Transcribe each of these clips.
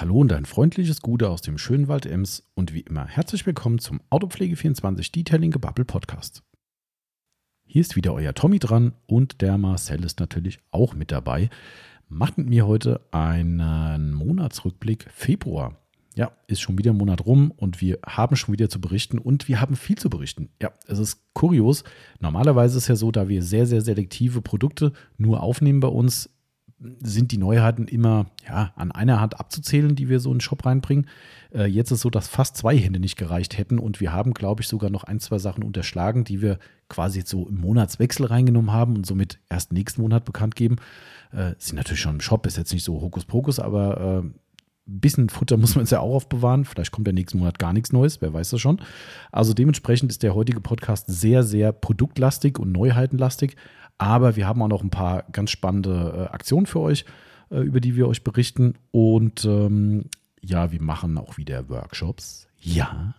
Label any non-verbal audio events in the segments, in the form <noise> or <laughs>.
Hallo und ein freundliches Gute aus dem schönen Wald Ems und wie immer herzlich willkommen zum Autopflege24 Detailing Gebubble Podcast. Hier ist wieder euer Tommy dran und der Marcel ist natürlich auch mit dabei. Macht mit mir heute einen Monatsrückblick Februar. Ja, ist schon wieder ein Monat rum und wir haben schon wieder zu berichten und wir haben viel zu berichten. Ja, es ist kurios. Normalerweise ist es ja so, da wir sehr, sehr selektive Produkte nur aufnehmen bei uns, sind die Neuheiten immer ja, an einer Hand abzuzählen, die wir so in den Shop reinbringen. Äh, jetzt ist es so, dass fast zwei Hände nicht gereicht hätten und wir haben, glaube ich, sogar noch ein, zwei Sachen unterschlagen, die wir quasi jetzt so im Monatswechsel reingenommen haben und somit erst nächsten Monat bekannt geben. Äh, sind natürlich schon im Shop, ist jetzt nicht so Hokuspokus, aber äh, ein bisschen Futter <laughs> muss man uns ja auch aufbewahren. Vielleicht kommt der nächsten Monat gar nichts Neues, wer weiß das schon. Also dementsprechend ist der heutige Podcast sehr, sehr produktlastig und neuheitenlastig. Aber wir haben auch noch ein paar ganz spannende äh, Aktionen für euch, äh, über die wir euch berichten. Und ähm, ja, wir machen auch wieder Workshops. Ja.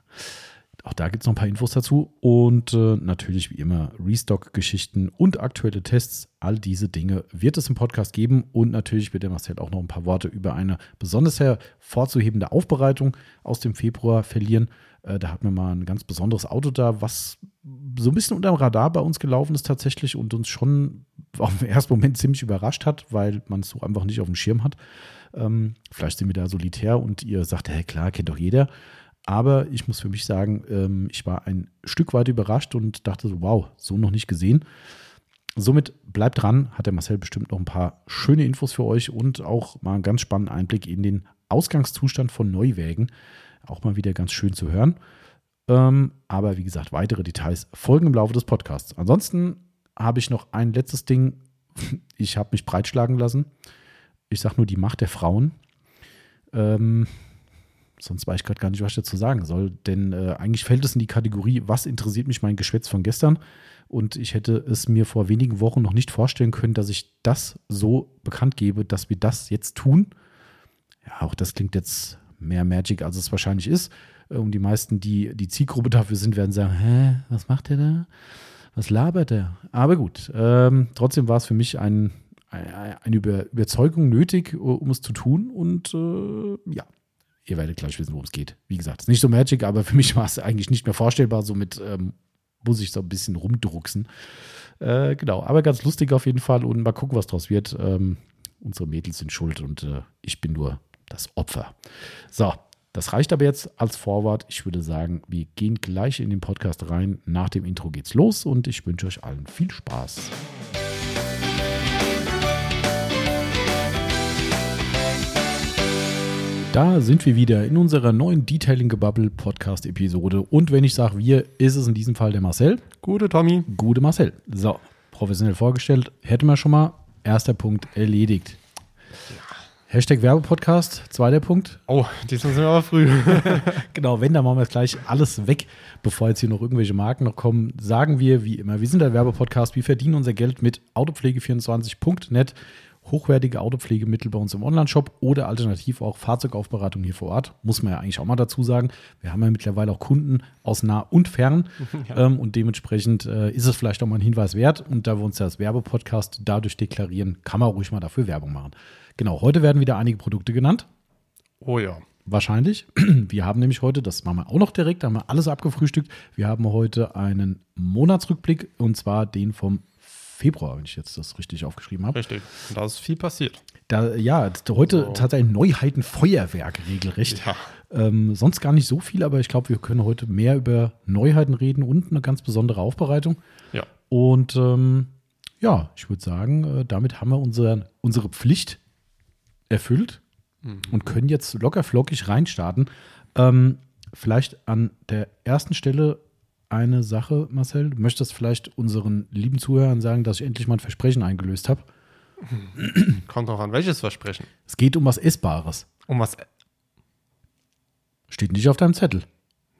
Auch da gibt es noch ein paar Infos dazu. Und äh, natürlich wie immer Restock-Geschichten und aktuelle Tests. All diese Dinge wird es im Podcast geben. Und natürlich wird der Marcel auch noch ein paar Worte über eine besonders hervorzuhebende Aufbereitung aus dem Februar verlieren. Äh, da hatten wir mal ein ganz besonderes Auto da, was so ein bisschen unter dem Radar bei uns gelaufen ist tatsächlich und uns schon auf den ersten Moment ziemlich überrascht hat, weil man es so einfach nicht auf dem Schirm hat. Ähm, vielleicht sind wir da solitär und ihr sagt, hey, klar, kennt doch jeder. Aber ich muss für mich sagen, ähm, ich war ein Stück weit überrascht und dachte so, wow, so noch nicht gesehen. Somit bleibt dran, hat der Marcel bestimmt noch ein paar schöne Infos für euch und auch mal einen ganz spannenden Einblick in den Ausgangszustand von Neuwägen. Auch mal wieder ganz schön zu hören. Ähm, aber wie gesagt, weitere Details folgen im Laufe des Podcasts. Ansonsten habe ich noch ein letztes Ding. <laughs> Ich habe mich breitschlagen lassen. Ich sage nur die Macht der Frauen. Ähm, sonst weiß ich gerade gar nicht, was ich dazu sagen soll. Denn äh, eigentlich fällt es in die Kategorie, was interessiert mich mein Geschwätz von gestern? Und ich hätte es mir vor wenigen Wochen noch nicht vorstellen können, dass ich das so bekannt gebe, dass wir das jetzt tun. Ja, auch das klingt jetzt mehr Magic, als es wahrscheinlich ist. Äh, und die meisten, die die Zielgruppe dafür sind, werden sagen, hä, was macht der da? Was labert der? Aber gut, ähm, trotzdem war es für mich ein, eine Über Überzeugung nötig, um es zu tun. Und äh, ja, ihr werdet gleich wissen, worum es geht. Wie gesagt, es ist nicht so Magic, aber für mich <laughs> war es eigentlich nicht mehr vorstellbar. Somit ähm, muss ich so ein bisschen rumdrucksen. Äh, genau, aber ganz lustig auf jeden Fall. Und mal gucken, was draus wird. Ähm, unsere Mädels sind schuld und äh, ich bin nur das Opfer. So, das reicht aber jetzt als Vorwort. Ich würde sagen, wir gehen gleich in den Podcast rein. Nach dem Intro geht's los und ich wünsche euch allen viel Spaß. Da sind wir wieder in unserer neuen Detailing Gebubble Podcast Episode. Und wenn ich sage wir, ist es in diesem Fall der Marcel. Gute Tommy. Gute Marcel. So, professionell vorgestellt. Hätten wir schon mal. Erster Punkt erledigt. Hashtag Werbepodcast, zweiter Punkt. Oh, diesmal sind wir aber früh. <laughs> genau, wenn, dann machen wir jetzt gleich alles weg, bevor jetzt hier noch irgendwelche Marken noch kommen. Sagen wir wie immer, wir sind der Werbepodcast, wir verdienen unser Geld mit autopflege24.net hochwertige Autopflegemittel bei uns im Onlineshop oder alternativ auch Fahrzeugaufbereitung hier vor Ort. Muss man ja eigentlich auch mal dazu sagen. Wir haben ja mittlerweile auch Kunden aus nah und fern <laughs> ja. ähm, und dementsprechend äh, ist es vielleicht auch mal ein Hinweis wert. Und da wir uns ja als Werbepodcast dadurch deklarieren, kann man ruhig mal dafür Werbung machen. Genau, heute werden wieder einige Produkte genannt. Oh ja. Wahrscheinlich. <clears throat> Wir haben nämlich heute, das machen wir auch noch direkt, da haben wir alles abgefrühstückt. Wir haben heute einen Monatsrückblick und zwar den vom Februar, wenn ich jetzt das richtig aufgeschrieben habe. Richtig. Da ist viel passiert. Da, ja, heute oh. tatsächlich Neuheiten Feuerwerk regelrecht. Ja. Ähm, sonst gar nicht so viel, aber ich glaube, wir können heute mehr über Neuheiten reden und eine ganz besondere Aufbereitung. Ja. Und ähm, ja, ich würde sagen, äh, damit haben wir unsere, unsere Pflicht erfüllt mhm. und können jetzt locker flockig reinstarten. Ähm, vielleicht an der ersten Stelle eine Sache, Marcel. Du möchtest vielleicht unseren lieben Zuhörern sagen, dass ich endlich mal ein Versprechen eingelöst habe. Kommt auch an welches Versprechen? Es geht um was Essbares. Um was? Steht nicht auf deinem Zettel.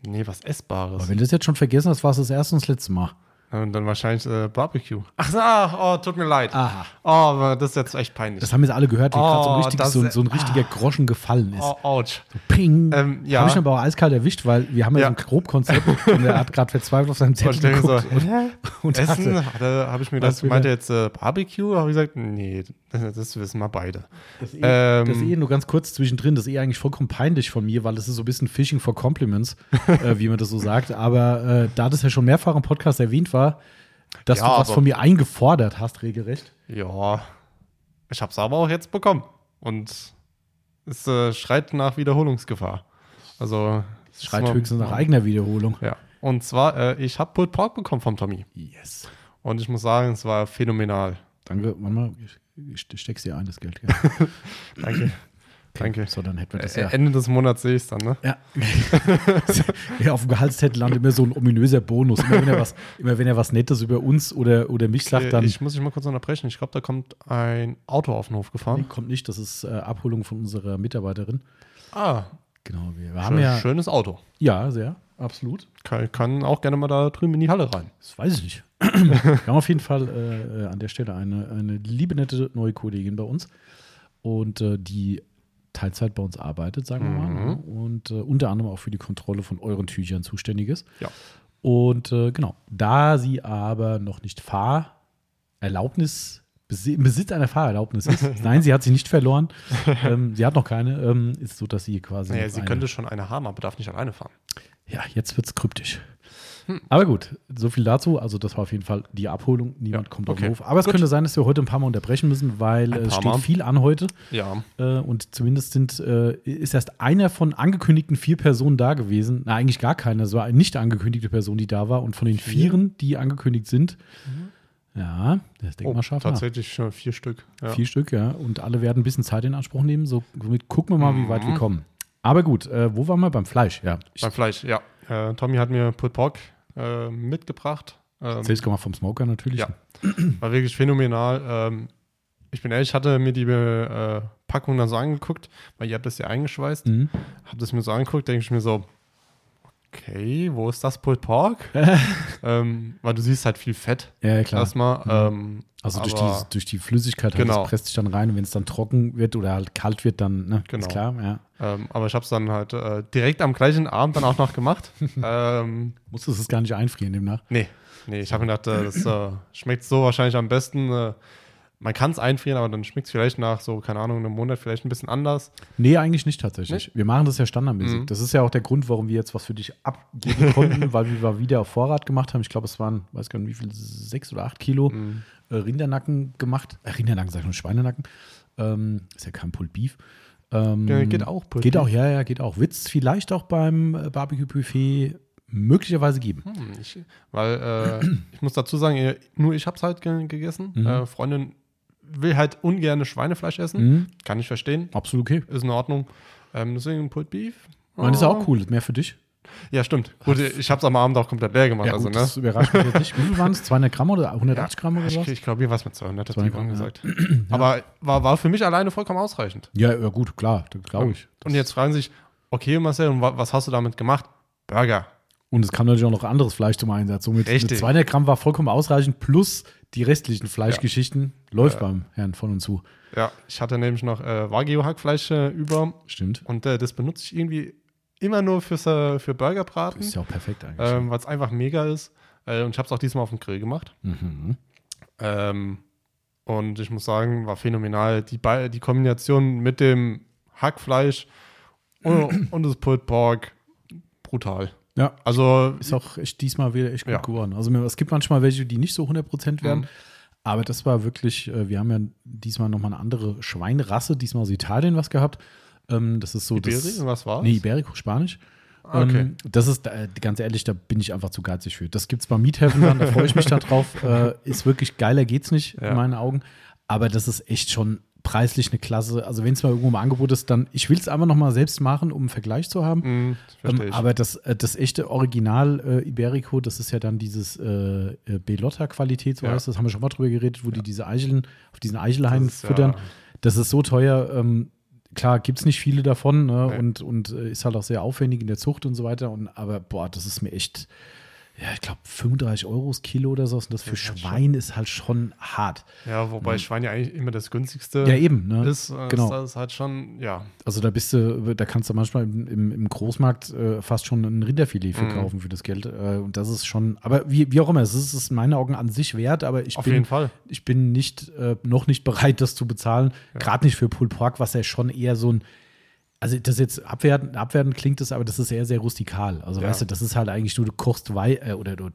Nee, was Essbares. Aber wenn du das jetzt schon vergessen hast, war es das erste und das letzte Mal. Und dann wahrscheinlich äh, Barbecue. <laughs> Ach so, oh, tut mir leid. Aha. Oh, aber das ist jetzt echt peinlich. Das haben jetzt alle gehört, wie oh, gerade so, ein richtig, so, so, ein richtiger ah. Groschen gefallen ist. Oh, ouch. So ping. Ähm, ja. Habe ich aber auch eiskalt erwischt, weil wir haben ja, ja. so ein Grobkonzept und er hat gerade verzweifelt auf seinem Zettel geguckt. So, und, <laughs> und Essen, habe ich mir das, meinte jetzt äh, Barbecue? Habe ich gesagt, nee, <laughs> Das wissen wir beide. Das ist eh, Ähm. das ist eh nur ganz kurz zwischendrin, das ist eh eigentlich vollkommen peinlich von mir, weil es ist so ein bisschen Fishing for Compliments, <laughs> äh, wie man das so sagt. Aber äh, da das ja schon mehrfach im Podcast erwähnt war, dass Ja, du was aber- von mir eingefordert hast, regelrecht. Ja, ich hab's aber auch jetzt bekommen. Und es äh, schreit nach Wiederholungsgefahr. Also, es Schreit mal- höchstens nach eigener Wiederholung. Ja. Und zwar, äh, ich habe Pulled Pork bekommen vom Tommy. Yes. Und ich muss sagen, es war phänomenal. Danke, warte mal, ich, ich steck's dir ein, das Geld. Gell? <laughs> Danke. Danke. So, dann hätten wir das ja. Ende des Monats sehe ich es dann, ne? Ja. <laughs> ja, auf dem Gehaltszettel landet immer so ein ominöser Bonus. Immer wenn er was, immer wenn er was Nettes über uns oder, oder mich sagt, Äh, dann ich muss dich mal kurz unterbrechen. Ich glaube, da kommt ein Auto auf den Hof nee, gefahren. kommt nicht. Das ist äh, Abholung von unserer Mitarbeiterin. Ah, Genau, wir, wir haben schön, ja. schönes Auto. Ja, sehr, absolut. Kann, kann auch gerne mal da drüben in die Halle rein. Das weiß ich nicht. <clears throat> wir haben auf jeden Fall äh, äh, an der Stelle eine, eine liebe, nette neue Kollegin bei uns. Und äh, die Teilzeit bei uns arbeitet, sagen wir mal. Mhm. Und äh, unter anderem auch für die Kontrolle von euren Tüchern zuständig ist. Ja. Und äh, genau, da sie aber noch nicht Fahrerlaubnis, im Besitz einer Fahrerlaubnis ist, <laughs> nein, sie hat sie nicht verloren, ähm, sie hat noch keine, ähm, ist so, dass sie quasi. Naja, sie könnte schon eine haben, aber darf nicht alleine fahren. Ja, jetzt wird es kryptisch. Hm. Aber gut, so viel dazu. Also, das war auf jeden Fall die Abholung. Niemand Ja, kommt auf okay. den Hof. Aber es Gut. könnte sein, dass wir heute ein paar Mal unterbrechen müssen, weil es steht Mal. viel an heute. Ja. Äh, und zumindest sind, äh, ist erst einer von angekündigten vier Personen da gewesen. Na, eigentlich gar keiner. Es war eine nicht angekündigte Person, die da war. Und von den Vier? Vieren, die angekündigt sind, ja, das denkt Mhm. Oh, mal scharf tatsächlich schon vier Stück. Ja. Vier Stück, ja. Und alle werden ein bisschen Zeit in Anspruch nehmen. So, somit gucken wir mal, wie weit wir Mhm. kommen. Aber gut, äh, wo waren wir? Beim Fleisch, ja. Beim Fleisch, ja. Äh, Tommy hat mir Pulled Pork äh, mitgebracht. Ähm, erzähl's mal vom Smoker natürlich. Ja. war wirklich phänomenal. Ähm, ich bin ehrlich, ich hatte mir die äh, Packung dann so angeguckt, weil ihr habt das ja eingeschweißt. Mhm. Hab das mir so angeguckt, denke ich mir so, okay, wo ist das Pulled Pork? <laughs> ähm, weil du siehst halt viel Fett Ja, klar. erstmal. Ähm, Also durch die, durch die Flüssigkeit halt, Genau. das presst sich dann rein und wenn es dann trocken wird oder halt kalt wird, dann, ne, Genau. ist klar, ja. Ähm, aber ich habe es dann halt äh, direkt am gleichen Abend dann auch noch gemacht. <laughs> ähm, Musstest es gar nicht einfrieren demnach. nee, nee, ich habe mir gedacht, äh, das äh, schmeckt so wahrscheinlich am besten. Man kann es einfrieren, aber dann schmeckt es vielleicht nach so, keine Ahnung, einem Monat vielleicht ein bisschen anders. Nee, eigentlich nicht tatsächlich. Wir machen das ja standardmäßig. Mhm. Das ist ja auch der Grund, warum wir jetzt was für dich abgeben <laughs> konnten, weil wir mal wieder auf Vorrat gemacht haben. Ich glaube, es waren, weiß gar nicht wie viel, sechs oder acht Kilo Mhm. äh, Rindernacken gemacht. Äh, Rindernacken, sag ich schon, Schweinenacken. Ähm, ist ja kein Pulled Beef. Ähm, Ja, geht auch, Pulled Geht Beef. auch, ja, ja, geht auch. Wird es vielleicht auch beim äh, Barbecue-Buffet möglicherweise geben. Hm, ich, weil äh, ich muss dazu sagen, nur ich habe es halt ge gegessen. Mhm. Äh, Freundin will halt ungern Schweinefleisch essen. Mhm. Kann ich verstehen. Absolut okay. Ist in Ordnung. Ähm, deswegen Pulled Beef. Ich meine, das ist ja Oh. auch cool. Mehr für dich. Ja, stimmt. Gut, ich habe es am Abend auch komplett leer gemacht. Ja, also, gut, ne? das überrascht mich jetzt nicht. Wie viel waren es? 200 Gramm oder 180 Gramm oder ich, was? ich glaube, hier war es mit 200, hat 200 die Gramm, gesagt. <clears throat> Aber war, war für mich alleine vollkommen ausreichend. Ja, ja, gut, klar, glaube ich. Und jetzt fragen sich, okay, Marcel, was hast du damit gemacht? Burger. Und es kam natürlich auch noch anderes Fleisch zum Einsatz. Somit mit Richtig. 200 Gramm war vollkommen ausreichend, plus die restlichen Fleischgeschichten läuft beim Herrn von und zu. Ja, ich hatte nämlich noch äh, Wagyu-Hackfleisch äh, über Stimmt. und äh, das benutze ich irgendwie immer nur fürs, äh, für Burgerbraten. Ist ja auch perfekt eigentlich. ähm, weil es einfach mega ist. Äh, und ich habe es auch diesmal auf dem Grill gemacht. mhm. Ähm, und ich muss sagen, war phänomenal. Die, Be die Kombination mit dem Hackfleisch und, und das Pulled Pork, brutal. Ja, Also, ist auch echt diesmal wieder echt gut Ja. geworden. Also es gibt manchmal welche, die nicht so 100% werden. Mhm. Aber das war wirklich, äh, wir haben ja diesmal nochmal eine andere Schweinrasse, diesmal aus Italien was gehabt. Ähm, das ist so Iberi, das. was war's? Nee, Iberico, Spanisch. Ah, okay. Ähm, das ist, äh, ganz ehrlich, da bin ich einfach zu geizig für. Das gibt's beim Miethaven dann, da freue ich mich dann drauf. <laughs> Äh, ist wirklich geiler geht's nicht, Ja. in meinen Augen. Aber das ist echt schon preislich eine Klasse. Also wenn es mal irgendwo im Angebot ist, dann, ich will es einfach nochmal selbst machen, um einen Vergleich zu haben. Verstehe Ähm, aber das, äh, das echte Original äh, Iberico, das ist ja dann dieses äh, äh, Belotta-Qualität, so Ja. heißt das, haben wir schon mal drüber geredet, wo die diese Eicheln auf diesen Eichelhainen ist ja- füttern. Das ist so teuer. Ähm, klar, gibt es nicht viele davon ne? Nee. und, und äh, ist halt auch sehr aufwendig in der Zucht und so weiter. Und, aber boah, das ist mir echt, ja, ich glaube 35 Euro das Kilo oder so. Und das für ist halt Schwein ist halt schon hart. Ja, wobei Schwein ja eigentlich immer das günstigste Ja, eben. Ne? ist. äh, genau. Das ist halt schon, ja. Also da bist du, da kannst du manchmal im, im, im Großmarkt äh, fast schon ein Rinderfilet Mhm. verkaufen für das Geld. Äh, und das ist schon, aber wie, wie auch immer, es ist es in meinen Augen an sich wert, aber ich Auf bin, jeden Fall. ich bin nicht, äh, noch nicht bereit, das zu bezahlen. Gerade nicht für Pulled Pork, was ja schon eher so ein, also das jetzt abwertend, abwertend klingt es, aber das ist eher sehr rustikal. Also Ja. weißt du, das ist halt eigentlich nur, du kochst wei äh, oder du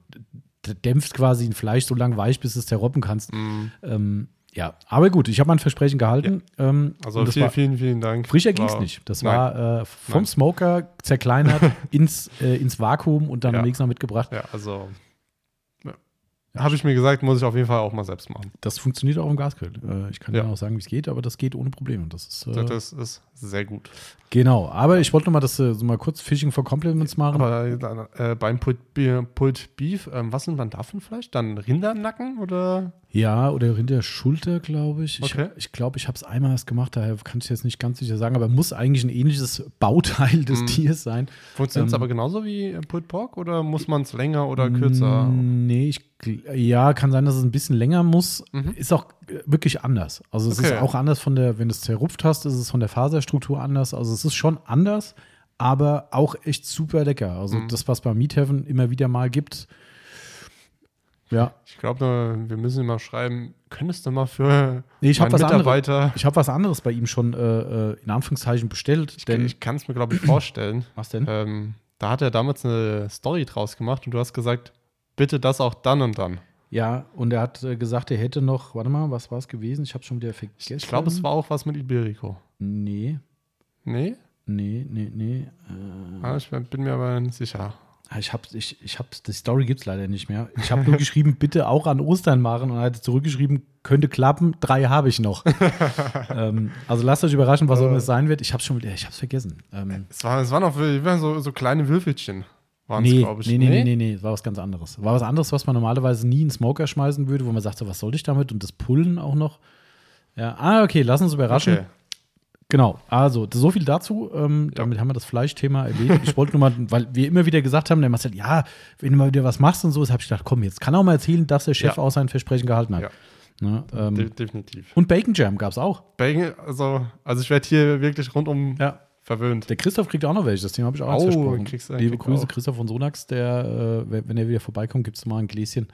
d- dämpft quasi ein Fleisch so lang weich, bis du es zerroppen kannst. Mhm. Ähm, ja, aber gut, ich habe mein Versprechen gehalten. Ähm, Also vielen, war- vielen, vielen Dank. Frischer ging es nicht. Das Nein. war äh, vom Nein. Smoker zerkleinert <laughs> ins, äh, ins Vakuum und dann Ja. am nächsten Mal mitgebracht. Ja, also. Ja. Habe ich mir gesagt, muss ich auf jeden Fall auch mal selbst machen. Das funktioniert auch im Gasgrill. Äh, ich kann Ja. dir auch sagen, wie es geht, aber das geht ohne Probleme. Das ist, äh, Das ist sehr gut. genau. Aber ich wollte noch mal das äh, so mal kurz Fishing for Compliments machen. Aber äh, beim Pulled, Be- Pulled Beef, ähm, was sind dann da für ein Fleisch? Dann Rindernacken oder? ja, oder hinter Schulter, glaube ich. Ich Okay. glaube, ich, glaub, ich habe es einmal erst gemacht, daher kann ich jetzt nicht ganz sicher sagen, aber muss eigentlich ein ähnliches Bauteil des Mhm. Tiers sein. Funktioniert es Ähm, aber genauso wie äh, Pulled Pork oder muss man es länger oder kürzer? Mm, Nee, ich, ja, kann sein, dass es ein bisschen länger muss. Mhm. Ist auch äh, wirklich anders. Also es ist Okay. auch anders von der, wenn du es zerrupft hast, ist es von der Faserstruktur anders. Also es ist schon anders, aber auch echt super lecker. Also Mhm. das, was bei Meat Heaven immer wieder mal gibt. Ja, Ich glaube, wir müssen mal schreiben, könntest du mal für Nee, ich meinen was. Mitarbeiter, ich habe was anderes bei ihm schon äh, äh, in Anführungszeichen bestellt. ich, denn, ich kann es mir, glaube ich, vorstellen. <clears throat> was denn? ähm, da hat er damals eine Story draus gemacht und du hast gesagt, bitte das auch dann und dann. Ja, und er hat äh, gesagt, er hätte noch, warte mal, was war es gewesen? Ich habe schon wieder vergessen. Ich glaube, es war auch was mit Iberico. Nee, Nee? nee, nee, nee. Äh, Ah, ich bin mir aber nicht sicher. Ah, Ich habe, ich, ich hab, die Story gibt es leider nicht mehr. Ich habe nur <laughs> geschrieben, bitte auch an Ostern machen und er hat zurückgeschrieben, könnte klappen, drei habe ich noch. <laughs> ähm, also lasst euch überraschen, was auch immer es sein wird. Ich habe schon wieder, ich habe es vergessen. Ähm, Es, war, es waren auch waren so, so kleine Würfelchen, waren es, nee, glaube ich. nee, nee, nee, nee, nee, es war was ganz anderes. War was anderes, was man normalerweise nie in Smoker schmeißen würde, wo man sagte, was soll ich damit? Und das Pullen auch noch. Ja, ah, okay, lass uns überraschen. Okay. Genau, also so viel dazu. Ähm, Damit haben wir das Fleischthema erledigt. Ich wollte nur mal, <laughs> weil wir immer wieder gesagt haben, der Marcel, ja, wenn du mal wieder was machst und so, habe ich gedacht, komm, jetzt kann er auch mal erzählen, dass der Chef Ja. auch sein Versprechen gehalten hat. Ja. Ne, ähm, De definitiv. und Bacon Jam gab es auch. Bacon, also, also ich werde hier wirklich rundum Ja. verwöhnt. Der Christoph kriegt auch noch welche, das Thema habe ich auch Oh, versprochen. kriegst Liebe Grüße, auch. Christoph von Sonax, der, äh, wenn er wieder vorbeikommt, gibt es mal ein Gläschen.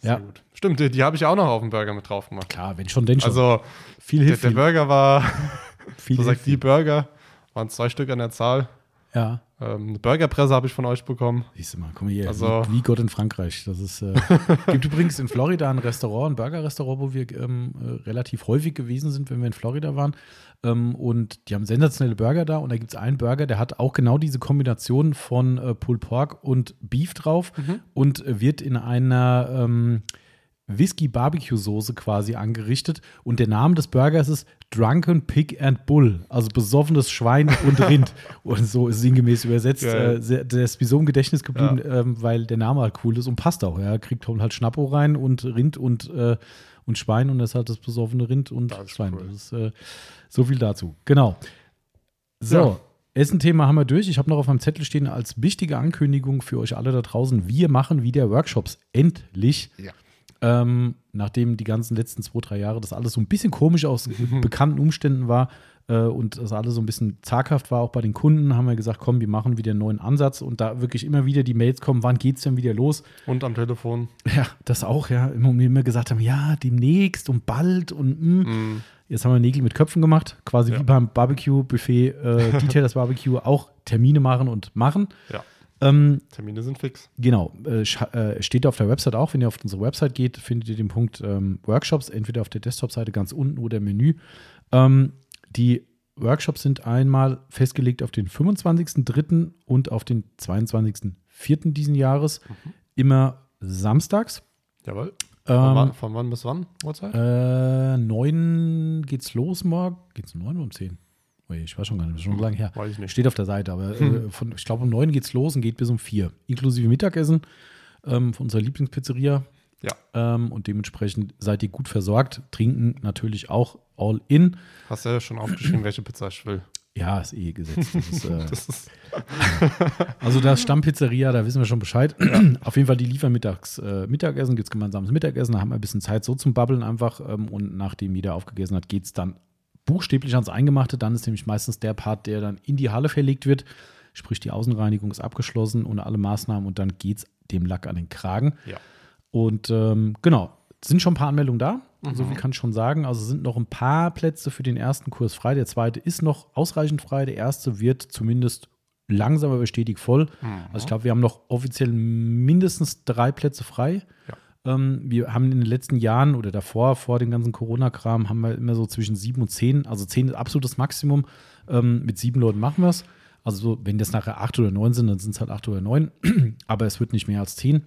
Sehr Ja, gut. Stimmt, die, die habe ich auch noch auf dem Burger mit drauf gemacht. klar, wenn schon, denn schon. Also, viel der, hilft der viel. Burger war, viel so sagt die Burger, waren zwei Stück an der Zahl. Ja. Ähm, eine Burgerpresse habe ich von euch bekommen. Siehst du mal, guck mal hier, Also- wie, wie Gott in Frankreich. Das ist, äh, <laughs> gibt übrigens in Florida ein Restaurant, ein Burger-Restaurant, wo wir ähm, äh, relativ häufig gewesen sind, wenn wir in Florida waren. Ähm, und die haben sensationelle Burger da. Und da gibt es einen Burger, der hat auch genau diese Kombination von äh, Pulled Pork und Beef drauf und äh, wird in einer ähm, Whisky-Barbecue-Soße quasi angerichtet. Und der Name des Burgers ist Drunken Pig and Bull, also besoffenes Schwein und <laughs> Rind. und so ist sinngemäß übersetzt. Äh, der ist wie so im Gedächtnis geblieben, ähm, weil der Name halt cool ist und passt auch. Er kriegt halt Schnappo rein und Rind und, äh, und Schwein und das halt das besoffene Rind und Das Schwein. cool. Das ist äh, so viel dazu. Genau. So. Ja. Essen-Thema haben wir durch. Ich habe noch auf meinem Zettel stehen als wichtige Ankündigung für euch alle da draußen. Wir machen wieder Workshops. Endlich. Ja. Ähm, nachdem die ganzen letzten zwei, drei Jahre das alles so ein bisschen komisch aus <laughs> bekannten Umständen war äh, und das alles so ein bisschen zaghaft war, auch bei den Kunden, haben wir gesagt, komm, wir machen wieder einen neuen Ansatz und da wirklich immer wieder die Mails kommen, wann geht's denn wieder los? Und am Telefon. <laughs> Ja, das auch, ja. Immer, immer gesagt haben, ja, demnächst und bald und mm. Mm, Jetzt haben wir Nägel mit Köpfen gemacht, quasi Ja. wie beim Barbecue-Buffet, äh, <laughs> Detailers Barbecue, auch Termine machen und machen. ja, Ähm, Termine sind fix. Genau, äh, äh, steht auf der Website auch. Wenn ihr auf unsere Website geht, findet ihr den Punkt ähm, Workshops, entweder auf der Desktop-Seite ganz unten oder im Menü. Ähm, die Workshops sind einmal festgelegt auf den 25.03. und auf den 22.04. diesen Jahres, immer samstags. Jawohl. Von, Ähm, wann, von wann bis wann? Uhrzeit? äh, 9 geht's los morgen. Geht's um 9 oder um 10? Ich weiß schon gar nicht, schon lange her. Weiß ich nicht. Steht auf der Seite, aber Hm. äh, von, ich glaube um 9 geht's los und geht bis um 4. Inklusive Mittagessen ähm, von unserer Lieblingspizzeria. Ja. Ähm, und dementsprechend seid ihr gut versorgt. Trinken natürlich auch all in. Hast du ja schon aufgeschrieben, welche Pizza ich will. Ja, ist eh gesetzt. Das ist, äh, <laughs> Das ist, <laughs> also das Stammpizzeria, da wissen wir schon Bescheid. Auf jeden Fall, die liefern mittags äh, Mittagessen, gibt es gemeinsames Mittagessen, da haben wir ein bisschen Zeit so zum Babbeln einfach. Ähm, und nachdem jeder aufgegessen hat, geht es dann buchstäblich ans Eingemachte. Dann ist nämlich meistens der Part, der dann in die Halle verlegt wird. Sprich, die Außenreinigung ist abgeschlossen und alle Maßnahmen und dann geht es dem Lack an den Kragen. ja. Und ähm, genau, sind schon ein paar Anmeldungen da. So viel kann ich schon sagen. Also sind noch ein paar Plätze für den ersten Kurs frei. Der zweite ist noch ausreichend frei. Der erste wird zumindest langsam aber stetig voll. Also ich glaube, wir haben noch offiziell mindestens drei Plätze frei. Ja. Ähm, wir haben in den letzten Jahren oder davor, vor dem ganzen Corona-Kram, haben wir immer so zwischen sieben und zehn. Also zehn ist absolutes Maximum. Ähm, mit sieben Leuten machen wir es. Also so, wenn das nachher acht oder neun sind, dann sind es halt acht oder neun. <clears throat> aber es wird nicht mehr als zehn.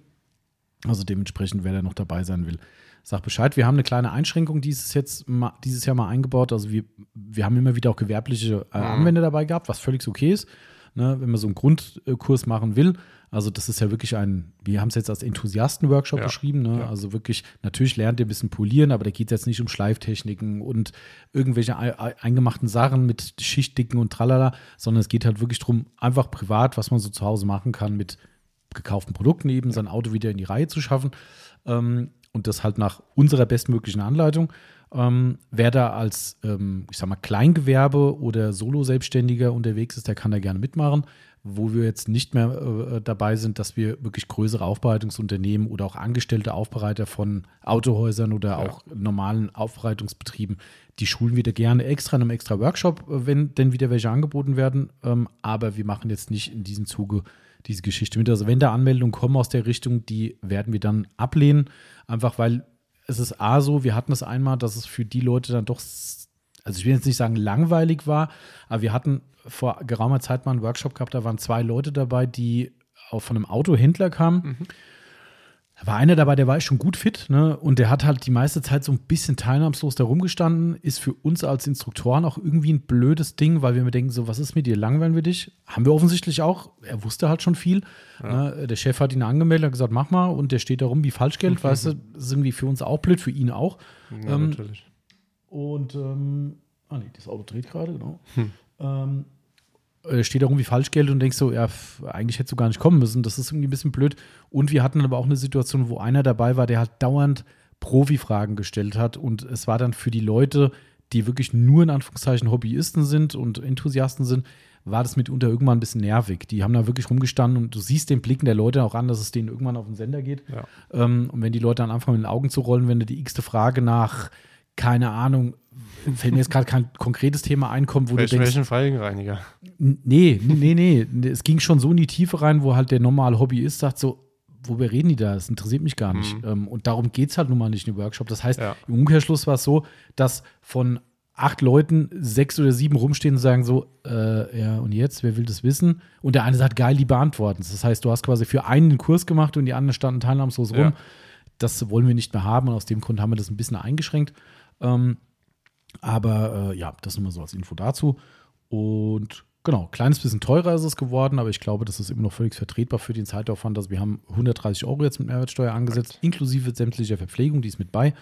Also dementsprechend, wer da noch dabei sein will, sag Bescheid. Wir haben eine kleine Einschränkung dieses, jetzt dieses Jahr mal eingebaut. Also wir, wir haben immer wieder auch gewerbliche äh, Anwender dabei gehabt, was völlig okay ist, ne, wenn man so einen Grundkurs machen will. Also das ist ja wirklich ein, wir haben es jetzt als Enthusiasten-Workshop Ja, beschrieben. Ne? ja. Also wirklich, natürlich lernt ihr ein bisschen polieren, aber da geht es jetzt nicht um Schleiftechniken und irgendwelche ei- ei- eingemachten Sachen mit Schichtdicken und tralala, sondern es geht halt wirklich darum, einfach privat, was man so zu Hause machen kann mit gekauften Produkten eben, sein Auto wieder in die Reihe zu schaffen. Ähm, und das halt nach unserer bestmöglichen Anleitung. Ähm, wer da als, ähm, ich sag mal, Kleingewerbe oder Solo-Selbstständiger unterwegs ist, der kann da gerne mitmachen. Wo wir jetzt nicht mehr äh, dabei sind, dass wir wirklich größere Aufbereitungsunternehmen oder auch angestellte Aufbereiter von Autohäusern oder auch normalen Aufbereitungsbetrieben, die schulen wieder gerne extra in einem extra Workshop, äh, wenn denn wieder welche angeboten werden. Ähm, aber wir machen jetzt nicht in diesem Zuge diese Geschichte mit. Also wenn da Anmeldungen kommen aus der Richtung, die werden wir dann ablehnen, einfach weil es ist A so, wir hatten es einmal, dass es für die Leute dann doch, also ich will jetzt nicht sagen langweilig war, aber wir hatten vor geraumer Zeit mal einen Workshop gehabt, da waren zwei Leute dabei, die auch von einem Autohändler kamen. Da war einer dabei, der war schon gut fit, ne? Und der hat halt die meiste Zeit so ein bisschen teilnahmslos da rumgestanden. Ist für uns als Instruktoren auch irgendwie ein blödes Ding, weil wir mir denken, so, was ist mit dir? Langweilen wir dich? Haben wir offensichtlich auch. Er wusste halt schon viel. Ne? Der Chef hat ihn angemeldet, hat gesagt, mach mal, und der steht da rum wie Falschgeld, weißt du, das ist irgendwie für uns auch blöd, für ihn auch. Ja, Ähm, natürlich. Und, ähm, ah nee, das Auto dreht gerade, genau. Ähm, äh, steht da rum wie Falschgeld und denkst so, ja, eigentlich hättest du gar nicht kommen müssen. Das ist irgendwie ein bisschen blöd. Und wir hatten aber auch eine Situation, wo einer dabei war, der halt dauernd Profi-Fragen gestellt hat. Und es war dann für die Leute, die wirklich nur in Anführungszeichen Hobbyisten sind und Enthusiasten sind, war das mitunter irgendwann ein bisschen nervig. Die haben da wirklich rumgestanden und du siehst den Blicken der Leute auch an, dass es denen irgendwann auf den Sender geht. Ja. Ähm, und wenn die Leute dann anfangen, mit den Augen zu rollen, wenn du die x-te Frage nach, keine Ahnung, fällt mir jetzt gerade kein konkretes Thema einkommt, wo du Welchen, denkst, welchen Felgenreiniger? N- Nee, nee, nee, nee. Es ging schon so in die Tiefe rein, wo halt der normale Hobbyist sagt so, worüber reden die da? Das interessiert mich gar nicht. Ähm, und darum geht es halt nun mal nicht in den Workshop. Das heißt, Ja. im Umkehrschluss war es so, dass von acht Leuten sechs oder sieben rumstehen und sagen so, äh, ja, und jetzt, wer will das wissen? Und der eine sagt, geil, die beantworten Das heißt, du hast quasi für einen den Kurs gemacht und die anderen standen teilnahmslos rum. Ja. Das wollen wir nicht mehr haben und aus dem Grund haben wir das ein bisschen eingeschränkt. Ähm, aber äh, ja, das nur mal so als Info dazu. Und genau, kleines bisschen teurer ist es geworden, aber ich glaube, das ist immer noch völlig vertretbar für den Zeitaufwand. Also wir haben 130 Euro jetzt mit Mehrwertsteuer angesetzt, inklusive sämtlicher Verpflegung, die ist mit bei.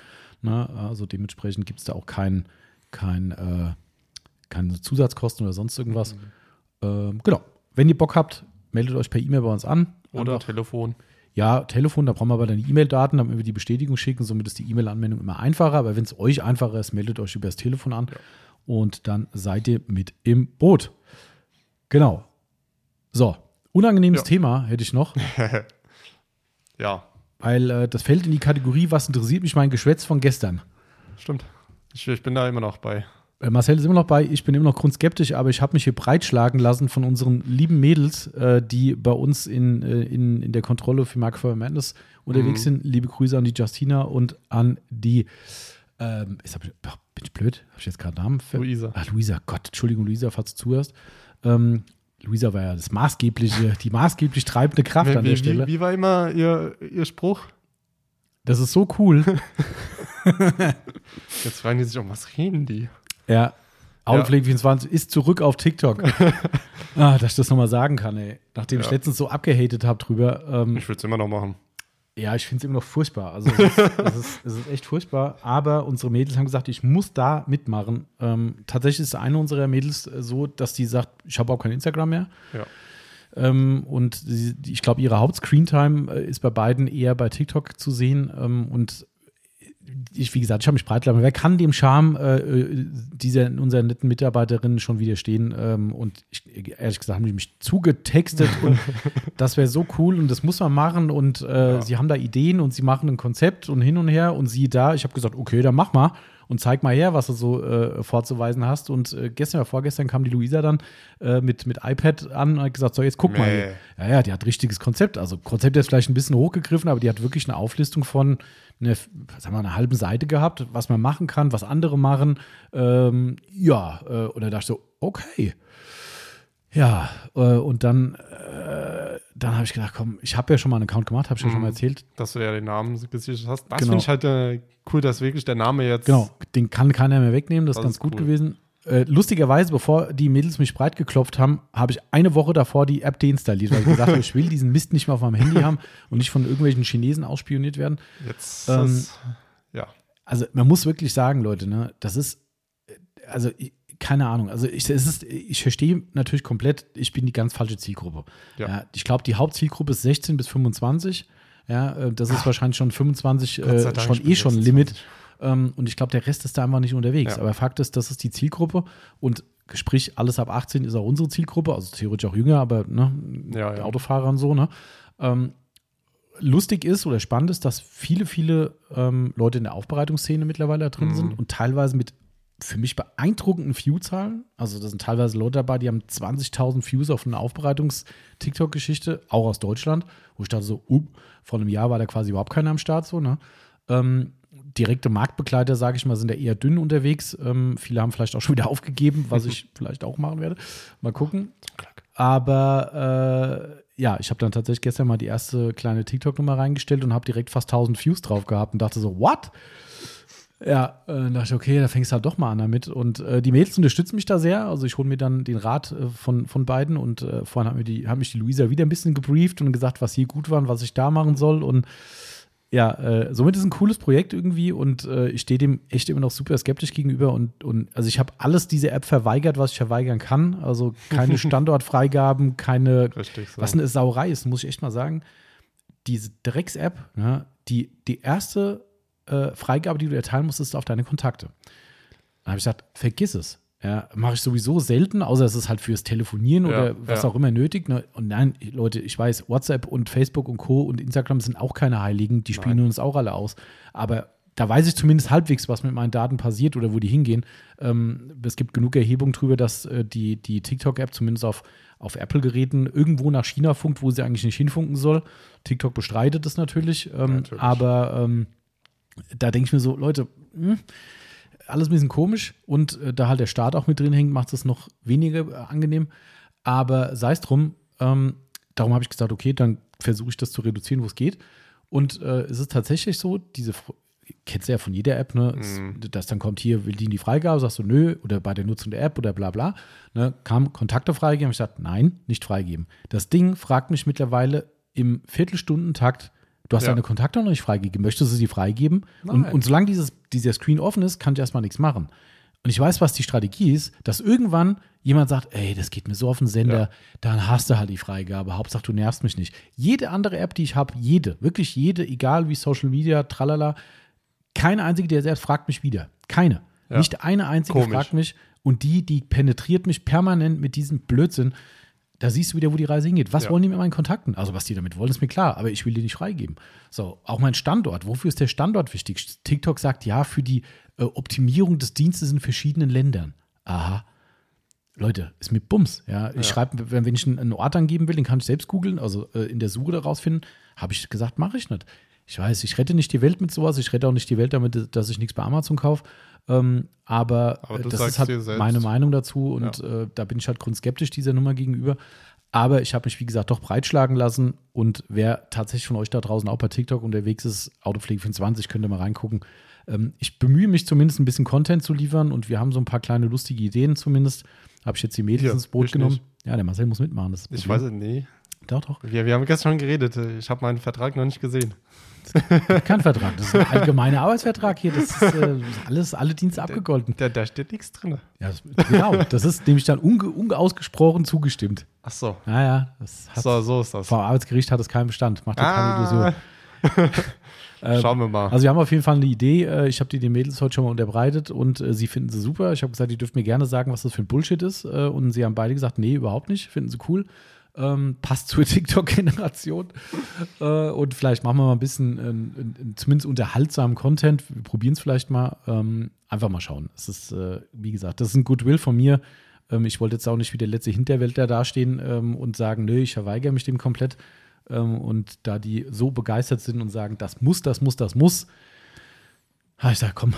Ne? Also dementsprechend gibt es da auch kein, kein, äh, keine Zusatzkosten oder sonst irgendwas. Ähm, genau. Wenn ihr Bock habt, meldet euch per E-Mail bei uns an. Oder Einfach- Telefon. Ja, Telefon, da brauchen wir aber dann die E-Mail-Daten, damit wir die Bestätigung schicken. Somit ist die E-Mail-Anmeldung immer einfacher. Aber wenn es euch einfacher ist, meldet euch über das Telefon an. Und dann seid ihr mit im Boot. Genau. So, unangenehmes Ja. Thema hätte ich noch, <laughs> Ja, weil äh, das fällt in die Kategorie, was interessiert mich mein Geschwätz von gestern. stimmt. Ich, ich bin da immer noch bei. Äh, Marcel ist immer noch bei, ich bin immer noch grundskeptisch, aber ich habe mich hier breitschlagen lassen von unseren lieben Mädels, äh, die bei uns in, äh, in, in der Kontrolle für Mark for Madness unterwegs Mhm. sind. Liebe Grüße an die Justina und an die, ähm, ich, bin ich blöd? Habe ich jetzt gerade Namen? ver- Luisa. Ach, Luisa, Gott, Entschuldigung, Luisa, falls du zuhörst. Ähm, Luisa war ja das maßgebliche, die maßgeblich treibende Kraft Wie, an der wie, Stelle. wie, wie war immer ihr, ihr Spruch? Das ist so cool. <laughs> Jetzt fragen die sich, um was reden die? Ja. Autopflege24 ist zurück auf TikTok. <laughs> ah, dass ich das nochmal sagen kann, ey. Nachdem ich Ja. letztens so abgehatet habe drüber. Ähm, Ich würde es immer noch machen. Ja, ich finde es immer noch furchtbar. Also es ist, <laughs> es, ist, es ist echt furchtbar. Aber unsere Mädels haben gesagt, ich muss da mitmachen. Ähm, tatsächlich ist eine unserer Mädels äh, so, dass die sagt, ich habe auch kein Instagram mehr. Ja. Ähm, und sie, ich glaube, ihre Haupt-Screentime äh, ist bei beiden eher bei TikTok zu sehen. Ähm, und ich, wie gesagt, ich habe mich breit Wer kann dem Charme äh, dieser unserer netten Mitarbeiterin schon widerstehen? Ähm, und ich, ehrlich gesagt, haben die mich zugetextet <laughs> und das wäre so cool und das muss man machen. Und äh, Ja. sie haben da Ideen und sie machen ein Konzept und hin und her und sie da. Ich habe gesagt, okay, dann mach mal und zeig mal her, was du so äh, vorzuweisen hast. Und äh, gestern oder vorgestern kam die Luisa dann äh, mit, mit iPad an und hat gesagt, so, jetzt guck mal Nee. hier. Ja, ja, die hat richtiges Konzept. Also Konzept ist vielleicht ein bisschen hochgegriffen, aber die hat wirklich eine Auflistung von eine, sagen wir, mal, einer halben Seite gehabt, was man machen kann, was andere machen. Ähm, ja, äh, und da dachte ich so, okay. Ja, äh, und dann, äh, dann habe ich gedacht, komm, ich habe ja schon mal einen Account gemacht, habe ich ja schon mal Mhm. erzählt. Dass du ja den Namen gesichert hast. Das Genau. finde ich halt äh, cool, dass wirklich der Name jetzt. Genau, den kann keiner mehr wegnehmen, das ist Das ganz ist gut cool. gewesen. Äh, lustigerweise, bevor die Mädels mich breit geklopft haben, habe ich eine Woche davor die App deinstalliert, weil ich gesagt habe, <laughs> ich will diesen Mist nicht mehr auf meinem Handy haben und nicht von irgendwelchen Chinesen ausspioniert werden. Jetzt. Ähm, ist, ja. Also man muss wirklich sagen, Leute, ne, das ist, äh, also ich, keine Ahnung, also ich, es ist, ich verstehe natürlich komplett, ich bin die ganz falsche Zielgruppe. Ja. Ja. ich glaube, die Hauptzielgruppe ist 16 bis 25. Ja, äh, das ist wahrscheinlich schon 25 Gott sei äh, Dank, schon eh schon 26. Limit. Ähm, und ich glaube, der Rest ist da einfach nicht unterwegs. Ja. Aber Fakt ist, das ist die Zielgruppe und sprich, alles ab 18 ist auch unsere Zielgruppe, also theoretisch auch jünger, aber ne, Ja, ja. Autofahrer und so, ne? Ähm, lustig ist oder spannend ist, dass viele, viele ähm, Leute in der Aufbereitungsszene mittlerweile da drin Mhm. sind und teilweise mit für mich beeindruckenden View-Zahlen. Also da sind teilweise Leute dabei, die haben 20.000 Views auf eine Aufbereitungs-TikTok-Geschichte, auch aus Deutschland, wo ich dachte so, up, vor einem Jahr war da quasi überhaupt keiner am Start so, ne? Ähm, direkte Marktbegleiter, sage ich mal, sind ja eher dünn unterwegs. Ähm, viele haben vielleicht auch schon wieder <laughs> aufgegeben, was ich <laughs> vielleicht auch machen werde. Mal gucken. Aber äh, ja, ich habe dann tatsächlich gestern mal die erste kleine TikTok-Nummer reingestellt und habe direkt fast 1000 Views drauf gehabt und dachte so, what? Ja, äh, dachte ich, okay, da fängst du halt doch mal an damit. Und äh, die Mädels unterstützen mich da sehr. Also ich hole mir dann den Rat äh, von, von beiden und äh, vorhin hat, mir die, hat mich die Luisa wieder ein bisschen gebrieft und gesagt, was hier gut war und was ich da machen soll. Und ja, äh, somit ist es ein cooles Projekt irgendwie und äh, ich stehe dem echt immer noch super skeptisch gegenüber und, und also ich habe alles diese App verweigert, was ich verweigern kann. Also keine <laughs> Standortfreigaben, keine Richtig so. was eine Sauerei ist, muss ich echt mal sagen. Diese Drecks-App, ja, die, die erste äh, Freigabe, die du erteilen musst, ist auf deine Kontakte. Dann habe ich gesagt, vergiss es. Ja, mache ich sowieso selten, außer es ist halt fürs Telefonieren Ja, oder was ja. auch immer nötig. Ne? Und nein, Leute, ich weiß, WhatsApp und Facebook und Co. und Instagram sind auch keine Heiligen, die spielen Nein. uns auch alle aus. Aber da weiß ich zumindest halbwegs, was mit meinen Daten passiert oder wo die hingehen. Ähm, es gibt genug Erhebung darüber, dass äh, die, die TikTok-App zumindest auf, auf Apple-Geräten irgendwo nach China funkt, wo sie eigentlich nicht hinfunken soll. TikTok bestreitet das natürlich. Ähm, Natürlich. Aber ähm, da denke ich mir so, Leute, hm, alles ein bisschen komisch und äh, da halt der Staat auch mit drin hängt, macht es noch weniger äh, angenehm. Aber sei es drum, ähm, darum habe ich gesagt, okay, dann versuche ich das zu reduzieren, wo es geht. Und äh, es ist tatsächlich so, diese, kennst du ja von jeder App, ne, Mhm. dass dann kommt hier, will die in die Freigabe, sagst du nö, oder bei der Nutzung der App oder bla bla, ne, kam Kontakte freigeben, ich gesagt, nein, nicht freigeben. Das Ding fragt mich mittlerweile im Viertelstundentakt, du hast Ja. deine Kontakte noch nicht freigegeben, möchtest du sie freigeben? Und, und solange dieses, dieser Screen offen ist, kann ich erstmal nichts machen. Und ich weiß, was die Strategie ist, dass irgendwann jemand sagt, ey, das geht mir so auf den Sender, Ja. dann hast du halt die Freigabe. Hauptsache, du nervst mich nicht. Jede andere App, die ich habe, jede, wirklich jede, egal wie Social Media, tralala, keine einzige, die selbst fragt mich wieder. Keine. Ja. Nicht eine einzige Komisch. fragt mich. Und die, die penetriert mich permanent mit diesem Blödsinn. Da siehst du wieder, wo die Reise hingeht. Was Ja. wollen die mit meinen Kontakten? Also, was die damit wollen, ist mir klar, aber ich will die nicht freigeben. So, auch mein Standort. Wofür ist der Standort wichtig? TikTok sagt ja, für die äh, Optimierung des Dienstes in verschiedenen Ländern. Aha. Leute, ist mit Bums. Ja, ich Ja. schreibe, wenn, ich einen, einen Ort angeben will, den kann ich selbst googeln, also äh, in der Suche daraus finden, habe ich gesagt, mache ich nicht. Ich weiß, ich rette nicht die Welt mit sowas, ich rette auch nicht die Welt damit, dass ich nichts bei Amazon kaufe. Ähm, aber Aber äh, das ist halt meine Meinung dazu und äh, da bin ich halt grundskeptisch dieser Nummer gegenüber. Aber ich habe mich, wie gesagt, doch breitschlagen lassen und wer tatsächlich von euch da draußen auch bei TikTok unterwegs ist, Autopflege 24, könnt ihr mal reingucken. Ähm, ich bemühe mich zumindest ein bisschen Content zu liefern und wir haben so ein paar kleine lustige Ideen zumindest. Habe ich jetzt die Mädels Hier, ins Boot genommen. nicht. Ja, der Marcel muss mitmachen. Ich weiß es, nee. Doch, doch. Wir, wir haben gestern schon geredet. Ich habe meinen Vertrag noch nicht gesehen. <laughs> Kein Vertrag. Das ist ein allgemeiner Arbeitsvertrag hier. Das ist äh, alles, alle Dienste abgegolten. Da, da steht nichts drin. Ja, das, genau. Das ist nämlich dann unge, unausgesprochen zugestimmt. Ach so. Naja, das hat, So, so ist das. vor Arbeitsgericht hat es keinen Bestand. Macht dir keine Illusion. Ah. <laughs> Schauen wir mal. Also wir haben auf jeden Fall eine Idee. Äh, Ich habe die den Mädels heute schon mal unterbreitet und äh, sie finden sie super. Ich habe gesagt, die dürfen mir gerne sagen, was das für ein Bullshit ist. Äh, Und sie haben beide gesagt, nee, überhaupt nicht. Finden sie cool. Ähm, passt zur <laughs> TikTok-Generation. äh, und vielleicht machen wir mal ein bisschen, äh, n- n- zumindest unterhaltsamen Content. Wir probieren es vielleicht mal. Ähm, einfach mal schauen. Es ist, äh, wie gesagt, das ist ein Goodwill von mir. Ähm, ich wollte jetzt auch nicht wie der letzte Hinterwäldler dastehen ähm, und sagen, nö, ich verweigere mich dem komplett. Ähm, und da die so begeistert sind und sagen, das muss, das muss, das muss, habe ich gesagt, komm,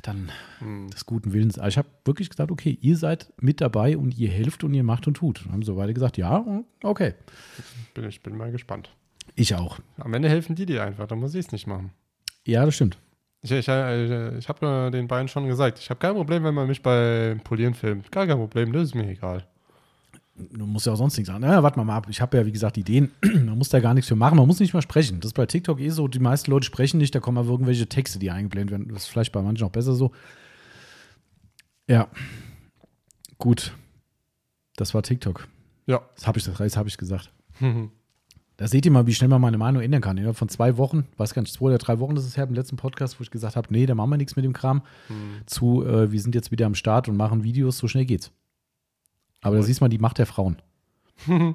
dann Hm. des guten Willens. Aber ich habe wirklich gesagt, okay, ihr seid mit dabei und ihr helft und ihr macht und tut. Und haben so beide gesagt, ja, okay. Bin, ich bin mal gespannt. Ich auch. Am Ende helfen die dir einfach, dann muss ich es nicht machen. Ja, das stimmt. Ich, ich, äh, ich habe den beiden schon gesagt, ich habe kein Problem, wenn man mich bei Polieren filmt. Gar kein Problem, das ist mir egal. Du musst ja auch sonst nichts sagen. Naja, warte mal, mal ab. Ich habe ja, wie gesagt, Ideen. <clears throat> Man muss da gar nichts für machen. Man muss nicht mal sprechen. Das ist bei TikTok eh so. Die meisten Leute sprechen nicht. Da kommen aber irgendwelche Texte, die eingeblendet werden. Das ist vielleicht bei manchen auch besser so. Ja. Gut. Das war TikTok. Ja. Das habe ich, das habe ich gesagt. Da seht ihr mal, wie schnell man meine Meinung ändern kann. Innerhalb von zwei Wochen, weiß gar nicht, zwei oder drei Wochen ist es her, im letzten Podcast, wo ich gesagt habe, nee, da machen wir nichts mit dem Kram, zu, äh, wir sind jetzt wieder am Start und machen Videos, so schnell geht's. Aber da siehst du mal die Macht der Frauen. <laughs>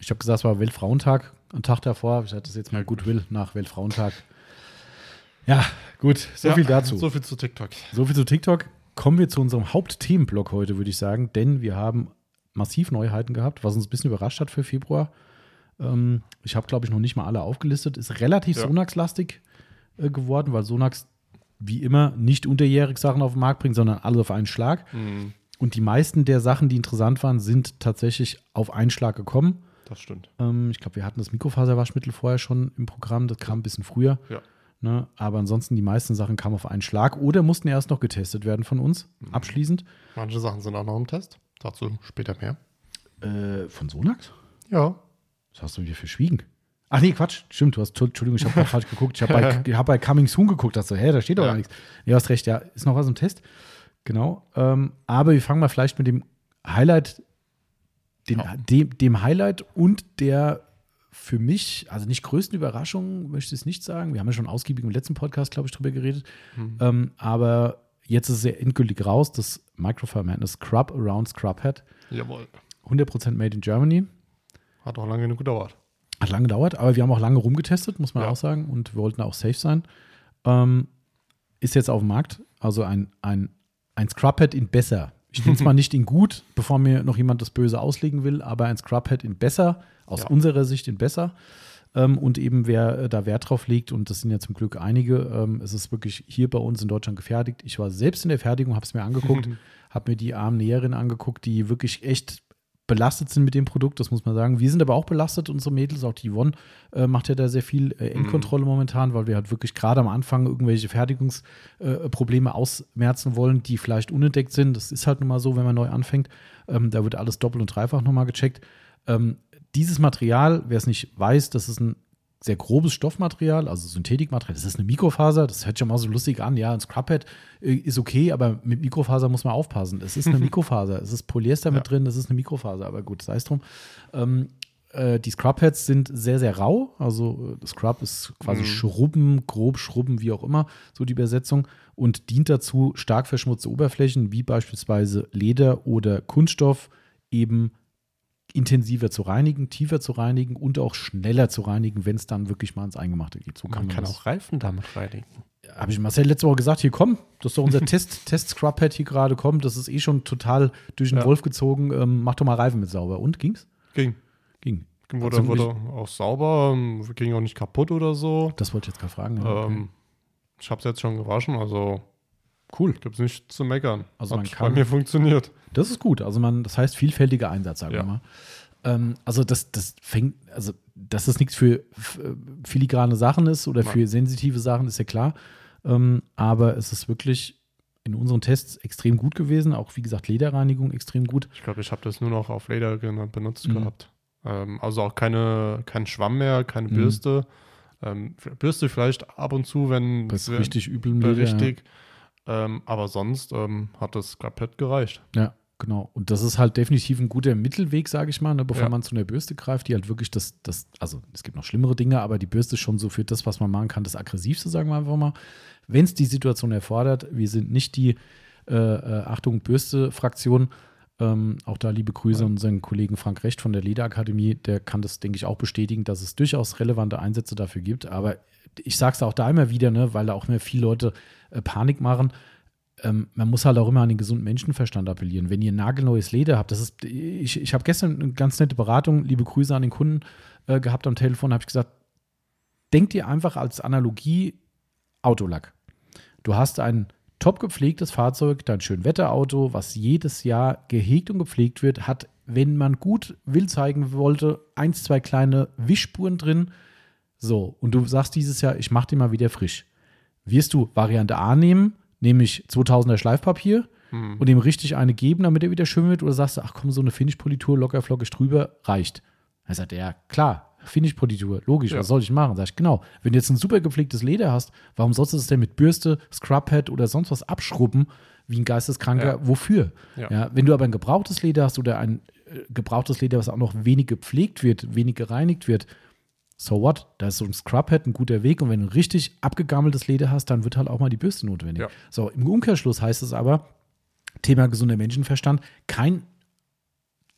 Ich habe gesagt, es war Weltfrauentag, einen Tag davor. Ich hatte das jetzt mal Goodwill nach Weltfrauentag. Ja, gut, so Ja, viel dazu. So viel zu TikTok. So viel zu TikTok. Kommen wir zu unserem Hauptthemenblock heute, würde ich sagen, denn wir haben massiv Neuheiten gehabt, was uns ein bisschen überrascht hat für Februar. Ähm, ich habe, glaube ich, noch nicht mal alle aufgelistet. Ist relativ Ja. Sonax-lastig äh, geworden, weil Sonax wie immer nicht unterjährig Sachen auf den Markt bringt, sondern alles auf einen Schlag. Hm, Und die meisten der Sachen, die interessant waren, sind tatsächlich auf einen Schlag gekommen. das stimmt. Ähm, ich glaube, wir hatten das Mikrofaserwaschmittel vorher schon im Programm, das kam ein bisschen früher. Ja. Ne? Aber ansonsten, die meisten Sachen kamen auf einen Schlag oder mussten erst noch getestet werden von uns, Mhm. abschließend. Manche Sachen sind auch noch im Test. Dazu später mehr. Äh, von Sonax? Ja. Was hast du dir verschwiegen? Ach nee, Quatsch. Stimmt, du hast, Entschuldigung, ich habe <laughs> falsch geguckt. Ich habe bei, <laughs> hab bei Coming Soon geguckt. Dachte so, hä, da steht doch Ja. gar nichts. Nee, du hast recht, ja. Ist noch was im Test. Genau. Ähm, aber wir fangen mal vielleicht mit dem Highlight, den, Ja. dem, dem Highlight und der für mich, also nicht größten Überraschung, möchte ich es nicht sagen. Wir haben ja schon ausgiebig im letzten Podcast, glaube ich, drüber geredet. Mhm. Ähm, aber jetzt ist es sehr endgültig raus, das Madness Scrub Around Scrub Head. Jawohl. 100% made in Germany. Hat auch lange genug gedauert. Hat lange gedauert, aber wir haben auch lange rumgetestet, muss man Ja. auch sagen. Und wir wollten auch safe sein. Ähm, ist jetzt auf dem Markt. Also ein, ein, ein Scrubhead in besser. Ich nenne es <laughs> mal nicht in gut, bevor mir noch jemand das Böse auslegen will, aber ein Scrubhead in besser, aus Ja. unserer Sicht in besser. Ähm, und eben wer äh, da Wert drauf legt, und das sind ja zum Glück einige, ähm, es ist wirklich hier bei uns in Deutschland gefertigt. Ich war selbst in der Fertigung, habe es mir angeguckt, <laughs> habe mir die armen Näherinnen angeguckt, die wirklich echt belastet sind mit dem Produkt, das muss man sagen. Wir sind aber auch belastet, unsere Mädels, auch die Yvonne äh, macht ja da sehr viel äh, Endkontrolle momentan, weil wir halt wirklich gerade am Anfang irgendwelche Fertigungsprobleme äh, ausmerzen wollen, die vielleicht unentdeckt sind. Das ist halt nun mal so, wenn man neu anfängt. Ähm, da wird alles doppelt und dreifach nochmal gecheckt. Ähm, dieses Material, wer es nicht weiß, das ist ein sehr grobes Stoffmaterial, also Synthetikmaterial. Das ist eine Mikrofaser, das hört schon mal so lustig an. Ja, ein Scrubhead äh, ist okay, aber mit Mikrofaser muss man aufpassen. Es ist eine <laughs> Mikrofaser, es ist Polyester mit drin, das ist eine Mikrofaser, aber gut, sei es drum. Ähm, äh, die Scrubheads sind sehr, sehr rau. Also äh, Scrub ist quasi Mhm. Schrubben, grob Schrubben, wie auch immer, so die Übersetzung. Und dient dazu, stark verschmutzte Oberflächen, wie beispielsweise Leder oder Kunststoff, eben intensiver zu reinigen, tiefer zu reinigen und auch schneller zu reinigen, wenn es dann wirklich mal ins Eingemachte geht. So Man kann auch Reifen damit reinigen. habe ich Marcel letzte Woche gesagt, hier komm, das ist doch unser <laughs> Test, Test Scrubhead hier gerade kommt, das ist eh schon total durch den Ja. Wolf gezogen, ähm, mach doch mal Reifen mit sauber. Und ging's? Ging. Ging. Wurde, Also wurde auch sauber, ähm, ging auch nicht kaputt oder so. Das wollte ich jetzt gerade fragen. ja. Ähm, ich habe es jetzt schon gewaschen, also Cool. gibt es nichts zu meckern. Also man Hat kann- bei mir funktioniert. Das ist gut. Also man, das heißt vielfältiger Einsatz, sagen Ja. wir mal. Ähm, also das, das fängt, also dass das nichts für äh, filigrane Sachen ist oder Nein. für sensitive Sachen, ist ja klar. Ähm, aber es ist wirklich in unseren Tests extrem gut gewesen. Auch wie gesagt, Lederreinigung extrem gut. Ich glaube, ich habe das nur noch auf Leder benutzt Mhm. gehabt. Ähm, also auch keine, kein Schwamm mehr, keine Mhm. Bürste. Ähm, Bürste vielleicht ab und zu, wenn wenn- richtig übel. Leder, ja. richtig. Ähm, aber sonst ähm, hat das Scraphead gereicht. Ja, genau. Und das ist halt definitiv ein guter Mittelweg, sage ich mal, ne, bevor Ja. man zu einer Bürste greift, die halt wirklich das, das, also es gibt noch schlimmere Dinge, aber die Bürste ist schon so für das, was man machen kann, das Aggressivste, sagen wir einfach mal. Wenn es die Situation erfordert, wir sind nicht die äh, äh, Achtung Bürste-Fraktion. Ähm, auch da liebe Grüße an unseren Kollegen Frank Recht von der Lederakademie, der kann das, denke ich, auch bestätigen, dass es durchaus relevante Einsätze dafür gibt. Aber ich sage es auch da immer wieder, ne, weil da auch immer viele Leute äh, Panik machen ähm, man muss halt auch immer an den gesunden Menschenverstand appellieren. Wenn ihr nagelneues Leder habt, das ist, ich, ich habe gestern eine ganz nette Beratung, liebe Grüße an den Kunden äh, gehabt am Telefon, habe ich gesagt, denkt ihr einfach als Analogie Autolack. Du hast ein top gepflegtes Fahrzeug, dein Schönwetterauto, was jedes Jahr gehegt und gepflegt wird, hat, wenn man gut will zeigen wollte, eins, zwei kleine Wischspuren drin. So, und du sagst dieses Jahr, ich mache den mal wieder frisch. Wirst du Variante A nehmen, nämlich 2000er Schleifpapier und ihm richtig eine geben, damit er wieder schön wird? Oder sagst du, ach komm, so eine Finish-Politur locker flockig drüber reicht? Er sagt, ja, klar, Finish-Politur, logisch, Ja. was soll ich machen? Sag ich, genau. Wenn du jetzt ein super gepflegtes Leder hast, warum sollst du es denn mit Bürste, Scrubhead oder sonst was abschrubben, wie ein Geisteskranker? Ja. Wofür? Ja. wenn du aber ein gebrauchtes Leder hast oder ein äh, gebrauchtes Leder, was auch noch wenig gepflegt wird, wenig gereinigt wird, so what? Da ist so ein Scrubhead ein guter Weg und wenn du ein richtig abgegammeltes Leder hast, dann wird halt auch mal die Bürste notwendig. Ja. So, im Umkehrschluss heißt es aber, Thema gesunder Menschenverstand, kein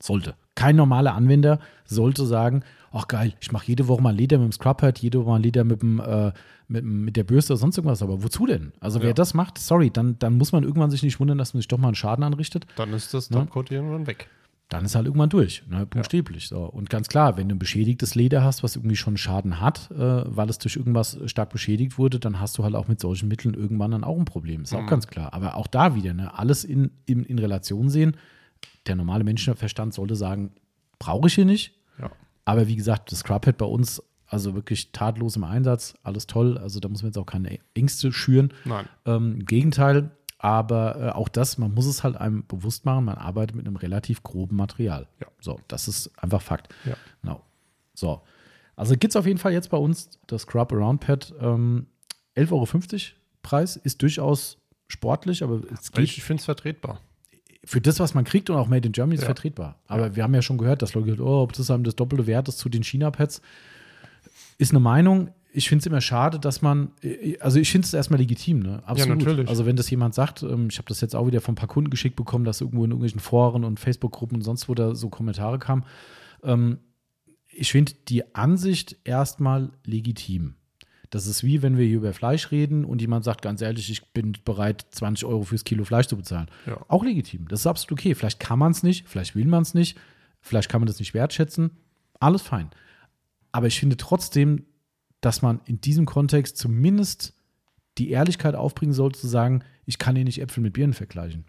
sollte, kein normaler Anwender sollte sagen, ach geil, ich mache jede Woche mal Leder mit dem Scrubhead, jede Woche mal Leder mit, dem, äh, mit, mit der Bürste oder sonst irgendwas, aber wozu denn? Also wer Ja. das macht, sorry, dann, dann muss man irgendwann sich nicht wundern, dass man sich doch mal einen Schaden anrichtet Dann ist das Ne? Topcoat irgendwann weg. Dann ist halt irgendwann durch, ne, buchstäblich. So. Und ganz klar, wenn du ein beschädigtes Leder hast, was irgendwie schon Schaden hat, äh, weil es durch irgendwas stark beschädigt wurde, dann hast du halt auch mit solchen Mitteln irgendwann dann auch ein Problem. Ist auch Mhm. ganz klar. Aber auch da wieder, ne, alles in, in, in Relation sehen. Der normale Menschenverstand sollte sagen, brauche ich hier nicht. Ja. Aber wie gesagt, das Scrubhead bei uns, also wirklich tatlos im Einsatz, alles toll. Also da muss man jetzt auch keine Ängste schüren. Nein. Ähm, Im Gegenteil, aber äh, auch das, man muss es halt einem bewusst machen, man arbeitet mit einem relativ groben Material. Ja. So, das ist einfach Fakt. Ja. Genau. So. Also gibt es auf jeden Fall jetzt bei uns das Scrub Around Pad. Ähm, 11,50 Euro Preis ist durchaus sportlich, aber es geht Ich finde es vertretbar. für das, was man kriegt und auch Made in Germany ist Ja. vertretbar. Aber wir haben ja schon gehört, dass Leute, oh, ob das einem das doppelte Wert ist zu den China-Pads, ist eine Meinung. Ich finde es immer schade, dass man, also ich finde es erstmal legitim, ne? Absolut. natürlich. Also wenn das jemand sagt, ähm, ich habe das jetzt auch wieder von ein paar Kunden geschickt bekommen, dass irgendwo in irgendwelchen Foren und Facebook-Gruppen und sonst wo da so Kommentare kamen. Ähm, ich finde die Ansicht erstmal legitim. Das ist wie wenn wir hier über Fleisch reden und jemand sagt ganz ehrlich, ich bin bereit, 20 Euro fürs Kilo Fleisch zu bezahlen. Ja. Auch legitim. Das ist absolut okay. Vielleicht kann man es nicht, vielleicht will man es nicht, vielleicht kann man das nicht wertschätzen. Alles fein. Aber ich finde trotzdem, dass man in diesem Kontext zumindest die Ehrlichkeit aufbringen sollte, zu sagen, ich kann hier nicht Äpfel mit Birnen vergleichen.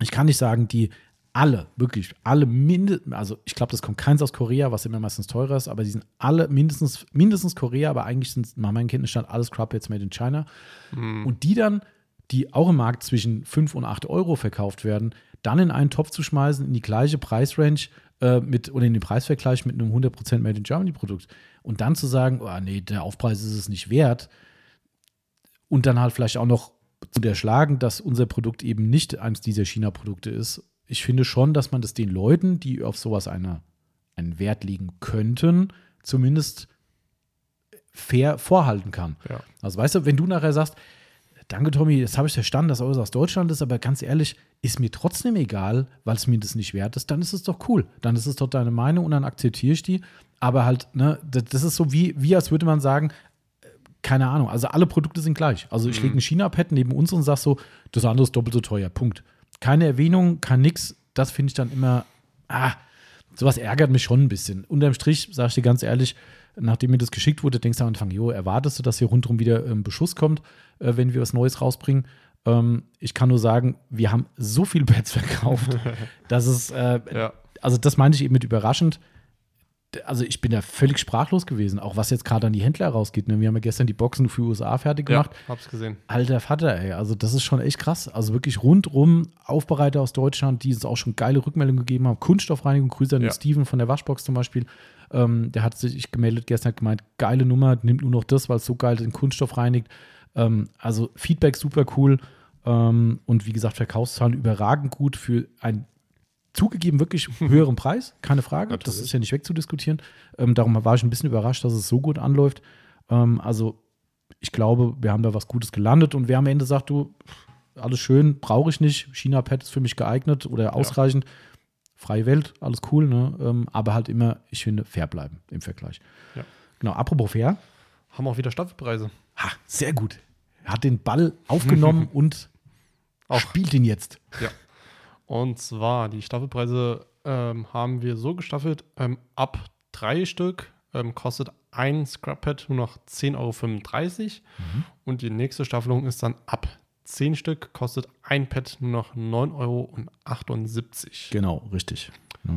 Ich kann nicht sagen, die alle, wirklich, alle mindestens, also ich glaube, das kommt keins aus Korea, was immer meistens teurer ist, aber die sind alle mindestens, mindestens Korea, aber eigentlich sind nach meinem Kenntnisstand alles Crab jetzt made in China. Und die dann, die auch im Markt zwischen 5 und 8 Euro verkauft werden, dann in einen Topf zu schmeißen, in die gleiche Preisrange äh, mit, oder in den Preisvergleich mit einem 100% Made in Germany Produkt und dann zu sagen, oh nee, der Aufpreis ist es nicht wert und dann halt vielleicht auch noch zu unterschlagen, dass unser Produkt eben nicht eines dieser China-Produkte ist. Ich finde schon, dass man das den Leuten, die auf sowas eine, einen Wert legen könnten, zumindest fair vorhalten kann. Ja. Also weißt du, wenn du nachher sagst, danke Tommy, das habe ich verstanden, dass alles aus Deutschland ist, aber ganz ehrlich, ist mir trotzdem egal, weil es mir das nicht wert ist, dann ist es doch cool. Dann ist es doch deine Meinung und dann akzeptiere ich die. Aber halt, ne, das ist so wie, wie als würde man sagen, äh, keine Ahnung, also alle Produkte sind gleich. Also ich lege ein China-Pad neben uns und sage so, das andere ist doppelt so teuer, Punkt. Keine Erwähnung, kein nix, das finde ich dann immer, ah, sowas ärgert mich schon ein bisschen. Unterm Strich, sage ich dir ganz ehrlich, nachdem mir das geschickt wurde, denkst du am Anfang, jo, erwartest du, dass hier rundherum wieder ähm, Beschuss kommt, äh, wenn wir was Neues rausbringen? Ähm, ich kann nur sagen, wir haben so viel Pads <laughs> verkauft, dass es, äh, Ja. also das meinte ich eben mit überraschend. Also ich bin da völlig sprachlos gewesen, auch was jetzt gerade an die Händler rausgeht. Ne? Wir haben ja gestern die Boxen für USA fertig gemacht. Ja, hab's gesehen. Alter Vater, ey, also das ist schon echt krass. Also wirklich rundrum Aufbereiter aus Deutschland, die uns auch schon geile Rückmeldungen gegeben haben. Kunststoffreinigung, Grüße an den Ja. Steven von der Waschbox zum Beispiel. Ähm, der hat sich gemeldet gestern, hat gemeint, geile Nummer, nimmt nur noch das, weil es so geil den Kunststoff reinigt. Ähm, also Feedback super cool. Ähm, und wie gesagt, Verkaufszahlen überragend gut für ein zugegeben wirklich <laughs> höheren Preis, keine Frage. Das Natürlich. ist ja nicht wegzudiskutieren. Ähm, darum war ich ein bisschen überrascht, dass es so gut anläuft. Ähm, also ich glaube, wir haben da was Gutes gelandet und wer am Ende sagt, du, alles schön, brauche ich nicht, China-Pad ist für mich geeignet oder ausreichend, freie Welt, alles cool, ne? Ähm, aber halt immer, ich finde, fair bleiben im Vergleich. Ja. Genau, apropos fair, Haben auch wieder Staffelpreise. Ha, sehr gut. Er hat den Ball aufgenommen <laughs> und Auch. spielt ihn jetzt. Ja. Und zwar, die Staffelpreise ähm, haben wir so gestaffelt, ähm, ab drei Stück ähm, kostet ein Scrap-Pad nur noch 10,35 Euro. Und die nächste Staffelung ist dann ab 10 Stück, kostet ein Pad nur noch 9,78 Euro. Genau, richtig. Ja.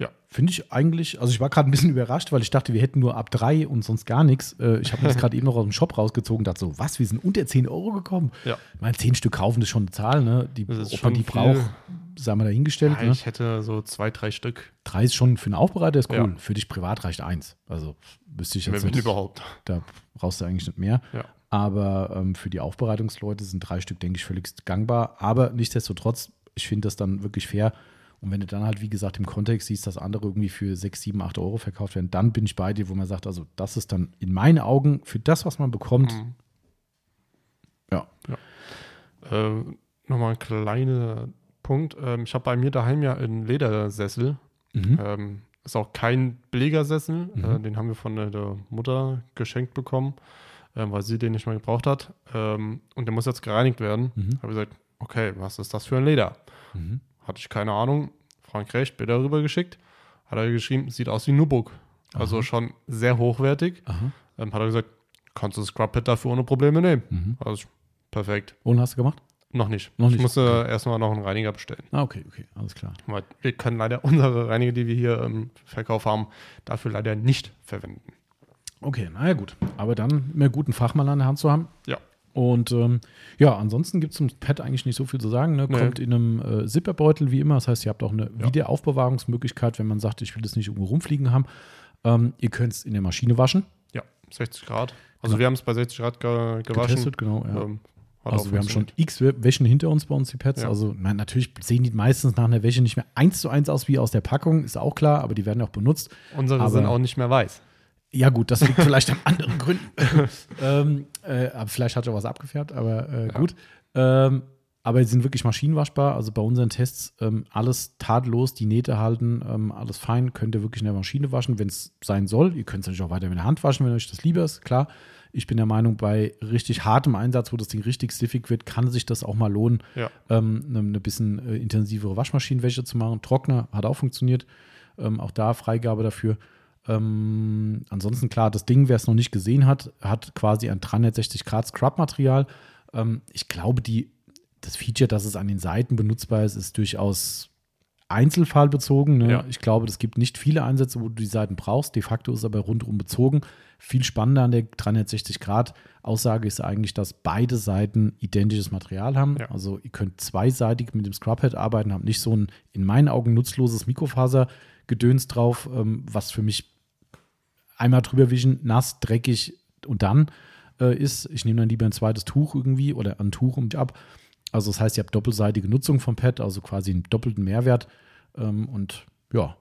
Ja. Finde ich eigentlich, also ich war gerade ein bisschen überrascht, weil ich dachte, wir hätten nur ab drei und sonst gar nichts. Äh, Ich habe das <laughs> gerade eben noch aus dem Shop rausgezogen und dachte so, was, wir sind unter 10 Euro gekommen? Ja. Ich meine, 10 Stück kaufen, das ist schon eine Zahl, ne? Die, ob man die viel. braucht, sei mal dahingestellt. Ja, Ne? ich hätte so zwei, drei Stück, Drei ist schon für einen Aufbereiter, ist cool. Ja. Für dich privat reicht eins. Also wüsste ich jetzt wenn nicht. überhaupt. Da brauchst du eigentlich nicht mehr. Ja. Aber ähm, für die Aufbereitungsleute sind drei Stück, denke ich, völlig gangbar. Aber nichtsdestotrotz, ich finde das dann wirklich fair. Und wenn du dann halt, wie gesagt, im Kontext siehst, dass andere irgendwie für 6, 7, 8 Euro verkauft werden, dann bin ich bei dir, wo man sagt, also das ist dann in meinen Augen für das, was man bekommt, Mhm. ja. Äh, Nochmal ein kleiner Punkt. Ähm, ich habe bei mir daheim ja einen Ledersessel. Mhm. Ähm, ist auch kein Billiger-Sessel. Mhm. Äh, den haben wir von der, der Mutter geschenkt bekommen, ähm, weil sie den nicht mehr gebraucht hat. Ähm, und der muss jetzt gereinigt werden. Mhm. Habe gesagt, okay, was ist das für ein Leder? Mhm. Hatte ich keine Ahnung. Frank Recht, Bilder rüber geschickt. Hat er geschrieben, sieht aus wie Nubuk. Also Aha. schon sehr hochwertig. Aha. Ähm, hat er gesagt, kannst du das Scrub-Pad dafür ohne Probleme nehmen. Mhm. Also perfekt. Und hast du gemacht? Noch nicht. Noch nicht, Ich musste erstmal noch einen Reiniger bestellen. Ah, okay, okay, alles klar. Weil wir können leider <laughs> unsere Reiniger, die wir hier im Verkauf haben, dafür leider nicht verwenden. Okay, naja, gut. Aber dann mehr guten Fachmann an der Hand zu haben. Ja. Und ähm, ja, ansonsten gibt es zum Pad eigentlich nicht so viel zu sagen. Ne? Nee. Kommt in einem äh, Zipperbeutel wie immer. Das heißt, ihr habt auch eine Ja. Wiederaufbewahrungsmöglichkeit, wenn man sagt, ich will das nicht irgendwo rumfliegen haben. Ähm, ihr könnt es in der Maschine waschen. Ja, 60 Grad. Also Genau. wir haben es bei 60 Grad ge gewaschen. Getestet, genau. Ja. Ähm, also wir haben schon x Wä- Wäschen hinter uns bei uns, die Pads. Ja. Also na, natürlich sehen die meistens nach einer Wäsche nicht mehr eins zu eins aus wie aus der Packung, ist auch klar, aber die werden auch benutzt. Unsere aber- sind auch nicht mehr weiß. Ja, gut, das liegt vielleicht an anderen Gründen. <laughs> ähm, äh, aber vielleicht hat er was abgefärbt, aber äh, Ja. gut. Ähm, aber sie sind wirklich maschinenwaschbar. Also bei unseren Tests ähm, alles tadellos, die Nähte halten, ähm, alles fein. Könnt ihr wirklich in der Maschine waschen, wenn es sein soll. Ihr könnt es natürlich auch weiter mit der Hand waschen, wenn euch das lieber ist. Klar, ich bin der Meinung, bei richtig hartem Einsatz, wo das Ding richtig stiffig wird, kann sich das auch mal lohnen, Ja. ähm, eine, eine bisschen äh, intensivere Waschmaschinenwäsche zu machen. Trockner hat auch funktioniert. Ähm, auch da Freigabe dafür. Ähm, ansonsten klar, das Ding, wer es noch nicht gesehen hat, hat quasi ein 360 Grad Scrub-Material. Ähm, ich glaube, die, das Feature, dass es an den Seiten benutzbar ist, ist durchaus einzelfallbezogen. Ne? Ja. Ich glaube, es gibt nicht viele Einsätze, wo du die Seiten brauchst. De facto ist es aber rundum bezogen. Viel spannender an der 360 Grad Aussage ist eigentlich, dass beide Seiten identisches Material haben. Ja. Also ihr könnt zweiseitig mit dem Scrubhead arbeiten, habt nicht so ein in meinen Augen nutzloses Mikrofasergedöns drauf, ähm, was für mich einmal drüber wischen, nass, dreckig und dann äh, ist. Ich nehme dann lieber ein zweites Tuch irgendwie oder ein Tuch um mich ab. Also das heißt, ihr habt doppelseitige Nutzung vom Pad, also quasi einen doppelten Mehrwert. Ähm, und ja,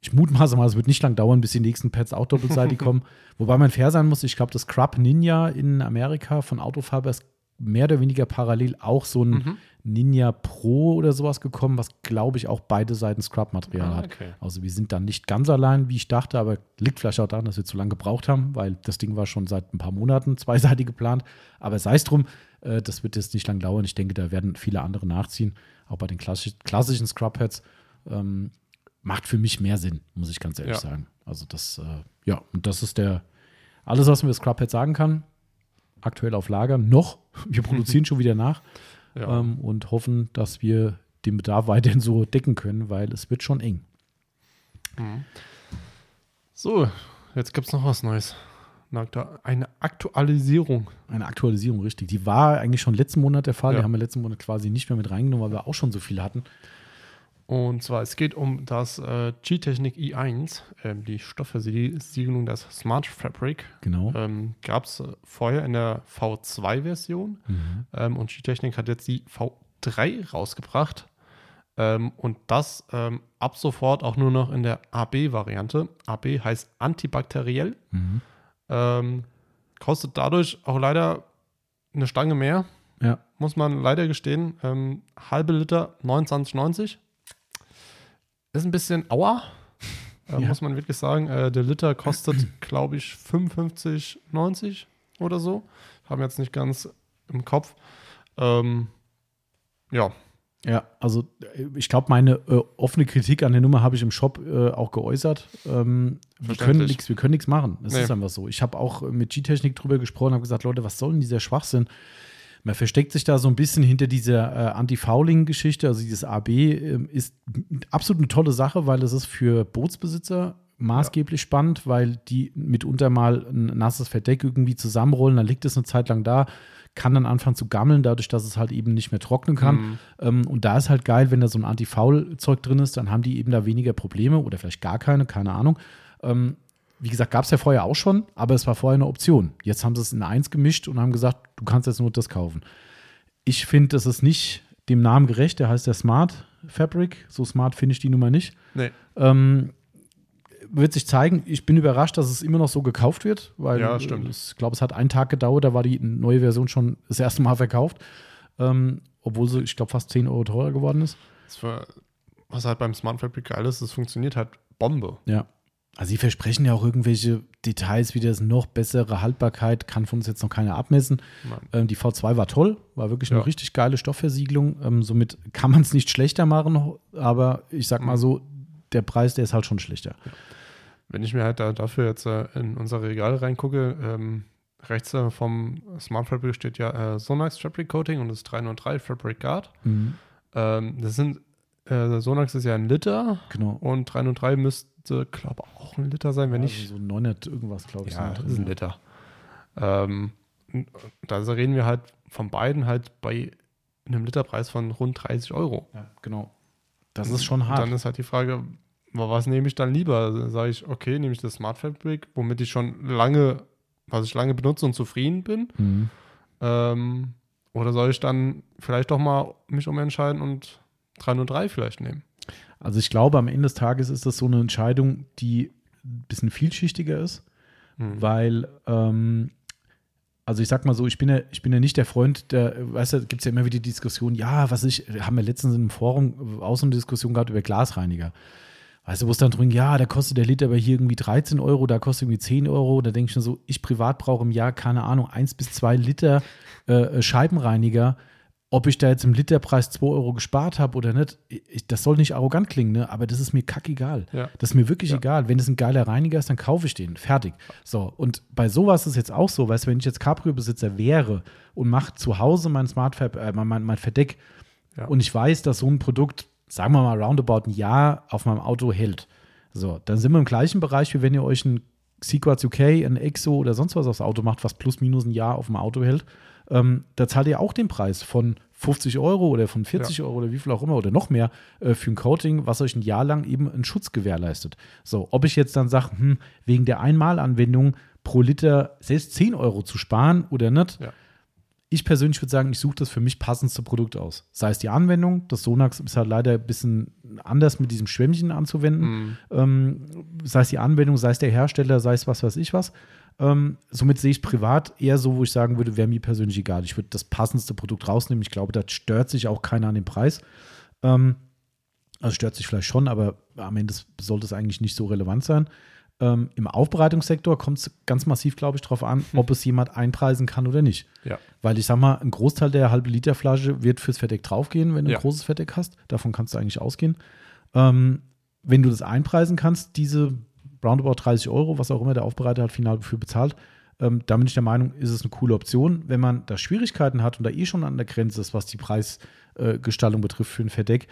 ich mutmaße mal, es wird nicht lang dauern, bis die nächsten Pads auch doppelseitig <laughs> kommen. Wobei man fair sein muss, ich glaube, das Scrub Ninja in Amerika von Autofaber ist mehr oder weniger parallel auch so ein Mhm. Ninja Pro oder sowas gekommen, was glaube ich auch beide Seiten Scrub-Material Ah, hat. okay. Also wir sind dann nicht ganz allein, wie ich dachte, aber liegt vielleicht auch daran, dass wir zu lange gebraucht haben, weil das Ding war schon seit ein paar Monaten <laughs> zweiseitig geplant. Aber sei es drum, äh, das wird jetzt nicht lang dauern. Ich denke, da werden viele andere nachziehen, auch bei den klassi klassischen Scrub-Pads. Ähm, macht für mich mehr Sinn, muss ich ganz ehrlich Ja. sagen. Also das, äh, ja, und das ist der, alles, was man über Scrub-Pad sagen kann. Aktuell auf Lager noch. Wir produzieren <laughs> schon wieder nach Ja. ähm, und hoffen, dass wir den Bedarf weiterhin so decken können, weil es wird schon eng. Mhm. So, jetzt gibt es noch was Neues. Eine Aktualisierung. Eine Aktualisierung, richtig. Die war eigentlich schon letzten Monat der Fall. Ja. Die haben wir letzten Monat quasi nicht mehr mit reingenommen, weil wir auch schon so viele hatten. Und zwar, es geht um das äh, G-Technik i1, ähm, die Stoffversiegelung des Smart Fabric. Genau. Ähm, Gab es äh, vorher in der V2-Version. Mhm. Ähm, und G-Technik hat jetzt die V3 rausgebracht. Ähm, und das ähm, ab sofort auch nur noch in der AB-Variante. AB heißt antibakteriell. Mhm. Ähm, kostet dadurch auch leider eine Stange mehr, Ja. muss man leider gestehen. Ähm, halbe Liter 29,90. Ist ein bisschen auer, äh, Ja. muss man wirklich sagen. Äh, der Liter kostet, <clears throat> glaube ich, 55,90 oder so. Haben jetzt nicht ganz im Kopf. Ähm, ja, Ja, also äh, ich glaube, meine äh, offene Kritik an der Nummer habe ich im Shop äh, auch geäußert. Ähm, wir können nichts, wir können nichts machen. Es Nee. ist einfach so. Ich habe auch mit G-Technik drüber gesprochen, habe gesagt, Leute, was soll denn dieser Schwachsinn? Man versteckt sich da so ein bisschen hinter dieser äh, Anti-Fouling-Geschichte. Also dieses AB ähm, ist absolut eine tolle Sache, weil es ist für Bootsbesitzer maßgeblich spannend, weil die mitunter mal ein nasses Verdeck irgendwie zusammenrollen, dann liegt es eine Zeit lang da, kann dann anfangen zu gammeln, dadurch, dass es halt eben nicht mehr trocknen kann. Mhm. Ähm, und da ist halt geil, wenn da so ein Anti-Foul-Zeug drin ist, dann haben die eben da weniger Probleme oder vielleicht gar keine, keine Ahnung. Ähm, wie gesagt, gab es ja vorher auch schon, aber es war vorher eine Option. Jetzt haben sie es in eins gemischt und haben gesagt, du kannst jetzt nur das kaufen. Ich finde, das ist nicht dem Namen gerecht, der heißt der Smart Fabric. So smart finde ich die Nummer nicht. nee, Ähm, wird sich zeigen. Ich bin überrascht, dass es immer noch so gekauft wird, weil Ja, ich glaube, es hat einen Tag gedauert, da war die neue Version schon das erste Mal verkauft. Ähm, obwohl sie, ich glaube, fast 10 Euro teurer geworden ist. war, was halt beim Smart Fabric geil ist, es funktioniert halt Bombe. Ja. Also sie versprechen ja auch irgendwelche Details, wie das noch bessere Haltbarkeit, kann von uns jetzt noch keiner abmessen. Ähm, die V2 war toll, war wirklich eine Ja. richtig geile Stoffversiegelung. Ähm, somit kann man es nicht schlechter machen, aber ich sag mal Mhm. so, der Preis, der ist halt schon schlechter. Wenn ich mir halt da dafür jetzt äh, in unser Regal reingucke, ähm, rechts äh, vom Smart Fabric steht ja äh, Sonax Fabric Coating und das 303 Fabric Guard. Mhm. Ähm, das sind, äh, Sonax ist ja ein Liter Genau. und 303 müsste, glaube ich, auch ein Liter sein, wenn Also nicht. so 900 irgendwas, glaube ich. Ja, das ist ein drin. Liter. Ähm, da reden wir halt von beiden halt bei einem Literpreis von rund 30 Euro. Ja, genau. Das ist schon Und hart. Dann ist halt die Frage, wa- was nehme ich dann lieber? Sage ich, okay, nehme ich das Smart Fabric, womit ich schon lange, was ich lange benutze und zufrieden bin. Mhm. Ähm, oder soll ich dann vielleicht doch mal mich umentscheiden und 303 vielleicht nehmen? Also ich glaube, am Ende des Tages ist das so eine Entscheidung, die ein bisschen vielschichtiger ist, Hm. weil, ähm, also ich sag mal so, ich bin ja, ich bin ja nicht der Freund, der, weißt du, gibt es ja immer wieder die Diskussion, ja, was ich, wir haben ja letztens im Forum auch so eine Diskussion gehabt über Glasreiniger. Weißt du, wo es dann drin, ja, da kostet der Liter aber hier irgendwie 13 Euro, da kostet irgendwie 10 Euro. Da denke ich schon so, ich privat brauche im Jahr, keine Ahnung, 1 bis 2 Liter äh, Scheibenreiniger. Ob ich da jetzt im Literpreis 2 Euro gespart habe oder nicht, ich, das soll nicht arrogant klingen, ne? aber das ist mir kackegal. Ja. Das ist mir wirklich Ja. egal. Wenn es ein geiler Reiniger ist, dann kaufe ich den. Fertig. So, und bei sowas ist jetzt auch so, weißt du, wenn ich jetzt Cabrio-Besitzer wäre und mache zu Hause mein Smartfab, äh, mein, mein Verdeck Ja. und ich weiß, dass so ein Produkt, sagen wir mal, roundabout ein Jahr auf meinem Auto hält. So, dann sind wir im gleichen Bereich, wie wenn ihr euch ein Sequats UK, ein Exo oder sonst was aufs Auto macht, was plus minus ein Jahr auf dem Auto hält. Ähm, da zahlt ihr auch den Preis von 50 Euro oder von 40 Euro oder wie viel auch immer oder noch mehr äh, für ein Coating, was euch ein Jahr lang eben einen Schutz gewährleistet. So, ob ich jetzt dann sage, hm, wegen der Einmalanwendung pro Liter selbst 10 Euro zu sparen oder nicht, Ja. ich persönlich würde sagen, ich suche das für mich passendste Produkt aus. Sei es die Anwendung, das Sonax ist halt leider ein bisschen anders mit diesem Schwämmchen anzuwenden. Mhm. Ähm, sei es die Anwendung, sei es der Hersteller, sei es was weiß ich was. Ähm, somit sehe ich privat eher so, wo ich sagen würde, wäre mir persönlich egal. Ich würde das passendste Produkt rausnehmen. Ich glaube, da stört sich auch keiner an dem Preis. Ähm, also stört sich vielleicht schon, aber am Ende sollte es eigentlich nicht so relevant sein. Ähm, Im Aufbereitungssektor kommt es ganz massiv, glaube ich, darauf an, ob es jemand einpreisen kann oder nicht. Ja. Weil ich sag mal, ein Großteil der halbe Liter Flasche wird fürs Verdeck draufgehen, wenn du Ja. ein großes Verdeck hast. Davon kannst du eigentlich ausgehen. Ähm, wenn du das einpreisen kannst, diese roundabout 30 Euro, was auch immer der Aufbereiter hat final dafür bezahlt, ähm, da bin ich der Meinung, ist es eine coole Option. Wenn man da Schwierigkeiten hat und da eh schon an der Grenze ist, was die Preisgestaltung betrifft für ein Verdeck,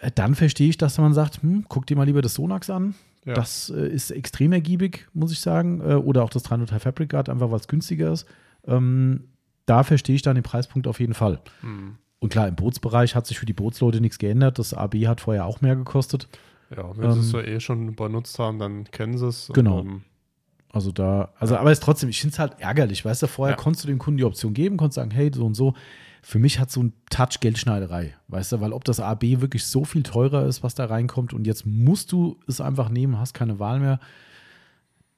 äh, dann verstehe ich, dass man sagt, hm, guck dir mal lieber das Sonax an. Ja. Das äh, ist extrem ergiebig, muss ich sagen. Äh, oder auch das 303 Fabric Guard, einfach weil es günstiger ist. Ähm, da verstehe ich dann den Preispunkt auf jeden Fall. Hm. Und klar, im Bootsbereich hat sich für die Bootsleute nichts geändert. Das AB hat vorher auch mehr gekostet. Ja, wenn Ähm, sie es ja eh schon benutzt haben, dann kennen sie es. Genau. Und, ähm, Also da, also aber es ist trotzdem, ich finde es halt ärgerlich, weißt du, vorher Ja. konntest du dem Kunden die Option geben, konntest sagen, hey, so und so. Für mich hat so ein Touch Geldschneiderei, weißt du, weil ob das AB wirklich so viel teurer ist, was da reinkommt und jetzt musst du es einfach nehmen, hast keine Wahl mehr.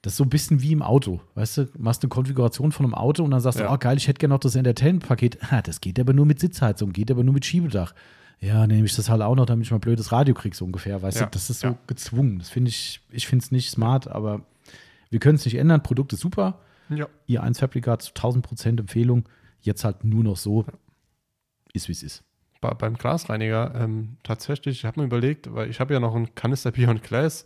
Das ist so ein bisschen wie im Auto, weißt du, machst eine Konfiguration von einem Auto und dann sagst Ja. du, oh geil, ich hätte gerne noch das Entertainment-Paket. Ah, <laughs> das geht aber nur mit Sitzheizung, geht aber nur mit Schiebedach. Ja, nehme ich das halt auch noch, damit ich mal blödes Radio kriege, so ungefähr, weißt Ja. du, das ist so Ja. gezwungen. Das finde ich, ich finde es nicht smart, aber wir können es nicht ändern. Produkt ist super. ja. Ihr 1 Fabrikat zu 1000 Prozent Empfehlung. Jetzt halt nur noch so. Ist wie es ist. Bei, beim Glasreiniger ähm, tatsächlich, ich habe mir überlegt, weil ich habe ja noch einen Kanister Beyond Glass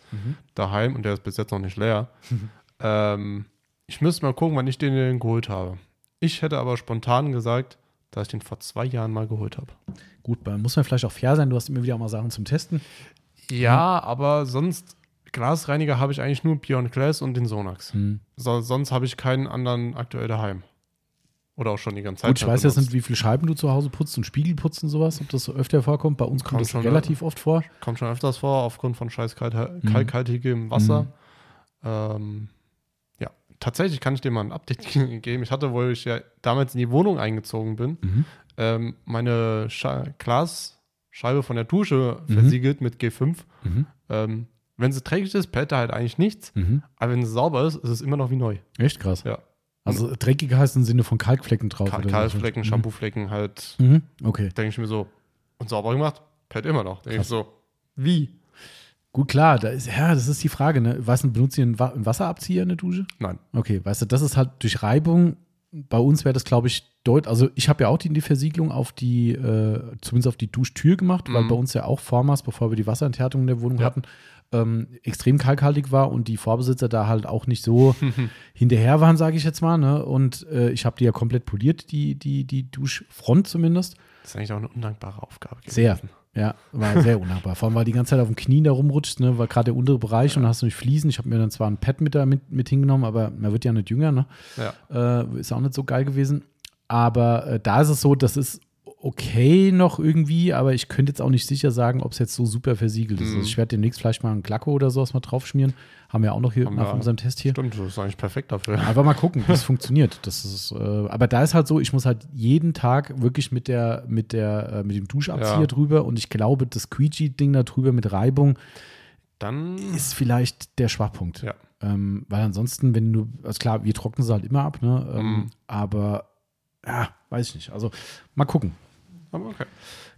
daheim und der ist bis jetzt noch nicht leer. <laughs> ähm, ich müsste mal gucken, wann ich den geholt habe. Ich hätte aber spontan gesagt, dass ich den vor zwei Jahren mal geholt habe. Gut, man muss man vielleicht auch fair sein. Du hast immer wieder auch mal Sachen zum Testen. Ja, aber sonst, Glasreiniger habe ich eigentlich nur Beyond Glass und den Sonax. Hm. So, sonst habe ich keinen anderen aktuell daheim. Oder auch schon die ganze Zeit. Gut, ich weiß jetzt nicht, wie viele Scheiben du zu Hause putzt und Spiegel putzt und sowas, ob das so öfter vorkommt. Bei uns kommt, Kommt das schon, relativ oft vor. Kommt schon öfters vor, aufgrund von scheiß Mhm. kalkhaltigem Wasser. Ähm, ja, tatsächlich kann ich dir mal ein Update <laughs> geben. Ich hatte, wo ich ja damals in die Wohnung eingezogen bin, Mhm. ähm, meine Glasscheibe von der Dusche Mhm. versiegelt mit G5. Mhm. Ähm, wenn sie dreckig ist, pellt da halt eigentlich nichts. Mhm. Aber wenn sie sauber ist, ist es immer noch wie neu. Echt krass. Ja. Also dreckiger heißt im Sinne von Kalkflecken drauf. Ka oder so. Kalkflecken, Mhm. Shampooflecken halt, Mhm. Okay. denke ich mir so, und sauber gemacht, pellt immer noch. Denke ich so, wie? Gut, klar, da ist, ja, das ist die Frage, ne? Weißt du, benutzt ihr einen, Wa einen Wasserabzieher in der Dusche? Nein. Okay, weißt du, das ist halt durch Reibung. Bei uns wäre das, glaube ich, deutlich. Also, ich habe ja auch die, die Versiegelung auf die, äh, zumindest auf die Duschtür gemacht, weil Mhm. bei uns ja auch vormals, bevor wir die Wasserenthärtung in der Wohnung Ja. hatten, ähm, extrem kalkhaltig war und die Vorbesitzer da halt auch nicht so <laughs> hinterher waren, sage ich jetzt mal. Ne? Und äh, ich habe die ja komplett poliert, die, die, die Duschfront zumindest. Das ist eigentlich auch eine undankbare Aufgabe. Sehr. Ja, war sehr unnahbar. Vor allem, weil die ganze Zeit auf dem Knien da rumrutscht, ne, war gerade der untere Bereich und dann hast du nicht Fliesen. Ich habe mir dann zwar ein Pad mit da mit, mit hingenommen, aber man wird ja nicht jünger, ne? Ja. Äh, ist auch nicht so geil gewesen. Aber äh, da ist es so, das ist okay noch irgendwie, aber ich könnte jetzt auch nicht sicher sagen, ob es jetzt so super versiegelt ist. Mhm. Also ich werde demnächst vielleicht mal einen Glacko oder sowas mal draufschmieren. Haben wir auch noch hier Haben nach wir. unserem Test hier. Stimmt, das ist eigentlich perfekt dafür. Einfach mal gucken, wie es <laughs> funktioniert. Das ist, äh, aber da ist halt so, ich muss halt jeden Tag wirklich mit der, mit der, äh, mit dem Duschabzieher Ja. drüber und ich glaube, das Quietschi-Ding da drüber mit Reibung Dann ist vielleicht der Schwachpunkt. Ja. Ähm, weil ansonsten, wenn du, also klar, wir trocknen sie halt immer ab, ne? Ähm, Mhm. Aber ja, weiß ich nicht. Also mal gucken. Aber okay.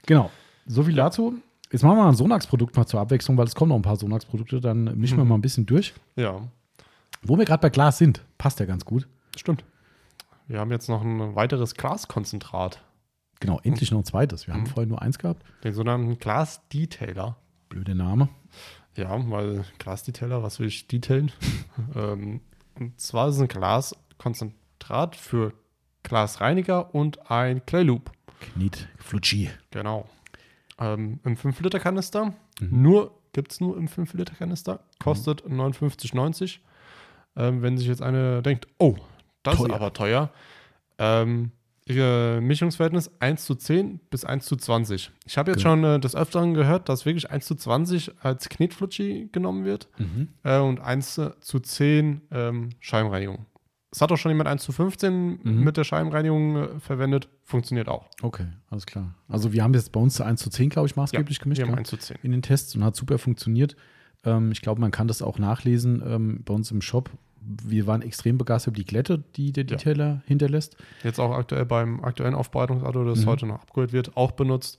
Genau. So viel dazu. Jetzt machen wir mal ein Sonax-Produkt mal zur Abwechslung, weil es kommen noch ein paar Sonax-Produkte, dann mischen wir Mhm. mal ein bisschen durch. Ja, Wo wir gerade bei Glas sind, passt ja ganz gut. stimmt. Wir haben jetzt noch ein weiteres Glaskonzentrat, Genau, endlich noch ein zweites. Wir haben Mhm. vorher nur eins gehabt. den sogenannten Glas-Detailer. Blöder Name. Ja, weil Glas-Detailer, was will ich detailen? <laughs> ähm, und zwar ist es ein Glaskonzentrat für Glasreiniger und ein Clay Loop. Kniet Flutschi. Genau. Ähm, Im 5-Liter-Kanister. Mhm. Nur, gibt es nur im 5-Liter-Kanister. Kostet 59,90. Ähm, wenn sich jetzt eine denkt, oh, das Teuer. ist aber teuer. Ähm, ihr Mischungsverhältnis 1 zu 10 bis 1 zu 20. Ich habe jetzt Genau. schon äh, des Öfteren gehört, dass wirklich 1 zu 20 als Knetflutschi genommen wird Mhm. äh, und 1 zu 10 ähm, Scheibenreinigung. Es hat auch schon jemand 1 zu 15 Mhm. mit der Scheibenreinigung äh, verwendet. Funktioniert auch. Okay, alles klar. Also wir haben jetzt bei uns 1 zu 10, glaube ich, maßgeblich gemischt Wir haben gehabt 1 zu 10. in den Tests und hat super funktioniert. Ähm, ich glaube, man kann das auch nachlesen ähm, bei uns im Shop. Wir waren extrem begeistert über die Glätte, die der Ja. Detailer hinterlässt. Jetzt auch aktuell beim aktuellen Aufbereitungsauto, das Mhm. heute noch abgeholt wird, auch benutzt.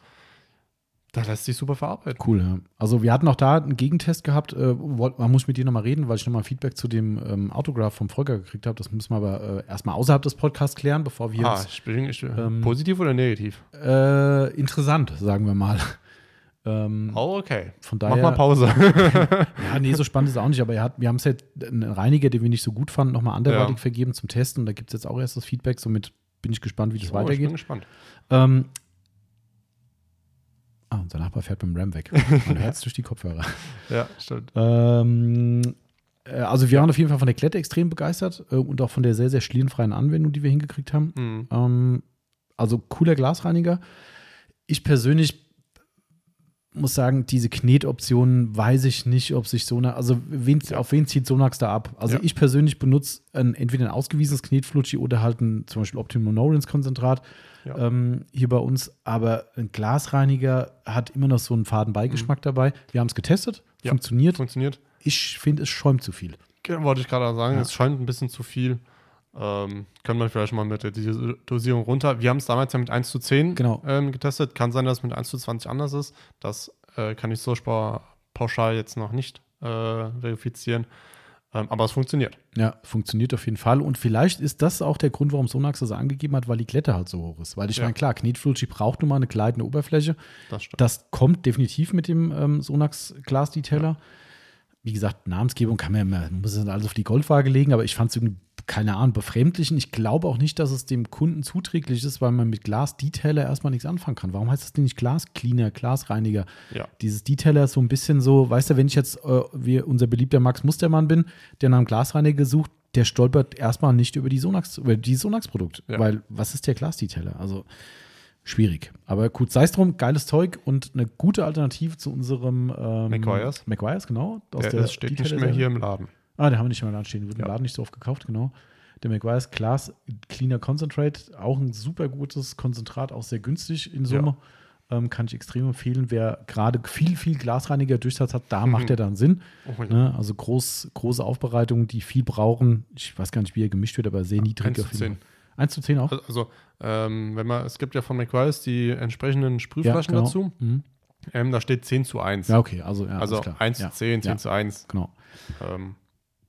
Da lässt sich super verarbeiten. Cool, ja. Also wir hatten auch da einen Gegentest gehabt. Äh, man muss mit dir nochmal reden, weil ich nochmal Feedback zu dem ähm, Autograph vom Volker gekriegt habe. Das müssen wir aber äh, erstmal außerhalb des Podcasts klären, bevor wir Ah, uns ich bin, ähm, positiv oder negativ? äh, interessant, sagen wir mal. <laughs> Ähm, Oh, okay. von Mach daher, mal Pause. <laughs> ja, nee, so spannend ist es auch nicht, aber er hat, wir haben es jetzt einen Reiniger, den wir nicht so gut fanden, nochmal anderweitig Ja. vergeben zum Testen und da gibt es jetzt auch erst das Feedback, somit bin ich gespannt, wie das Oh, ich bin weitergeht. gespannt. Ähm, Ah, unser Nachbar fährt dem Ram weg. <laughs> Man hört es durch die Kopfhörer. Ja, stimmt. Ähm, äh, also wir waren auf jeden Fall von der Klette extrem begeistert äh, und auch von der sehr, sehr schlierenfreien Anwendung, die wir hingekriegt haben. Mhm. Ähm, also cooler Glasreiniger. Ich persönlich muss sagen, diese Knetoptionen weiß ich nicht, ob sich Sonax, also wen, auf wen zieht Sonax da ab? Also Ja. ich persönlich benutze ein, entweder ein ausgewiesenes Knetflutschi oder halt ein zum Beispiel Optimum No-Rinse Konzentrat Ja. ähm, hier bei uns. Aber ein Glasreiniger hat immer noch so einen faden Beigeschmack dabei. Wir haben es getestet, Ja. funktioniert. Funktioniert. Ich finde, es schäumt zu viel. Wollte ich gerade sagen, Ja. es scheint ein bisschen zu viel. Ähm, können wir vielleicht mal mit der Dosierung runter. Wir haben es damals ja mit 1 zu 10 Genau. ähm, getestet. Kann sein, dass es mit 1 zu 20 anders ist. Das äh, kann ich so pauschal jetzt noch nicht äh, verifizieren. Ähm, aber es funktioniert. Ja, funktioniert auf jeden Fall. Und vielleicht ist das auch der Grund, warum Sonax das angegeben hat, weil die Klette halt so hoch ist. Weil ich Ja. meine, klar, Knetflutschi braucht nun mal eine gleitende Oberfläche. Das stimmt. Das kommt definitiv mit dem ähm, Sonax Glas Detailer. Wie gesagt, Namensgebung kann man ja immer, man muss es alles auf die Goldwaage legen, aber ich fand es irgendwie, keine Ahnung, befremdlich. Und ich glaube auch nicht, dass es dem Kunden zuträglich ist, weil man mit Glas Detailer erstmal nichts anfangen kann. Warum heißt das denn nicht Glas Cleaner, Glasreiniger? Ja. Dieses Detailer ist so ein bisschen so, weißt du, wenn ich jetzt äh, wie unser beliebter Max Mustermann bin, der nach einem Glasreiniger gesucht, der stolpert erstmal nicht über die Sonax, über dieses Sonax-Produkt. Ja. Weil was ist der Glasdetailer? Also schwierig. Aber gut, sei es drum, geiles Zeug und eine gute Alternative zu unserem ähm, McGuire's. McGuire's, genau. Aus Der, der das steht nicht mehr hier im Laden. Ah, den haben wir nicht im Laden stehen. Wird im Ja. Laden nicht so oft gekauft, genau. Der McGuire's Glass Cleaner Concentrate, auch ein super gutes Konzentrat, auch sehr günstig in Summe. Ähm, kann ich extrem empfehlen. Wer gerade viel, viel Glasreiniger Durchsatz hat, da Mhm. macht er dann Sinn. Oh, ja. Ne? Also groß, große Aufbereitungen, die viel brauchen. Ich weiß gar nicht, wie er gemischt wird, aber sehr niedrig. 1 zu auf jeden 10. Fall. 1 zu 10 auch? Also, ähm, wenn man, es gibt ja von McGuire's die entsprechenden Sprühflaschen genau. dazu. Mhm. Ähm, da steht 10 zu 1. Ja, okay. Also, ja, also alles klar. 1 ja. zu 10, 10 ja. zu 1. Genau. Ähm,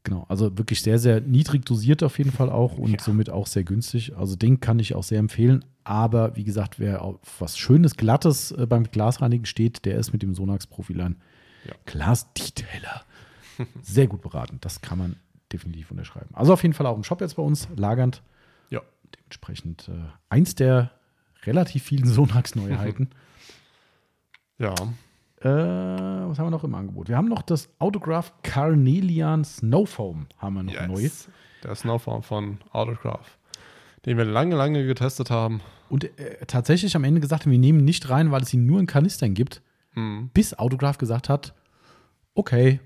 Genau, also wirklich sehr, sehr niedrig dosiert auf jeden Fall auch und Ja. somit auch sehr günstig. Also den kann ich auch sehr empfehlen. Aber wie gesagt, wer auf was Schönes, Glattes äh, beim Glasreinigen steht, der ist mit dem Sonax Profiline Ja. Glasdetailer <laughs> sehr gut beraten. Das kann man definitiv unterschreiben. Also auf jeden Fall auch im Shop jetzt bei uns, lagernd. ja. Dementsprechend äh, eins der relativ vielen <laughs> Sonax-Neuheiten. Ja. Äh, was haben wir noch im Angebot? Wir haben noch das Autograph Carnelian Snowfoam haben wir noch Yes. neu. Der Snowform von Autograph. Den wir lange, lange getestet haben. Und äh, tatsächlich am Ende gesagt haben, wir nehmen nicht rein, weil es ihn nur in Kanistern gibt, Hm. bis Autograph gesagt hat, okay,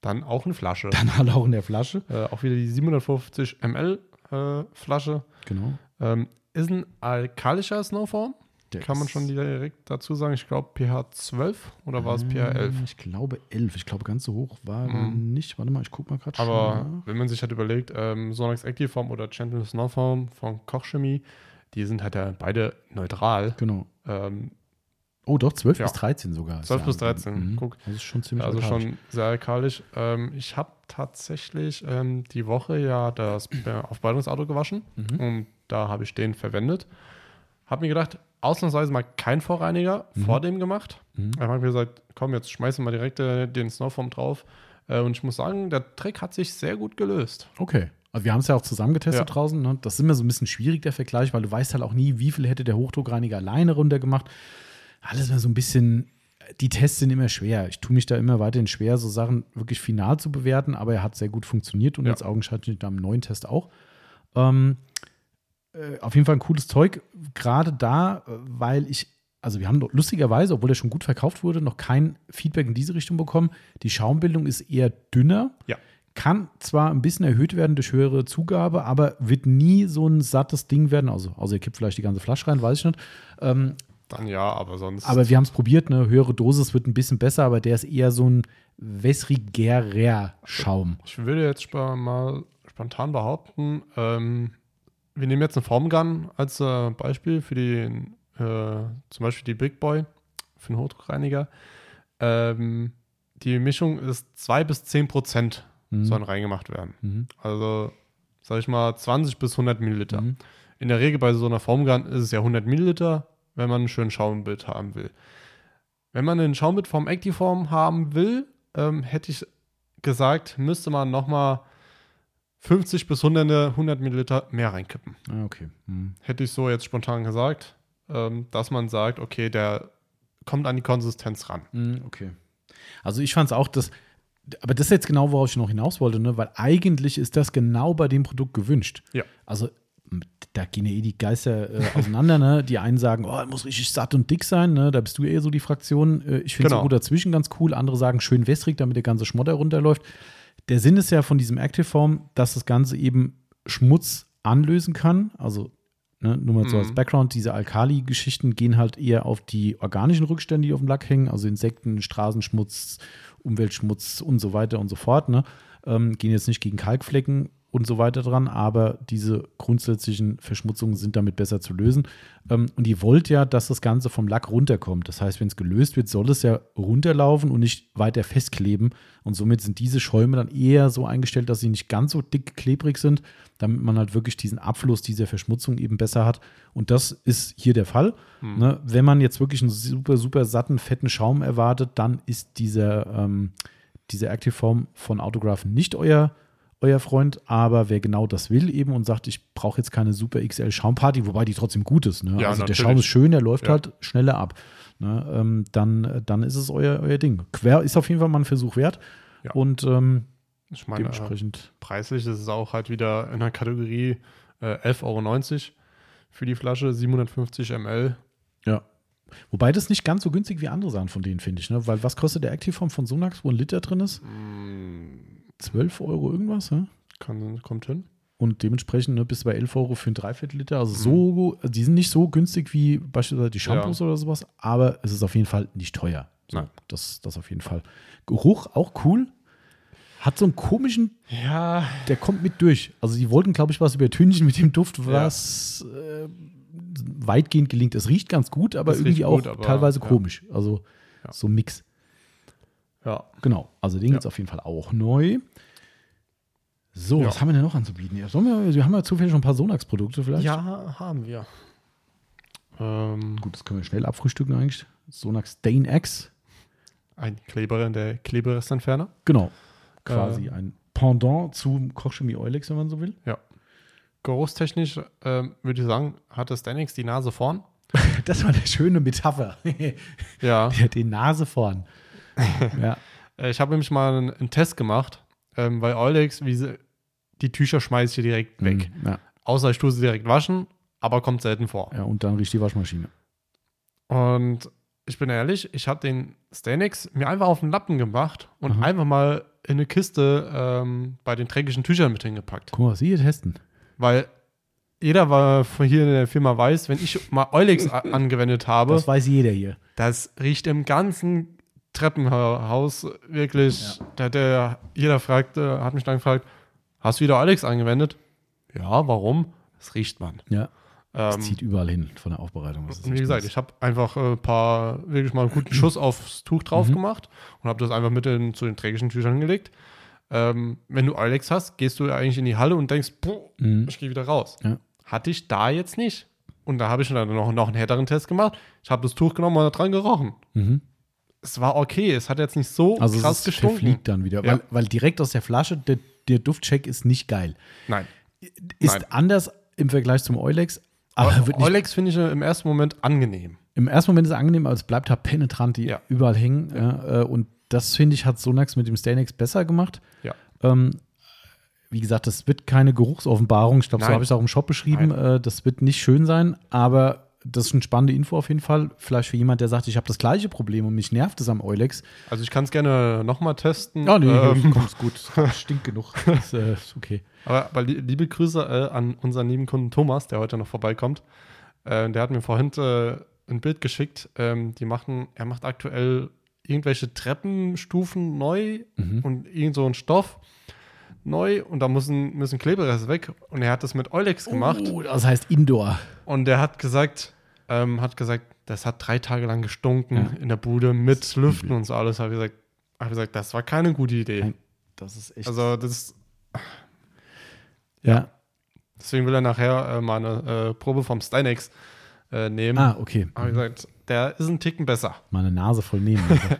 Dann auch eine Flasche. dann halt auch in der Flasche. Äh, auch wieder die 750 ml äh, Flasche. Genau. Ähm, ist ein alkalischer Snowform. Der Kann man schon direkt dazu sagen. Ich glaube pH 12 oder war es pH 11? Äh, Ich glaube 11. Ich glaube, ganz so hoch war Mhm. nicht. Warte mal, ich gucke mal gerade Aber wenn man sich halt überlegt, ähm, Sonax Activeform oder Gentle Snowform von Kochchemie, die sind halt ja beide neutral. Genau. Ähm, Oh, doch, 12 Ja. bis 13 sogar. ist 12 ja bis angegeben. 13, Mhm. guck. Das ist schon ziemlich also alkalisch. schon sehr alkalisch. Ähm, ich habe tatsächlich ähm, die Woche ja das Aufbereitungsauto gewaschen Mhm. und da habe ich den verwendet. Habe mir gedacht, ausnahmsweise mal kein Vorreiniger Mhm. vor dem gemacht. Mhm. Ich gesagt, komm, jetzt schmeißen wir direkt äh, den Snowform drauf. Äh, und ich muss sagen, der Trick hat sich sehr gut gelöst. Okay. Also wir haben es ja auch zusammen getestet Ja. draußen. Ne? Das ist immer so ein bisschen schwierig, der Vergleich, weil du weißt halt auch nie, wie viel hätte der Hochdruckreiniger alleine runtergemacht. Alles immer so ein bisschen, die Tests sind immer schwer. Ich tue mich da immer weiterhin schwer, so Sachen wirklich final zu bewerten, aber er hat sehr gut funktioniert und Ja. jetzt augenscheinlich am neuen Test auch. Ähm, äh, auf jeden Fall ein cooles Zeug, gerade da, äh, weil ich, also wir haben lustigerweise, obwohl er schon gut verkauft wurde, noch kein Feedback in diese Richtung bekommen. Die Schaumbildung ist eher dünner Ja. kann zwar ein bisschen erhöht werden durch höhere Zugabe, aber wird nie so ein sattes Ding werden. Also, außer ihr kippt vielleicht die ganze Flasche rein, weiß ich nicht. Ähm, Dann ja, aber sonst. aber wir haben es probiert, eine höhere Dosis wird ein bisschen besser, aber der ist eher so ein wässrigerer Schaum. Ich würde jetzt mal spontan behaupten, ähm, wir nehmen jetzt einen Formgun als äh, Beispiel für die, äh, zum Beispiel die Big Boy, für den Hochdruckreiniger. Ähm, die Mischung ist 2 bis 10 Prozent Mhm. sollen reingemacht werden. Mhm. Also, sag ich mal, 20 bis 100 Milliliter. Mhm. In der Regel bei so einer Formgun ist es ja 100 Milliliter, wenn man einen schönen Schaumbild haben will. Wenn man einen Schaumbild vom Actiform haben will, ähm, hätte ich gesagt, müsste man nochmal 50 bis 100, 100 Milliliter mehr reinkippen. Ah, okay. Mhm. Hätte ich so jetzt spontan gesagt, ähm, dass man sagt, okay, der kommt an die Konsistenz ran. Mm, Okay. Also ich fand es auch, dass, aber das ist jetzt genau, worauf ich noch hinaus wollte, ne? weil eigentlich ist das genau bei dem Produkt gewünscht. Ja. Also da gehen ja eh die Geister äh, auseinander. ne? Die einen sagen, oh, muss richtig satt und dick sein. Ne? Da bist du eher so die Fraktion. Äh, ich finde Genau. so gut dazwischen ganz cool. Andere sagen schön wässrig, damit der ganze Schmotter runterläuft. Der Sinn ist ja von diesem Active Form, dass das Ganze eben Schmutz anlösen kann. Also ne, nur mal so Mhm. als Background, diese Alkali-Geschichten gehen halt eher auf die organischen Rückstände, die auf dem Lack hängen, also Insekten, Straßenschmutz, Umweltschmutz und so weiter und so fort. Ne? Ähm, gehen jetzt nicht gegen Kalkflecken und so weiter dran, aber diese grundsätzlichen Verschmutzungen sind damit besser zu lösen. Ähm, und ihr wollt ja, dass das Ganze vom Lack runterkommt. Das heißt, wenn es gelöst wird, soll es ja runterlaufen und nicht weiter festkleben. Und somit sind diese Schäume dann eher so eingestellt, dass sie nicht ganz so dick klebrig sind, damit man halt wirklich diesen Abfluss dieser Verschmutzung eben besser hat. Und das ist hier der Fall. Ne? Wenn man jetzt wirklich einen super, super satten, fetten Schaum erwartet, dann ist dieser, ähm, diese Active Form von Autograph nicht euer, euer Freund. Aber wer genau das will eben und sagt, ich brauche jetzt keine super XL Schaumparty, wobei die trotzdem gut ist. Ne? Ja, also der natürlich. Schaum ist schön, der läuft Ja. halt schneller ab. Ne? Ähm, dann, dann ist es euer, euer Ding. Quer ist auf jeden Fall mal ein Versuch wert. Ja. Und ähm, Ich meine, äh, dementsprechend. preislich ist es auch halt wieder in der Kategorie äh, 11,90 Euro für die Flasche, 750 ml. Ja. Wobei das nicht ganz so günstig wie andere Sachen von denen, finde ich. Ne? Weil was kostet der Activeform von Sonax, wo ein Liter drin ist? 12 Euro irgendwas, ja? Kann, kommt hin. Und dementsprechend ne, bis bei 11 Euro für ein Dreiviertel Liter. Mhm. Also so, die sind nicht so günstig wie beispielsweise die Shampoos oder sowas, aber es ist auf jeden Fall nicht teuer. So, Nein. das, das auf jeden Fall. Geruch auch cool. Hat so einen komischen, Ja, der kommt mit durch. Also die wollten, glaube ich, was übertünchen mit dem Duft, was äh, weitgehend gelingt. Es riecht ganz gut, aber Es irgendwie auch gut, aber, teilweise ja. komisch. Also Ja. so ein Mix. Ja. Genau, also den Ja. gibt es auf jeden Fall auch neu. So, Ja. was haben wir denn noch anzubieten? Ja, sollen wir, wir haben ja zufällig schon ein paar Sonax-Produkte vielleicht. Ja, haben wir. Ähm, Gut, das können wir schnell abfrühstücken eigentlich. Sonax Stain X. ein Kleber, der Kleberestentferner. Genau. Quasi Äh. ein Pendant zum Kochchemie Eulex, wenn man so will. Geruchstechnisch ähm, würde ich sagen, hat das Stanix die Nase vorn. <laughs> Das war eine schöne Metapher. Ja. <laughs> Der hat die Nase vorn. <laughs> ja. Äh, Ich habe nämlich mal einen, einen Test gemacht, ähm, weil Eulex, wie sie, die Tücher schmeiße ich hier direkt weg. Mhm. Ja. Außer ich tue sie direkt waschen, aber kommt selten vor. ja, und dann riecht die Waschmaschine. Und ich bin ehrlich, ich habe den Stanix mir einfach auf den Lappen gemacht und Aha. einfach mal in eine Kiste ähm, bei den dreckigen Tüchern mit hingepackt. Guck mal, was Sie hier testen. Weil jeder war von hier in der Firma weiß, wenn ich mal Eulex angewendet habe, Das weiß jeder hier. das riecht im ganzen Treppenhaus wirklich. Der, der, jeder fragte, hat mich dann gefragt, hast du wieder Eulex angewendet? Ja, warum? Das riecht man. Ja. Das Ähm, zieht überall hin von der Aufbereitung. Wie gesagt, ich habe einfach ein paar, wirklich mal einen guten Schuss aufs Tuch drauf Mhm. gemacht und habe das einfach mit den, zu den trägischen Tüchern gelegt. Ähm, wenn du Eulex hast, gehst du eigentlich in die Halle und denkst, boah, Mhm. ich gehe wieder raus. Ja. Hatte ich da jetzt nicht. Und da habe ich dann noch, noch einen härteren Test gemacht. Ich habe das Tuch genommen und da dran gerochen. Mhm. Es war okay, es hat jetzt nicht so Also krass es gestunken. verfliegt dann wieder. Ja. Weil, weil direkt aus der Flasche, der, der Duftcheck ist nicht geil. Nein. Ist Nein. anders im Vergleich zum Eulex, aber Aber Eulex finde ich im ersten Moment angenehm. im ersten Moment ist es angenehm, aber es bleibt halt penetrant, die Ja. überall hängen. Ja. äh, und das, finde ich, hat Sonax mit dem Stanex besser gemacht. Ja. Ähm, wie gesagt, das wird keine Geruchsoffenbarung. Ich glaube, so Nein. habe ich es auch im Shop beschrieben. Äh, das wird nicht schön sein, aber das ist eine spannende Info auf jeden Fall. Vielleicht für jemand, der sagt, ich habe das gleiche Problem und mich nervt es am Eulex. Also ich kann es gerne nochmal testen. Ja, nee, Ähm, <laughs> komm, ist <laughs> gut. Stinkt genug. Ist, äh, ist okay. Aber, aber li- liebe Grüße äh, an unseren lieben Kunden Thomas, der heute noch vorbeikommt. Äh, der hat mir vorhin äh, ein Bild geschickt. Ähm, die machen, er macht aktuell irgendwelche Treppenstufen neu Mhm. und irgend so ein Stoff neu und da müssen, müssen Klebereste weg. Und er hat das mit Eulex gemacht Oh, das heißt Indoor. und der hat gesagt, ähm, hat gesagt, das hat drei Tage lang gestunken Ja. in der Bude mit Lüften und so alles. Habe ich gesagt, hab ich gesagt, das war keine gute Idee. Nein, Das ist echt. Also das ja. Deswegen will er nachher äh, mal eine äh, Probe vom Stynex äh, nehmen. Ah, okay. Habe ich gesagt, der ist ein Ticken besser. Meine Nase voll nehmen. Also. <laughs>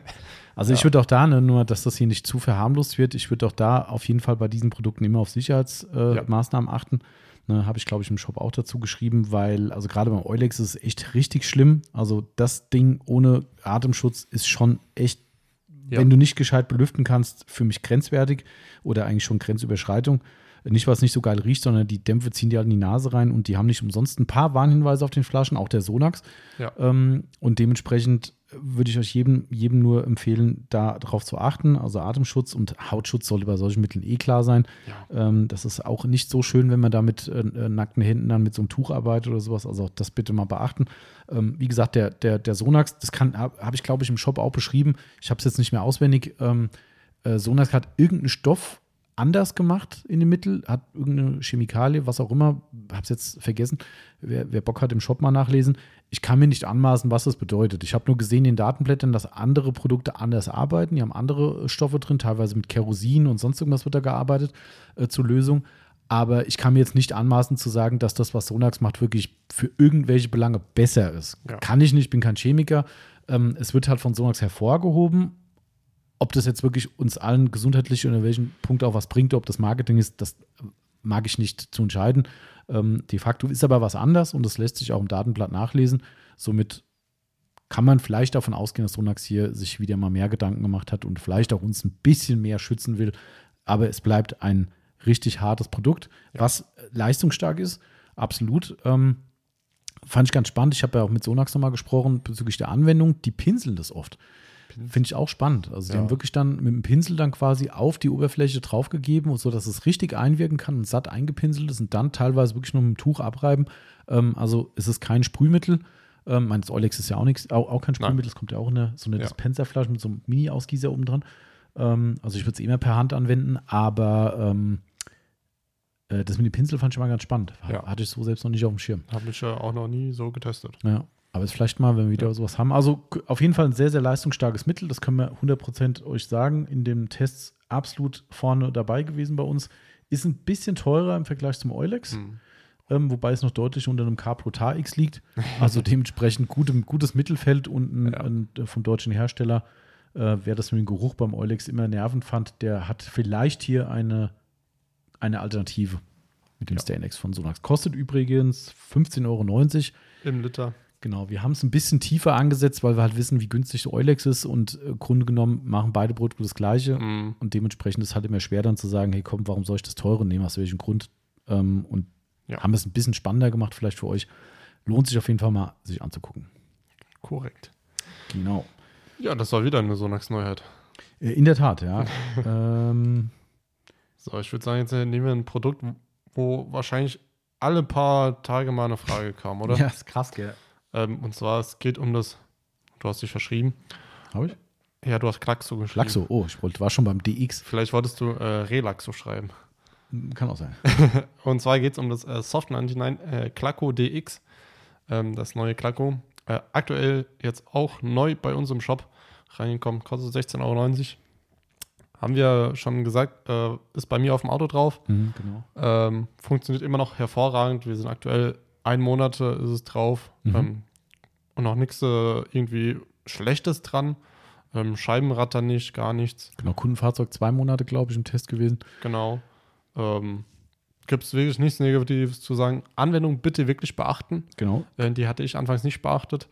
Also ich würde auch da, ne, nur dass das hier nicht zu verharmlost wird, ich würde auch da auf jeden Fall bei diesen Produkten immer auf Sicherheitsmaßnahmen äh, achten. Ne, Habe ich, glaube ich, im Shop auch dazu geschrieben, weil, also gerade beim Eulex ist es echt richtig schlimm. Also das Ding ohne Atemschutz ist schon echt, Ja. wenn du nicht gescheit belüften kannst, für mich grenzwertig oder eigentlich schon Grenzüberschreitung. Nicht, weil es nicht so geil riecht, sondern die Dämpfe ziehen dir halt in die Nase rein und die haben nicht umsonst ein paar Warnhinweise auf den Flaschen, auch der Sonax. Ja. Ähm, und dementsprechend würde ich euch jedem, jedem nur empfehlen, da drauf zu achten. Also Atemschutz und Hautschutz sollte bei solchen Mitteln eh klar sein. Ja. Ähm, das ist auch nicht so schön, wenn man da mit äh, äh, nackten Händen dann mit so einem Tuch arbeitet oder sowas. Also auch das bitte mal beachten. Ähm, wie gesagt, der, der, der Sonax, das kann habe hab ich, glaube ich, im Shop auch beschrieben. Ich habe es jetzt nicht mehr auswendig. Ähm, äh, Sonax hat irgendeinen Stoff anders gemacht in dem Mittel, hat irgendeine Chemikalie, was auch immer, habe es jetzt vergessen. Wer, wer Bock hat, im Shop mal nachlesen. Ich kann mir nicht anmaßen, was das bedeutet. Ich habe nur gesehen in den Datenblättern, dass andere Produkte anders arbeiten. Die haben andere Stoffe drin, teilweise mit Kerosin und sonst irgendwas wird da gearbeitet äh, zur Lösung. Aber ich kann mir jetzt nicht anmaßen zu sagen, dass das, was Sonax macht, wirklich für irgendwelche Belange besser ist. Ja. Kann ich nicht, bin kein Chemiker. Ähm, es wird halt von Sonax hervorgehoben. Ob das jetzt wirklich uns allen gesundheitlich oder in welchem Punkt auch was bringt, ob das Marketing ist, das mag ich nicht zu entscheiden. Ähm, de facto ist aber was anders und das lässt sich auch im Datenblatt nachlesen. Somit kann man vielleicht davon ausgehen, dass Sonax hier sich wieder mal mehr Gedanken gemacht hat und vielleicht auch uns ein bisschen mehr schützen will. Aber es bleibt ein richtig hartes Produkt, was leistungsstark ist, absolut. Ähm, fand ich ganz spannend. Ich habe ja auch mit Sonax nochmal gesprochen bezüglich der Anwendung. Die pinseln das oft. Finde ich auch spannend. Also, die Ja. haben wirklich dann mit dem Pinsel dann quasi auf die Oberfläche draufgegeben, und so dass es richtig einwirken kann und satt eingepinselt ist und dann teilweise wirklich nur mit dem Tuch abreiben. Ähm, also, es ist kein Sprühmittel. Ähm, meines Olex ist ja auch nichts, auch, auch kein. Sprühmittel. Es kommt ja auch in eine, so eine Ja. Dispenserflasche mit so einem Mini-Ausgießer oben dran. Ähm, also, ich würde es immer per Hand anwenden, aber ähm, äh, das mit dem Pinsel fand ich mal ganz spannend. Ja. Hatte ich so selbst noch nicht auf dem Schirm. Habe ich ja auch noch nie so getestet. Ja, aber ist vielleicht mal, wenn wir wieder sowas haben. Also auf jeden Fall ein sehr, sehr leistungsstarkes Mittel. Das können wir 100% euch sagen. In den Tests absolut vorne dabei gewesen bei uns. Ist ein bisschen teurer im Vergleich zum Eulex, Hm. ähm, wobei es noch deutlich unter einem K Pro X liegt. Also dementsprechend gute, gutes Mittelfeld und ein, Ja. ein, äh, vom deutschen Hersteller. Äh, wer das mit dem Geruch beim Eulex immer nervend fand, der hat vielleicht hier eine, eine Alternative mit dem Ja. Stanex von Sonax. Kostet übrigens 15,90 Euro. Im Liter. Genau, wir haben es ein bisschen tiefer angesetzt, weil wir halt wissen, wie günstig Eulex ist und äh, Grunde genommen machen beide Produkte das Gleiche. Hm. Und dementsprechend ist es halt immer schwer dann zu sagen, hey komm, warum soll ich das teure nehmen, aus welchem Grund? Ähm, und Ja. haben es ein bisschen spannender gemacht vielleicht für euch. Lohnt sich auf jeden Fall mal, sich anzugucken. Korrekt. Genau. Ja, das war wieder eine Sonax-Neuheit. Äh, in der Tat, ja. <laughs> ähm, So, ich würde sagen, jetzt äh, nehmen wir ein Produkt, wo wahrscheinlich alle paar Tage mal eine Frage kam, oder? Ja, ist krass, gell? Ähm, und zwar, es geht um das, du hast dich verschrieben. Habe ich? Ja, du hast Klaxo geschrieben. Laxo, oh, ich wollte, war schon beim DX. Vielleicht wolltest du äh, Relaxo schreiben. Kann auch sein. <laughs> Und zwar geht es um das äh, Soft 99 äh, Klaco DX, ähm, das neue Klaco. Äh, aktuell jetzt auch neu bei uns im Shop reingekommen, kostet 16,90 Euro. Haben wir schon gesagt, äh, ist bei mir auf dem Auto drauf. Mhm, genau. Ähm, funktioniert immer noch hervorragend. Wir sind aktuell ein Monat äh, ist es drauf Mhm. ähm, und noch nichts äh, irgendwie Schlechtes dran. Ähm, Scheibenratter nicht, gar nichts. Genau, Kundenfahrzeug zwei Monate, glaube ich, im Test gewesen. Genau. Ähm, Gibt es wirklich nichts Negatives zu sagen. Anwendung bitte wirklich beachten. Genau. Äh, die hatte ich anfangs nicht beachtet.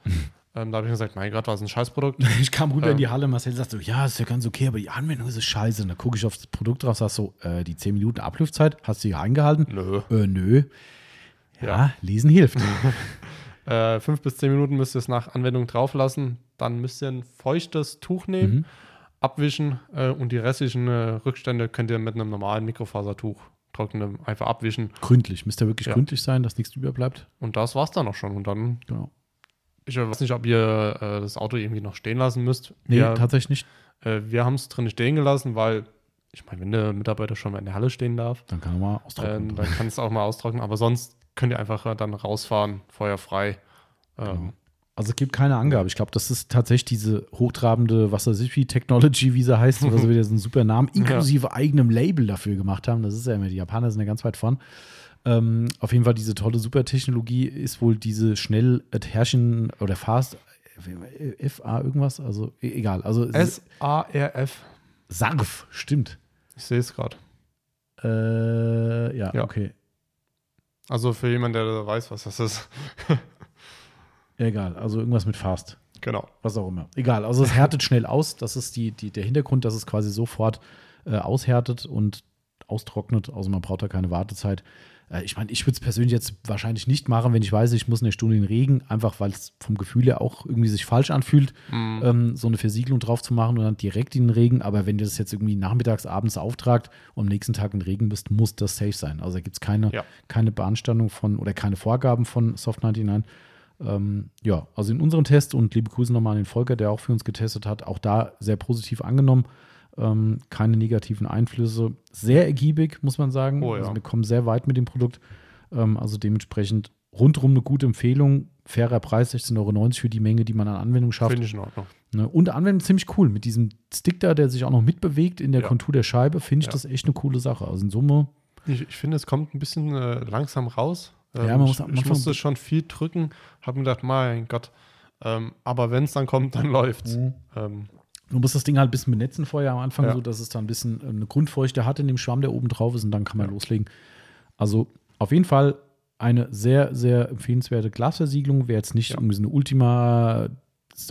ähm, da habe ich gesagt, mein Gott, was ein Scheißprodukt. <laughs> Ich kam runter Ja. in die Halle, Marcel sagt so, ja, ist ja ganz okay, aber die Anwendung ist scheiße. Und dann gucke ich auf das Produkt drauf, sag so, äh, die 10 Minuten Abluftzeit, hast du hier eingehalten? Nö. Äh, nö. Ja, Ja. lesen hilft. <laughs> Äh, fünf bis zehn Minuten müsst ihr es nach Anwendung drauf lassen. Dann müsst ihr ein feuchtes Tuch nehmen, Mhm. abwischen äh, und die restlichen äh, Rückstände könnt ihr mit einem normalen Mikrofasertuch trocknen, einfach abwischen. gründlich, müsste wirklich Ja. gründlich sein, dass nichts überbleibt. Und das war's dann auch schon. Und dann, Genau. ich weiß nicht, ob ihr äh, das Auto irgendwie noch stehen lassen müsst. Nee, wir tatsächlich nicht. äh, wir haben es drin stehen gelassen, weil ich meine, wenn der Mitarbeiter schon mal in der Halle stehen darf, Dann kann er mal austrocknen. ähm, dann kann es auch mal austrocknen. Aber sonst könnt ihr einfach äh, dann rausfahren, feuerfrei. Ähm, Genau. Also es gibt keine Angabe. Ich glaube, das ist tatsächlich diese hochtrabende, was weiß ich wie, Technology, wie sie heißt, was sie wieder so einen super Namen, inklusive eigenem Label dafür gemacht haben. Das ist ja immer, die Japaner sind ja ganz weit vorn. Ähm, auf jeden Fall diese tolle Supertechnologie ist wohl diese schnell Adhersion oder Fast FA irgendwas, also e- egal. Also S-A-R-F. Sarf, stimmt. Ich sehe es gerade. Äh, ja, Ja. okay. Also für jemanden, der weiß, was das ist. <laughs> Egal, also irgendwas mit Fast. genau. was auch immer. Egal, also es härtet schnell aus. Das ist die, die, der Hintergrund, dass es quasi sofort äh, aushärtet und austrocknet. Also man braucht da keine Wartezeit. Äh, ich meine, ich würde es persönlich jetzt wahrscheinlich nicht machen, wenn ich weiß, ich muss eine Stunde in den Regen, einfach weil es vom Gefühl her auch irgendwie sich falsch anfühlt, Mhm. ähm, so eine Versiegelung drauf zu machen und dann direkt in den Regen. Aber wenn ihr das jetzt irgendwie nachmittags, abends auftragt und am nächsten Tag in den Regen bist, muss das safe sein. Also da gibt es keine, Ja. keine Beanstandung von oder keine Vorgaben von Soft 99. Ähm, ja, also in unserem Test und liebe Grüße nochmal an den Volker, der auch für uns getestet hat, auch da sehr positiv angenommen. Ähm, keine negativen Einflüsse. Sehr ergiebig, muss man sagen. Oh ja. Also wir kommen sehr weit mit dem Produkt. Ähm, also dementsprechend rundum eine gute Empfehlung. Fairer Preis, 16,90 Euro für die Menge, die man an Anwendung schafft. Finde ich in Ordnung. Ne? Und Anwendung ziemlich cool. Mit diesem Stick da, der sich auch noch mitbewegt in der Ja. Kontur der Scheibe, finde ich Ja. das echt eine coole Sache. Also in Summe, Ich, ich finde, es kommt ein bisschen äh, langsam raus. Ähm, Ja, man muss ich, ich musste schon viel drücken, habe mir gedacht, mein Gott. Ähm, aber wenn es dann kommt, dann <laughs> läuft's. Mhm. Ähm, Du musst das Ding halt ein bisschen benetzen vorher am Anfang, Ja. so dass es da ein bisschen äh, eine Grundfeuchte hat in dem Schwamm, der oben drauf ist, und dann kann man loslegen. Also auf jeden Fall eine sehr, sehr empfehlenswerte Glasversiegelung. Wer jetzt nicht Ja. irgendwie so eine Ultima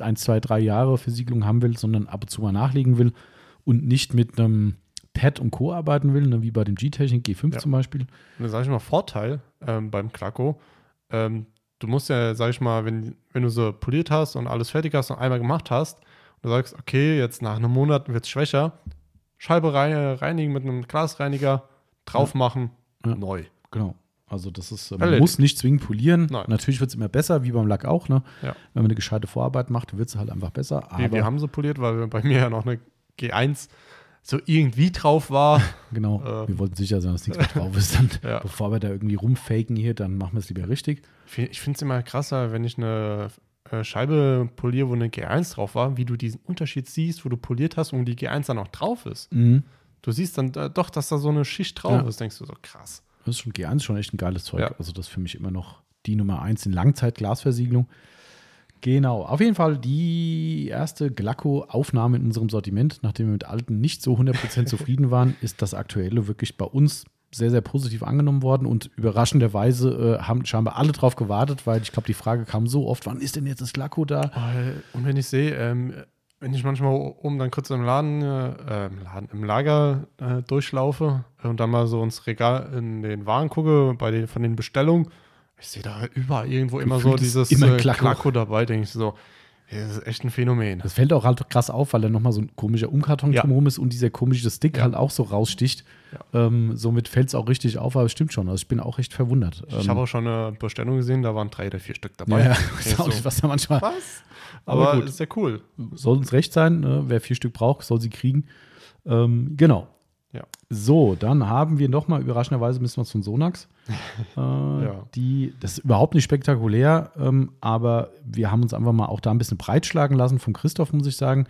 1, 2, 3 Jahre Versiegelung haben will, sondern ab und zu mal nachlegen will und nicht mit einem Pad und Co. arbeiten will, ne, wie bei dem G-Technik G5 Ja. zum Beispiel. Und dann sage ich mal Vorteil ähm, beim Klacko. Ähm, du musst ja, sag ich mal, wenn, wenn du so poliert hast und alles fertig hast und einmal gemacht hast du sagst, okay, jetzt nach einem Monat wird es schwächer, Scheibe rei- reinigen mit einem Glasreiniger, drauf machen, Ja. neu. Genau. Also das ist, äh, man Erledigt. muss nicht zwingend polieren. Nein. Natürlich wird es immer besser, wie beim Lack auch. Ne? Ja. Wenn man eine gescheite Vorarbeit macht, wird es halt einfach besser. Aber Wir, wir haben so poliert, weil bei mir ja noch eine G1 so irgendwie drauf war. <laughs> Genau, Äh, wir wollten sicher sein, dass nichts mehr drauf ist. Dann, <laughs> Ja. Bevor wir da irgendwie rumfaken hier, dann machen wir es lieber richtig. Ich finde es immer krasser, wenn ich eine äh, Scheibe poliere, wo eine G1 drauf war, wie du diesen Unterschied siehst, wo du poliert hast und wo die G1 dann noch drauf ist. Du siehst dann äh, doch, dass da so eine Schicht drauf Ja. ist. Denkst du so, krass. Das ist schon G1 schon echt ein geiles Zeug. Ja. Also das ist für mich immer noch die Nummer 1 in Langzeit-Glasversiegelung. Genau, auf jeden Fall die erste Glacco-Aufnahme in unserem Sortiment. Nachdem wir mit alten nicht so 100% zufrieden waren, <laughs> ist das aktuelle wirklich bei uns sehr, sehr positiv angenommen worden und überraschenderweise äh, haben scheinbar alle drauf gewartet, weil ich glaube, die Frage kam so oft, wann ist denn jetzt das Glacco da? Und wenn ich sehe, ähm, wenn ich manchmal oben dann kurz im Laden, äh, im, Laden im Lager äh, durchlaufe und dann mal so ins Regal in den Waren gucke, bei den, von den Bestellungen, ich sehe da überall irgendwo immer so dieses immer äh, Klacko. Klacko dabei, denke ich so, das ist echt ein Phänomen. Das fällt auch halt krass auf, weil da nochmal so ein komischer Umkarton Ja. drumherum ist und dieser komische Stick Ja. halt auch so raussticht. Ähm, somit fällt es auch richtig auf, aber es stimmt schon. Also ich bin auch echt verwundert. Ich ähm, habe auch schon eine Bestellung gesehen, da waren drei oder vier Stück dabei. ja, ja, Ich <laughs> ist auch so, nicht, was da manchmal was? Aber Aber, gut. ist ja cool. soll uns recht sein. Ne? Wer vier Stück braucht, soll sie kriegen. Ähm, genau. Ja. So, dann haben wir nochmal überraschenderweise müssen wir uns von Sonax. <laughs> Äh, die, das ist überhaupt nicht spektakulär, ähm, aber wir haben uns einfach mal auch da ein bisschen breitschlagen lassen vom Christoph, muss ich sagen.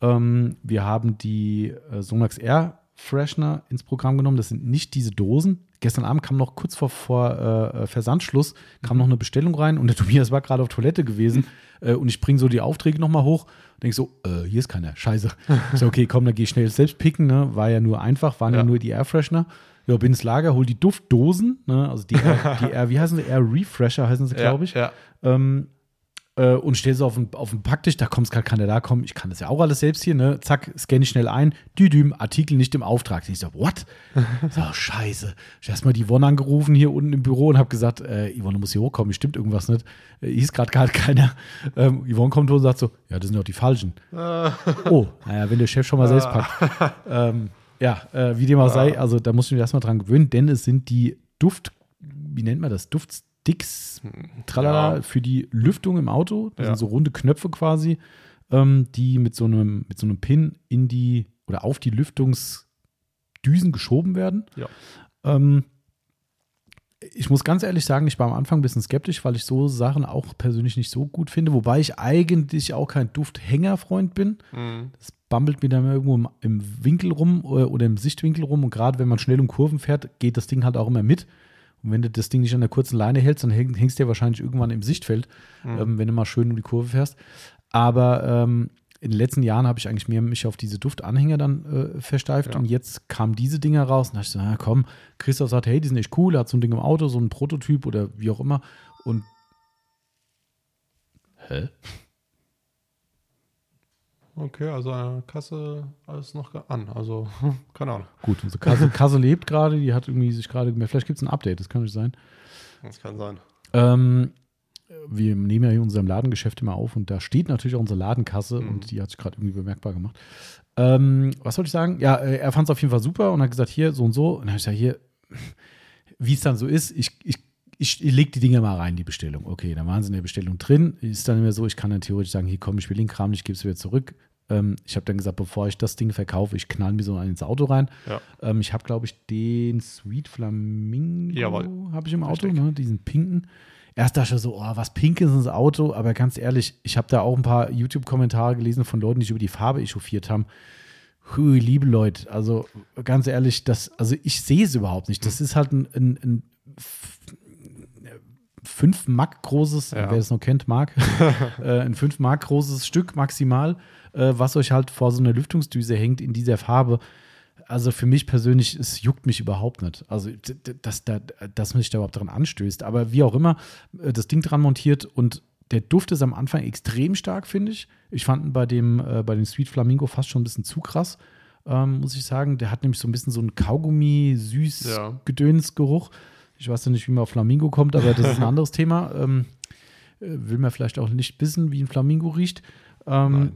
Ähm, wir haben die äh, Sonax Air Freshener ins Programm genommen. Das sind nicht diese Dosen. Gestern Abend kam noch kurz vor, vor äh, Versandschluss kam noch eine Bestellung rein und der <laughs> Tobias war gerade auf Toilette gewesen äh, und ich bringe so die Aufträge nochmal hoch denke so, äh, hier ist keiner, scheiße. Ich so, okay, komm, dann gehe ich schnell selbst picken. Ne? War ja nur einfach, waren ja, Ja. nur die Air Freshener. Ja, bin ins Lager, hol die Duftdosen, ne? also die Air, <laughs> die Air, wie heißen sie? Air Refresher heißen sie, glaube ich. Ja, Ähm, äh, und stell sie auf den, auf den Packtisch, da kommst gerade keiner da kommen. Ich kann das ja auch alles selbst hier, ne? Zack, scanne ich schnell ein. Düdüm, Artikel nicht im Auftrag. Ich so, what? so, scheiße. Ich hab erstmal die Yvonne angerufen hier unten im Büro und habe gesagt, äh, Yvonne, du musst hier hochkommen, stimmt irgendwas nicht. Äh, hieß gerade gar keiner. Ähm, Yvonne kommt hoch und sagt so, ja, das sind doch die Falschen. oh, naja, wenn der Chef schon mal selbst packt. ähm, ja, äh, wie dem auch sei, also da muss ich mich erstmal dran gewöhnen, denn es sind die Duft, wie nennt man das? Duftsticks, tralala, Ja. für die Lüftung im Auto. Das Ja. sind so runde Knöpfe quasi, ähm, die mit so, einem, mit so einem Pin in die oder auf die Lüftungsdüsen geschoben werden. Ja. Ähm, ich muss ganz ehrlich sagen, ich war am Anfang ein bisschen skeptisch, weil ich so Sachen auch persönlich nicht so gut finde, wobei ich eigentlich auch kein Dufthängerfreund bin. Mhm. Das bambelt mir dann irgendwo im, im Winkel rum oder, oder im Sichtwinkel rum und gerade wenn man schnell um Kurven fährt, geht das Ding halt auch immer mit. Und wenn du das Ding nicht an der kurzen Leine hältst, dann häng, hängst du ja wahrscheinlich irgendwann im Sichtfeld, Mhm. ähm, wenn du mal schön um die Kurve fährst. Aber ähm, in den letzten Jahren habe ich eigentlich mehr mich auf diese Duftanhänger dann äh, versteift Ja. und jetzt kamen diese Dinger raus und da dachte ich so, na komm, Christoph sagt, hey, die sind echt cool, er hat so ein Ding im Auto, so ein Prototyp oder wie auch immer und Hä? Okay, also Kasse alles noch an. Also, <laughs> keine Ahnung. Gut, unsere Kasse, <laughs> Kasse lebt gerade, die hat irgendwie sich gerade, vielleicht gibt es ein Update, das kann nicht sein. Das kann sein. Ähm, wir nehmen ja hier in unserem Ladengeschäft immer auf und da steht natürlich auch unsere Ladenkasse Mhm. und die hat sich gerade irgendwie bemerkbar gemacht. Ähm, was wollte ich sagen? Ja, äh, er fand es auf jeden Fall super und hat gesagt, hier, so und so. Und dann habe ich gesagt, hier, <laughs> wie es dann so ist, ich, ich, ich, ich lege die Dinger mal rein, die Bestellung. Okay, dann waren sie in der Bestellung drin. Ist dann immer so, ich kann dann theoretisch sagen, hier komm, ich will den Kram nicht, ich gebe es wieder zurück. Ähm, ich habe dann gesagt, bevor ich das Ding verkaufe, ich knall mir so einen ins Auto rein. Ja. Ähm, ich habe, glaube ich, den Sweet Flamingo habe ich im Auto, ne? diesen pinken. Erst dachte ich so, oh, was Pinkes ins Auto, aber ganz ehrlich, ich habe da auch ein paar YouTube-Kommentare gelesen von Leuten, die sich über die Farbe echauffiert haben. Hui, liebe Leute, also ganz ehrlich, das, also ich sehe es überhaupt nicht. Das ist halt ein, ein, ein 5 Mark großes, Ja. wer es noch kennt, Mark, <laughs> äh, ein 5 Mark großes Stück maximal, äh, was euch halt vor so einer Lüftungsdüse hängt in dieser Farbe. Also für mich persönlich, es juckt mich überhaupt nicht. Also, dass, da, dass man sich da überhaupt dran anstößt. Aber wie auch immer, äh, das Ding dran montiert und der Duft ist am Anfang extrem stark, finde ich. Ich fand ihn bei dem, äh, bei dem Sweet Flamingo fast schon ein bisschen zu krass, ähm, muss ich sagen. Der hat nämlich so ein bisschen so einen Kaugummi, süß, Ja. Ich weiß ja nicht, wie man auf Flamingo kommt, aber das ist ein <laughs> anderes Thema. Ähm, äh, will man vielleicht auch nicht wissen, wie ein Flamingo riecht. Ähm.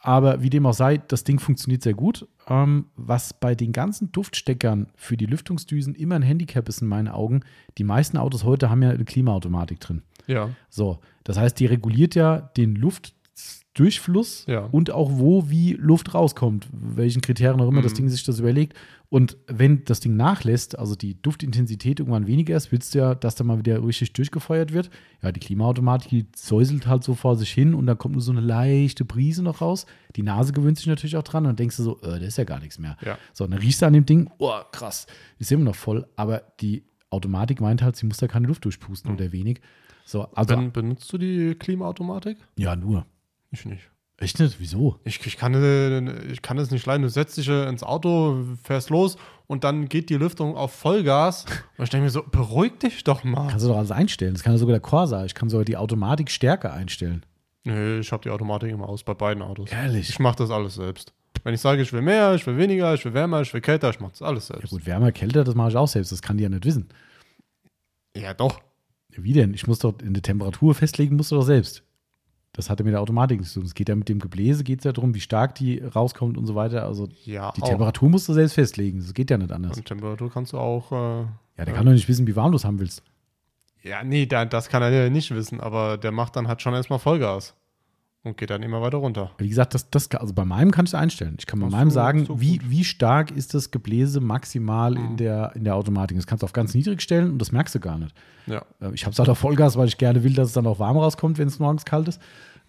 Aber wie dem auch sei, das Ding funktioniert sehr gut. Ähm, was bei den ganzen Duftsteckern für die Lüftungsdüsen immer ein Handicap ist in meinen Augen, die meisten Autos heute haben ja eine Klimaautomatik drin. Ja. So, das heißt, die reguliert ja den Luftdurchfluss Ja. und auch wo wie Luft rauskommt, welchen Kriterien auch immer das Mhm. Ding sich das überlegt. Und wenn das Ding nachlässt, also die Duftintensität irgendwann weniger ist, willst du ja, dass da mal wieder richtig durchgefeuert wird. Ja, die Klimaautomatik, die säuselt halt so vor sich hin und dann kommt nur so eine leichte Brise noch raus. Die Nase gewöhnt sich natürlich auch dran und dann denkst du so, äh, da ist ja gar nichts mehr. Ja. So, dann riechst du an dem Ding, oh, krass, ist immer noch voll, aber die Automatik meint halt, sie muss da keine Luft durchpusten oder wenig. So, also, Ben, benutzt du die Klimaautomatik? ja, nur. Ich nicht. Echt nicht? Wieso? Ich, ich, kann, ich kann es nicht leiden. Du setzt dich äh, ins Auto, fährst los und dann geht die Lüftung auf Vollgas. <laughs> Und ich denke mir so, beruhig dich doch mal. Kannst du doch alles einstellen. Das kann ja sogar der Corsa. Ich kann sogar die Automatik stärker einstellen. Nee, ich habe die Automatik immer aus bei beiden Autos. Ehrlich? Ich mache das alles selbst. Wenn ich sage, ich will mehr, ich will weniger, ich will wärmer, ich will kälter, ich mache das alles Ja selbst. gut, wärmer, kälter, das mache ich auch selbst. Das kann die ja nicht wissen. Ja, doch. Wie denn? Ich muss doch in der Temperatur festlegen, musst du doch selbst. Das hatte mit der Automatik nichts zu tun. Es geht ja mit dem Gebläse, geht es ja darum, wie stark die rauskommt und so weiter. Also Ja, die auch. Temperatur musst du selbst festlegen. Das geht ja nicht anders. Und Temperatur kannst du auch. Äh, Ja, der kann doch nicht wissen, wie warm du es haben willst. ja, nee, da, das kann er ja nicht wissen, aber der macht dann halt schon erstmal Vollgas. Und geht dann immer weiter runter. Wie gesagt, das, das, also bei meinem kann ich es einstellen. Ich kann bei meinem so, sagen, so wie, wie stark ist das Gebläse maximal in, Mhm. der, in der Automatik. Das kannst du auf ganz niedrig stellen und das merkst du gar nicht. Ja. Äh, Ich habe es halt auf Vollgas, weil ich gerne will, dass es dann auch warm rauskommt, wenn es morgens kalt ist.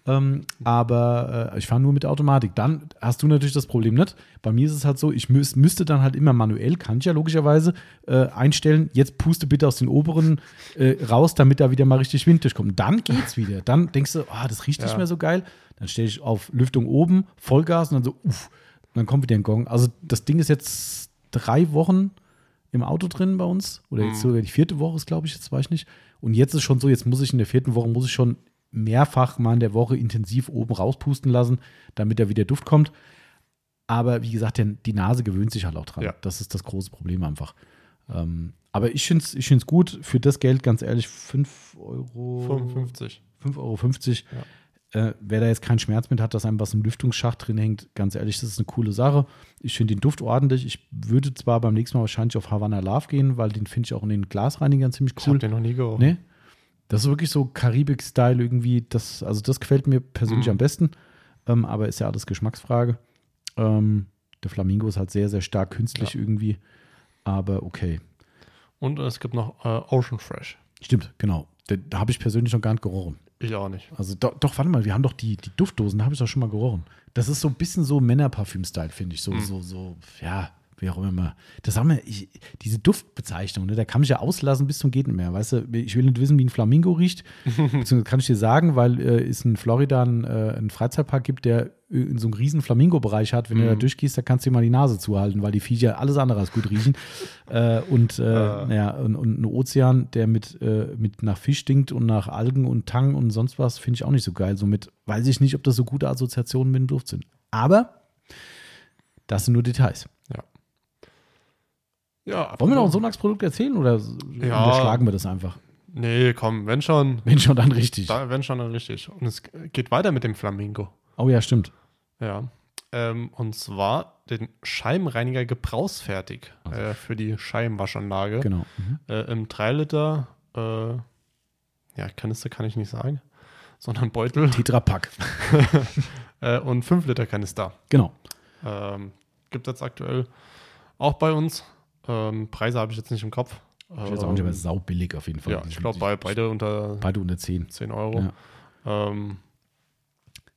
Ähm, aber äh, ich fahre nur mit Automatik. Dann hast du natürlich das Problem nicht. Bei mir ist es halt so, ich müß, müsste dann halt immer manuell, kann ich ja logischerweise, äh, einstellen, jetzt puste bitte aus den oberen äh, raus, damit da wieder mal richtig Wind durchkommt. Dann geht's wieder. Dann denkst du, ah, das riecht nicht Ja. mehr so geil. Dann stelle ich auf Lüftung oben, Vollgas und dann so, uff, dann kommt wieder ein Gong. Also das Ding ist jetzt drei Wochen im Auto drin bei uns. Oder jetzt Mhm. sogar die vierte Woche ist, glaube ich, jetzt weiß ich nicht. Und jetzt ist schon so, jetzt muss ich in der vierten Woche, muss ich schon mehrfach mal in der Woche intensiv oben rauspusten lassen, damit da wieder Duft kommt. Aber wie gesagt, die Nase gewöhnt sich halt auch dran. Ja. Das ist das große Problem einfach. Ähm, aber ich finde es ich find's gut. Für das Geld, ganz ehrlich, 5 Euro. 55. 5,50 Euro. Äh, wer da jetzt keinen Schmerz mit hat, dass einem was im Lüftungsschacht drin hängt, ganz ehrlich, das ist eine coole Sache. Ich finde den Duft ordentlich. Ich würde zwar beim nächsten Mal wahrscheinlich auf Havana Love gehen, weil den finde ich auch in den Glasreinigern ziemlich Ich habe cool. den noch nie gerochen. Nee? Das ist wirklich so Karibik-Style irgendwie. Das, also das gefällt mir persönlich Mhm. am besten. Ähm, aber ist ja alles Geschmacksfrage. Ähm, der Flamingo ist halt sehr, sehr stark künstlich irgendwie. Aber okay. Und es gibt noch äh, Ocean Fresh. Stimmt, genau. Da, da habe ich persönlich noch gar nicht gerochen. Ich auch nicht. Also do, doch, warte mal, wir haben doch die, die Duftdosen, da habe ich doch schon mal gerochen. Das ist so ein bisschen so Männerparfüm-Style, finde ich. So, Mhm. so, so, ja, wie auch immer. Das haben wir, ich, diese Duftbezeichnung, ne, da kann ich ja auslassen bis zum geht mehr. Weißt du, ich will nicht wissen, wie ein Flamingo riecht. <laughs> Beziehungsweise kann ich dir sagen, weil äh, es in Florida einen, äh, einen Freizeitpark gibt, der in so einem riesen Flamingo-Bereich hat. Wenn du da durchgehst, da kannst du dir mal die Nase zuhalten, weil die Viecher alles andere als gut riechen. <laughs> äh, und, äh, ja, und, und ein Ozean, der mit, äh, mit nach Fisch stinkt und nach Algen und Tang und sonst was, finde ich auch nicht so geil. Somit weiß ich nicht, ob das so gute Assoziationen mit dem Duft sind. Aber das sind nur Details. Ja. Wollen wir noch ein Sonntagsprodukt erzählen oder Ja. unterschlagen wir das einfach? Nee, komm, wenn schon, Wenn schon, dann richtig. da, wenn schon, dann richtig. Und es geht weiter mit dem Flamingo. Oh ja, stimmt. Ja. Ähm, und zwar den Scheibenreiniger gebrauchsfertig äh, für die Scheibenwaschanlage. Genau. Mhm. Äh, Im 3 Liter, äh, ja, Kanister kann ich nicht sagen, <laughs> sondern Beutel Tetrapack. <laughs> äh, und 5 Liter Kanister. Genau. Ähm, gibt es jetzt aktuell auch bei uns. Ähm, Preise habe ich jetzt nicht im Kopf. Ich weiß auch nicht, aber saubillig auf jeden Fall. Ja, ich glaube, bei, beide unter beide unter 10. 10 Euro. Ja. Ähm,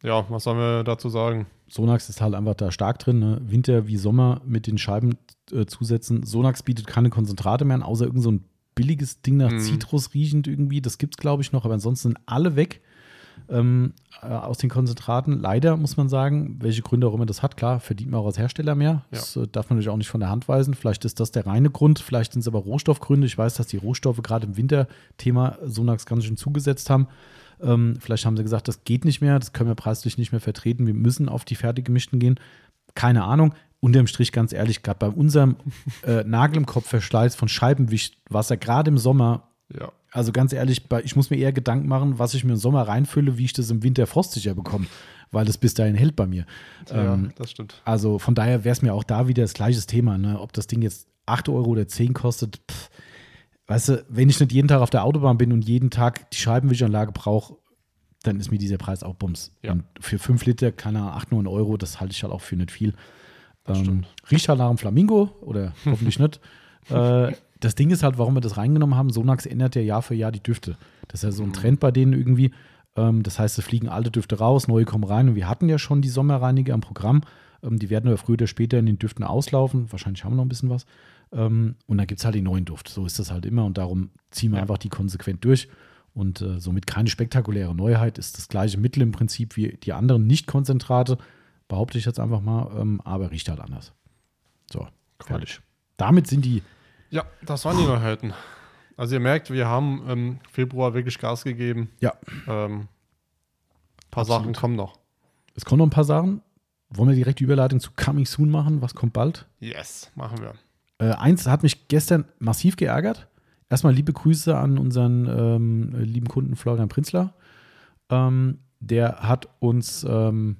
ja, was sollen wir dazu sagen? Sonax ist halt einfach da stark drin. Ne? Winter wie Sommer mit den Scheiben äh, zusetzen. Sonax bietet keine Konzentrate mehr an, außer irgend so ein billiges Ding nach Mhm. Zitrus riechend irgendwie. Das gibt es, glaube ich, noch, aber ansonsten sind alle weg ähm, äh, aus den Konzentraten. Leider muss man sagen, welche Gründe auch immer das hat. Klar, verdient man auch als Hersteller mehr. Das äh, darf man natürlich auch nicht von der Hand weisen. Vielleicht ist das der reine Grund, vielleicht sind es aber Rohstoffgründe. Ich weiß, dass die Rohstoffe gerade im Winterthema Sonax ganz schön zugesetzt haben. Ähm, vielleicht haben sie gesagt, das geht nicht mehr, das können wir preislich nicht mehr vertreten, wir müssen auf die fertig gemischten gehen. Keine Ahnung. Unterm Strich, ganz ehrlich, gerade bei unserem äh, Nagel im Kopf Verschleiß von Scheibenwischwasser, gerade im Sommer, Ja. Also ganz ehrlich, ich muss mir eher Gedanken machen, was ich mir im Sommer reinfülle, wie ich das im Winter frostsicher bekomme, weil das bis dahin hält bei mir. ja, Ähm, das stimmt. also von daher wäre es mir auch da wieder das gleiche Thema, ne? ob das Ding jetzt 8 Euro oder 10 kostet. Pff, weißt du, wenn ich nicht jeden Tag auf der Autobahn bin und jeden Tag die Scheibenwischanlage brauche, dann ist mir dieser Preis auch Bums. Ja. Und für 5 Liter, keine Ahnung, 8, 9 Euro, das halte ich halt auch für nicht viel. Ähm, stimmt. riecht halt nach einem Flamingo oder hoffentlich nicht. <laughs> Äh, das Ding ist halt, warum wir das reingenommen haben. Sonax ändert ja Jahr für Jahr die Düfte. Das ist ja so ein. Trend bei denen irgendwie. Ähm, das heißt, es fliegen alte Düfte raus, neue kommen rein. Und wir hatten ja schon die Sommerreiniger am Programm. Ähm, die werden aber früher oder später in den Düften auslaufen. Wahrscheinlich haben wir noch ein bisschen was. Ähm, und dann gibt es halt den neuen Duft. So ist das halt immer. Und darum ziehen wir Ja. einfach die konsequent durch. Und äh, somit keine spektakuläre Neuheit. Ist das gleiche Mittel im Prinzip wie die anderen Nicht-Konzentrate. Behaupte ich jetzt einfach mal. Ähm, aber riecht halt anders. So, fertig. Damit sind die Ja, das waren die Neuheiten. Also ihr merkt, wir haben im Februar wirklich Gas gegeben. Ja. Ähm, paar Absolut. Sachen kommen noch. Es kommen noch ein paar Sachen. Wollen wir direkt die Überleitung zu Coming Soon machen? Was kommt bald? Yes, machen wir. Äh, eins hat mich gestern massiv geärgert. Erstmal liebe Grüße an unseren ähm, lieben Kunden Florian Prinzler. Ähm, der hat uns, ähm,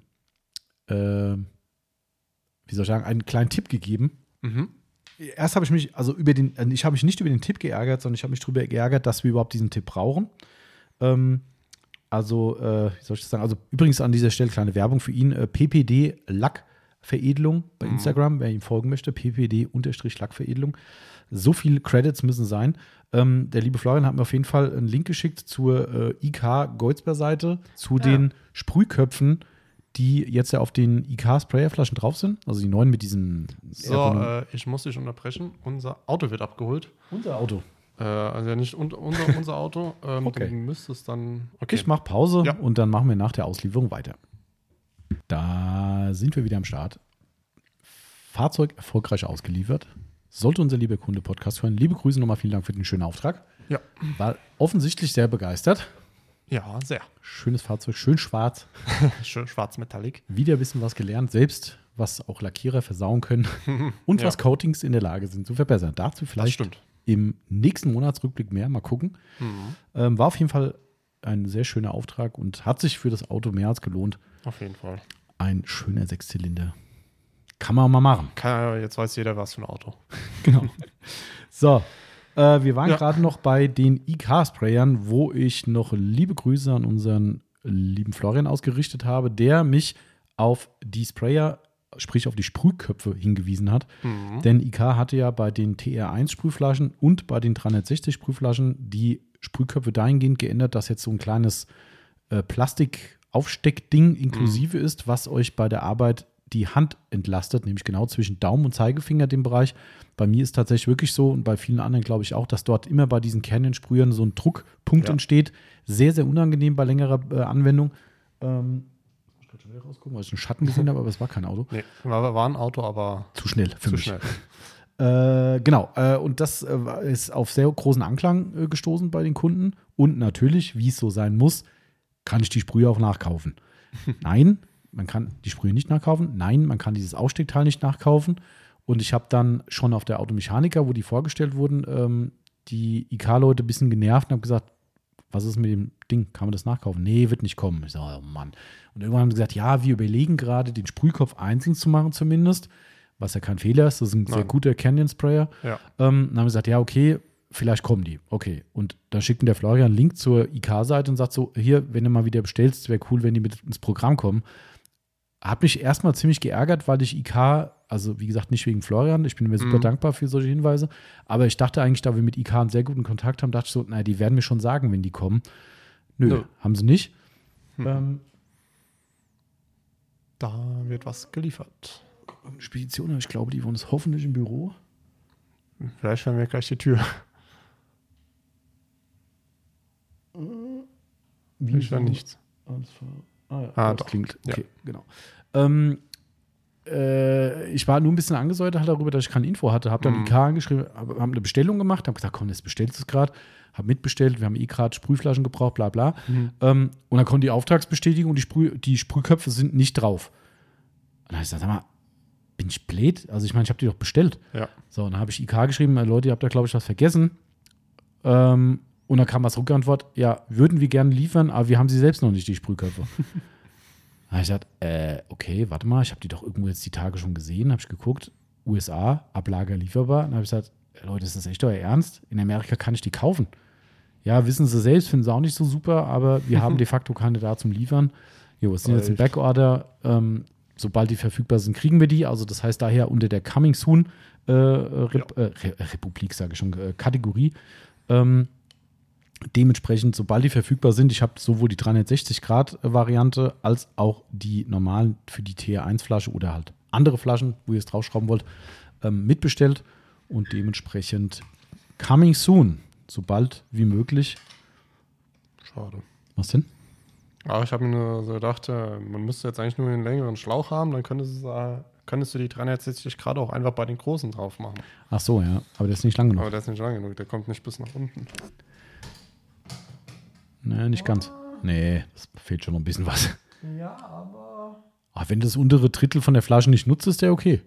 äh, wie soll ich sagen, einen kleinen Tipp gegeben. Mhm. Erst habe ich mich, also über den, äh, ich habe mich nicht über den Tipp geärgert, sondern ich habe mich darüber geärgert, dass wir überhaupt diesen Tipp brauchen. Ähm, also, äh, wie soll ich das sagen? Also, übrigens an dieser Stelle kleine Werbung für ihn: äh, PPD Lackveredelung bei Mhm. Instagram, wer ihm folgen möchte, PPD-Lackveredelung. So viele Credits müssen sein. Ähm, der liebe Florian hat mir auf jeden Fall einen Link geschickt zur äh, IK Goldsberg-Seite, zu Ja. den Sprühköpfen, die jetzt ja auf den IK-Sprayerflaschen drauf sind. Also die neuen mit diesen. So, äh, ich muss dich unterbrechen. Unser Auto wird abgeholt. unser Auto. Äh, also ja nicht un unser, <laughs> unser Auto. Ähm, Okay. Du müsstest dann. Okay. Ich mache Pause Ja. und dann machen wir nach der Auslieferung weiter. Da sind wir wieder am Start. Fahrzeug erfolgreich ausgeliefert. Sollte unser lieber Kunde Podcast hören. Liebe Grüße nochmal, vielen Dank für den schönen Auftrag. Ja. War offensichtlich sehr begeistert. Ja, sehr. Schönes Fahrzeug, schön schwarz. <laughs> Schön schwarz-metallic. Wieder ein bisschen was gelernt, selbst was auch Lackierer versauen können <laughs> und Ja. was Coatings in der Lage sind zu verbessern. Dazu vielleicht im nächsten Monatsrückblick mehr. Mal gucken. Mhm. Ähm, war auf jeden Fall ein sehr schöner Auftrag und hat sich für das Auto mehr als gelohnt. Auf jeden Fall. Ein schöner Sechszylinder. Kann man mal machen. Kann, jetzt weiß jeder, was für ein Auto. <laughs> Genau. so, äh, wir waren Ja. gerade noch bei den IK-Sprayern, wo ich noch liebe Grüße an unseren lieben Florian ausgerichtet habe, der mich auf die Sprayer, sprich auf die Sprühköpfe hingewiesen hat. Mhm. Denn IK hatte ja bei den TR1 Sprühflaschen und bei den 360 Sprühflaschen die Sprühköpfe dahingehend geändert, dass jetzt so ein kleines äh, Plastikaufsteckding inklusive ist, was euch bei der Arbeit die Hand entlastet, nämlich genau zwischen Daumen und Zeigefinger dem Bereich. Bei mir ist tatsächlich wirklich so und bei vielen anderen glaube ich auch, dass dort immer bei diesen Canyon-Sprühern so ein Druckpunkt Ja. entsteht. Sehr, sehr unangenehm bei längerer äh, Anwendung. Ähm, ich kann schon wieder rausgucken, weil ich einen Schatten gesehen habe, aber es war kein Auto. <laughs> Nee, war, war ein Auto, aber Zu schnell für zu mich. schnell. <laughs> Äh, genau, äh, und das äh, ist auf sehr großen Anklang gestoßen bei den Kunden. Und natürlich, wie es so sein muss, kann ich die Sprühe auch nachkaufen. <laughs> Nein, man kann die Sprühe nicht nachkaufen. Nein, man kann dieses Aussteckteil nicht nachkaufen. Und ich habe dann schon auf der Automechaniker, wo die vorgestellt wurden, ähm, die IK-Leute ein bisschen genervt und habe gesagt, was ist mit dem Ding? Kann man das nachkaufen? Nee, wird nicht kommen. Ich sage, oh Mann. Und irgendwann haben sie gesagt, ja, wir überlegen gerade, den Sprühkopf einzeln zu machen zumindest, was ja kein Fehler ist. Das ist ein sehr Nein. guter Canyon-Sprayer. Ja. Ähm, dann haben wir gesagt, ja, okay, vielleicht kommen die. Okay. Und dann schickt mir der Florian einen Link zur IK-Seite und sagt so, hier, wenn du mal wieder bestellst, wäre cool, wenn die mit ins Programm kommen. Hat mich erstmal ziemlich geärgert, weil ich IK, also wie gesagt, nicht wegen Florian, ich bin mir super Mhm. dankbar für solche Hinweise, aber ich dachte eigentlich, da wir mit IK einen sehr guten Kontakt haben, dachte ich so, naja, die werden mir schon sagen, wenn die kommen. Nö, Nö. haben sie nicht. Hm. Ähm, Da wird was geliefert. Spedition, aber ich glaube, die wohnen hoffentlich im Büro. Vielleicht hören wir gleich die Tür. Wie Ich höre nichts. Alles Ah, ja, Ah, das doch. klingt. Ja. Okay, genau. Ähm, äh, ich war nur ein bisschen angesäuert halt darüber, dass ich keine Info hatte. Habe dann Mhm. IK angeschrieben, habe hab eine Bestellung gemacht, habe gesagt, komm, jetzt bestellst du es gerade. Habe mitbestellt, wir haben eh gerade Sprühflaschen gebraucht, bla bla. Mhm. Ähm, und dann kommt die Auftragsbestätigung und die, Sprüh, die Sprühköpfe sind nicht drauf. Und dann habe ich gesagt, sag mal, bin ich blöd? Also ich meine, ich habe die doch bestellt. Ja. So, und dann habe ich IK geschrieben, äh, Leute, ihr habt da, glaube ich, was vergessen. Ähm, und dann kam als Rückantwort, ja, würden wir gerne liefern, aber wir haben sie selbst noch nicht, die Sprühköpfe. <laughs> da habe ich gesagt, äh, okay, warte mal, ich habe die doch irgendwo jetzt die Tage schon gesehen, habe ich geguckt, USA, Ablager lieferbar. Dann habe ich gesagt, äh, Leute, ist das echt euer Ernst? In Amerika kann ich die kaufen. Ja, wissen sie selbst, finden sie auch nicht so super, aber wir haben <laughs> de facto keine da zum Liefern. Jo, es sind jetzt im? Backorder. Ähm, sobald die verfügbar sind, kriegen wir die. Also das heißt daher unter der Coming Soon äh, Rep äh, Re Republik, sage ich schon, äh, Kategorie. Ähm, dementsprechend, sobald die verfügbar sind, ich habe sowohl die 360-Grad-Variante als auch die normalen für die TR1-Flasche oder halt andere Flaschen, wo ihr es draufschrauben wollt, ähm, mitbestellt und dementsprechend coming soon, sobald wie möglich. Schade. Was denn? Aber ich habe mir nur so gedacht, äh, man müsste jetzt eigentlich nur einen längeren Schlauch haben, dann könntest du, äh, könntest du die 360 Grad auch einfach bei den großen drauf machen. Ach so, ja, aber der ist nicht lang genug. Aber der ist nicht lang genug, der kommt nicht bis nach unten. Nee, nicht ganz. Nee, das fehlt schon noch ein bisschen was. Ja, aber. Ach, wenn du das untere Drittel von der Flasche nicht nutzt, ist der okay.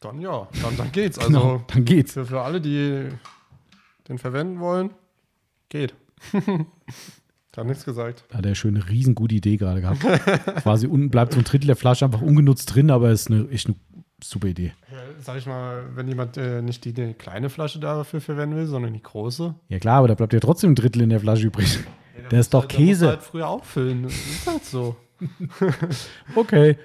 Dann ja, dann, dann geht's. Also Genau, dann geht's. für, für alle, die den verwenden wollen, geht. <laughs> Hat nichts gesagt. Da hat er schön eine riesengute Idee gerade gehabt. Quasi unten bleibt so ein Drittel der Flasche einfach ungenutzt drin, aber ist eine echt eine super Idee. Sag ich mal, wenn jemand äh, nicht die, die kleine Flasche dafür verwenden will, sondern die große. Ja klar, aber da bleibt ja trotzdem ein Drittel in der Flasche übrig. <laughs> Der ist doch muss Käse. halt früher auffüllen. Das ist halt so. <laughs> Okay.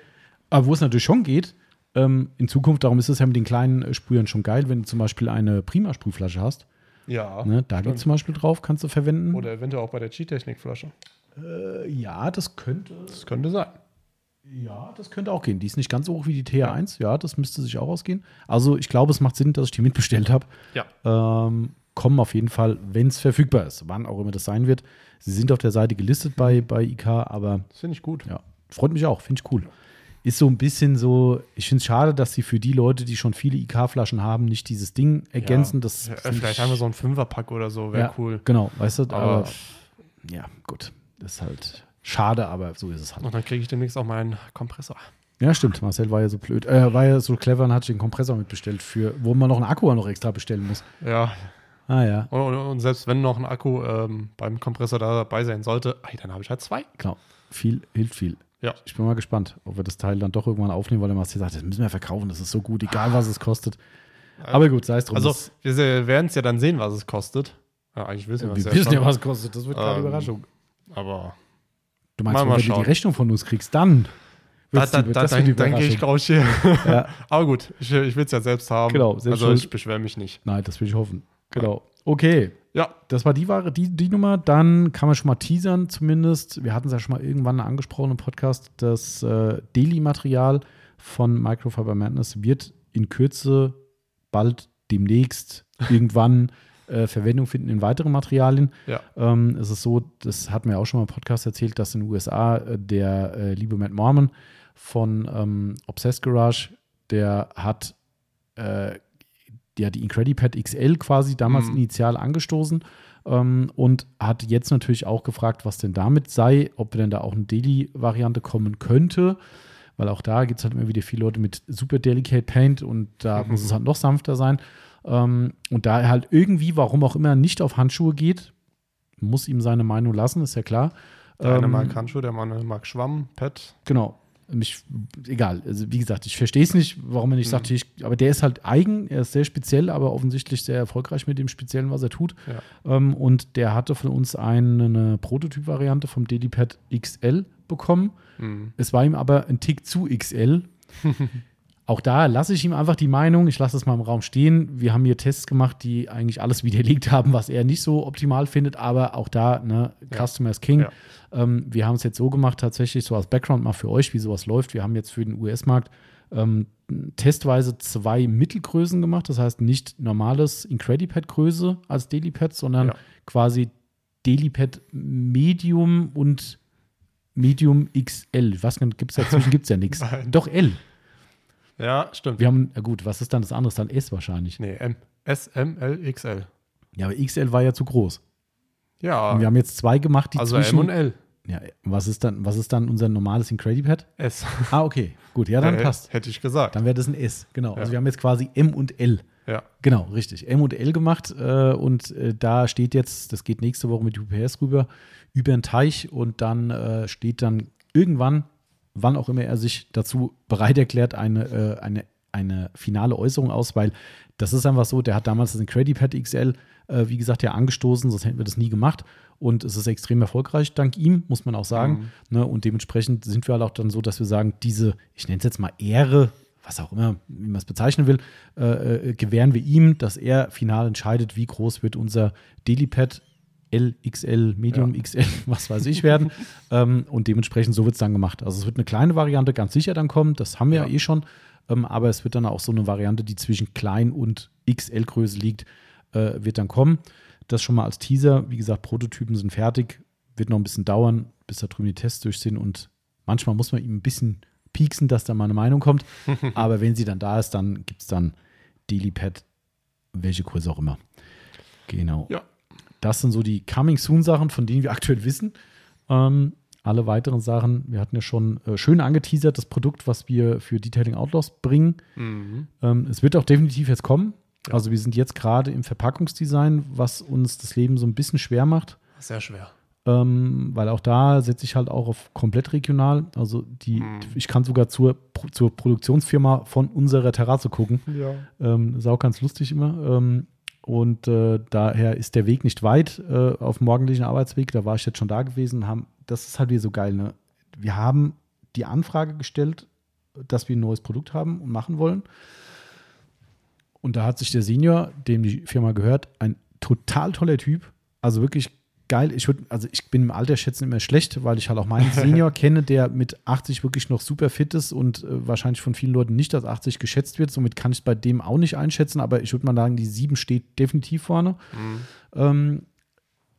Aber wo es natürlich schon geht, ähm, in Zukunft, darum ist es ja mit den kleinen Sprühern schon geil, wenn du zum Beispiel eine Prima-Sprühflasche hast. Ja. Ne, da geht zum Beispiel drauf, kannst du verwenden. Oder eventuell auch bei der G-Technik-Flasche. äh, ja, das könnte. Das könnte sein. Ja, das könnte auch gehen. Die ist nicht ganz so hoch wie die TR1. Ja, das müsste sich auch ausgehen. Also ich glaube, es macht Sinn, dass ich die mitbestellt habe. Ja. Ähm, kommen auf jeden Fall, wenn es verfügbar ist. Wann auch immer das sein wird. Sie sind auf der Seite gelistet bei, bei IK, aber Das finde ich gut. ja, freut mich auch, finde ich cool. Ist so ein bisschen so, ich finde es schade, dass sie für die Leute, die schon viele IK-Flaschen haben, nicht dieses Ding ergänzen. Das Ja, vielleicht ich- haben wir so einen Fünferpack oder so, wäre ja, cool. Genau, weißt du, aber, Aber- ja, gut. Das ist halt schade, aber so ist es halt. Und dann kriege ich demnächst auch meinen Kompressor. Ja, stimmt. Marcel war ja so blöd, äh, war ja so clever und hat sich den Kompressor mitbestellt, für, wo man noch einen Akku noch extra bestellen muss. Ja. Ah ja, Und, und, selbst wenn noch ein Akku ähm, beim Kompressor da dabei sein sollte, ey, dann habe ich halt zwei. genau. Viel hilft viel. Ja. Ich bin mal gespannt, ob wir das Teil dann doch irgendwann aufnehmen, weil der Marcel sagt, das müssen wir verkaufen, das ist so gut, egal was es kostet. Aber gut, sei es drum. Also, wir werden es ja dann sehen, was es kostet. Ja, eigentlich wissen wir es wir ja wissen ja, was es kostet. Das wird keine Ähm, Überraschung. Aber Du meinst, mal- wenn du die. Rechnung von uns kriegst, dann da, da, die- da, das wird die dann, dann gehe ich, ich, hier. Ja. <laughs> Aber gut, ich, ich will es ja selbst haben. Genau, selbst Also, ich beschwere mich nicht. Nein, das will ich hoffen. Genau. Okay, Ja, das war die Ware, die, die Nummer. Dann kann man schon mal teasern, zumindest. Wir hatten es ja schon mal irgendwann angesprochen im Podcast, das äh, Daily-Material von Microfiber Madness wird in Kürze bald demnächst irgendwann äh, Verwendung finden in weiteren Materialien. Ja. Ähm, es ist so, das hat mir auch schon mal im Podcast erzählt, dass in den USA äh, der äh, liebe Matt Mormon von ähm, Obsessed Garage, der hat äh, ja, die Incredipad XL quasi damals Mhm. initial angestoßen ähm, und hat jetzt natürlich auch gefragt, was denn damit sei, ob denn da auch eine Daily-Variante kommen könnte. Weil auch da gibt es halt immer wieder viele Leute mit super delicate Paint und da <laughs> muss es halt noch sanfter sein. Ähm, und da er halt irgendwie, warum auch immer, nicht auf Handschuhe geht, muss ihm seine Meinung lassen, ist ja klar. Der eine Ähm, mag Handschuhe, der andere mag Schwamm, Pet. Genau. Mich, egal. Also, wie gesagt, ich verstehe es nicht, warum er nicht Mhm. sagt, ich, aber der ist halt eigen, er ist sehr speziell, aber offensichtlich sehr erfolgreich mit dem Speziellen, was er tut. Ja. Ähm, und der hatte von uns eine, eine Prototyp-Variante vom Dedipad XL bekommen. Mhm. Es war ihm aber ein Tick zu XL. <laughs> Auch da lasse ich ihm einfach die Meinung, ich lasse es mal im Raum stehen. Wir haben hier Tests gemacht, die eigentlich alles <laughs> widerlegt haben, was er nicht so optimal findet, aber auch da, ne, Ja. Customer is King. Ja. Ähm, wir haben es jetzt so gemacht, tatsächlich so als Background mal für euch, wie sowas läuft. Wir haben jetzt für den US-Markt ähm, testweise zwei Mittelgrößen gemacht, das heißt nicht normales Incredipad-Größe als Dailipad, sondern Ja. quasi Dailipad Medium und Medium XL. Was gibt es dazwischen? Gibt es ja <laughs> nichts. Doch L. Ja, stimmt. Wir haben, gut, was ist dann das andere? Dann S wahrscheinlich. Nee, M. S, M, L, XL. Ja, aber XL war ja zu groß. Ja, Und wir haben jetzt zwei gemacht, die also zwischen. M und L. ja, was ist dann, was ist dann unser normales Incredipad? S. Ah, okay. Gut, ja, dann Äh, passt. Hätte ich gesagt. Dann wäre das ein S, genau. Also Ja. wir haben jetzt quasi M und L. ja. Genau, richtig. M und L gemacht äh, und äh, da steht jetzt, das geht nächste Woche mit UPS rüber, über den Teich und dann äh, steht dann irgendwann, wann auch immer er sich dazu bereit erklärt, eine, äh, eine, eine finale Äußerung aus, weil das ist einfach so, der hat damals das Incredipad XL, äh, wie gesagt, ja angestoßen, sonst hätten wir das nie gemacht und es ist extrem erfolgreich, dank ihm, muss man auch sagen. Ne? Und dementsprechend sind wir halt auch dann so, dass wir sagen, diese, ich nenne es jetzt mal Ehre, was auch immer, wie man es bezeichnen will, äh, äh, gewähren wir ihm, dass er final entscheidet, wie groß wird unser Delipad LXL, Medium Ja. XL, <laughs> was weiß ich werden. ähm, und dementsprechend so wird es dann gemacht. Also es wird eine kleine Variante ganz sicher dann kommen, das haben wir ja, Ja. eh schon. Ähm, aber es wird dann auch so eine Variante, die zwischen klein und XL-Größe liegt, äh, wird dann kommen. Das schon mal als Teaser. Wie gesagt, Prototypen sind fertig. Wird noch ein bisschen dauern, bis da drüben die Tests durch sind. Und manchmal muss man ihm ein bisschen pieksen, dass da mal eine Meinung kommt. <laughs> Aber wenn sie dann da ist, dann gibt es dann Delipad, welche Größe auch immer. Genau. Ja. Das sind so die Coming Soon Sachen, von denen wir aktuell wissen. Ähm, alle weiteren Sachen, wir hatten ja schon äh, schön angeteasert, das Produkt, was wir für Detailing Outlaws bringen. Mhm. Ähm, es wird auch definitiv jetzt kommen. Ja. Also wir sind jetzt gerade im Verpackungsdesign, was uns das Leben so ein bisschen schwer macht. Sehr schwer. Ähm, weil auch da setze ich halt auch auf komplett regional. Also die, Mhm. ich kann sogar zur, zur Produktionsfirma von unserer Terrasse gucken. Ja. Ähm, auch ganz lustig immer. Ähm, und äh, daher ist der Weg nicht weit äh, auf dem morgendlichen Arbeitsweg. Da war ich jetzt schon da gewesen. Haben, das ist halt wieder so geil. Ne? Wir haben die Anfrage gestellt, dass wir ein neues Produkt haben und machen wollen. Und da hat sich der Senior, dem die Firma gehört, ein total toller Typ, also wirklich geil. Ich würde, also ich bin im Alter schätzen immer schlecht, weil ich halt auch meinen Senior <laughs> kenne, der mit 80 wirklich noch super fit ist und äh, wahrscheinlich von vielen Leuten nicht als 80 geschätzt wird. Somit kann ich es bei dem auch nicht einschätzen, aber ich würde mal sagen, die 7 steht definitiv vorne. Mhm. Ähm,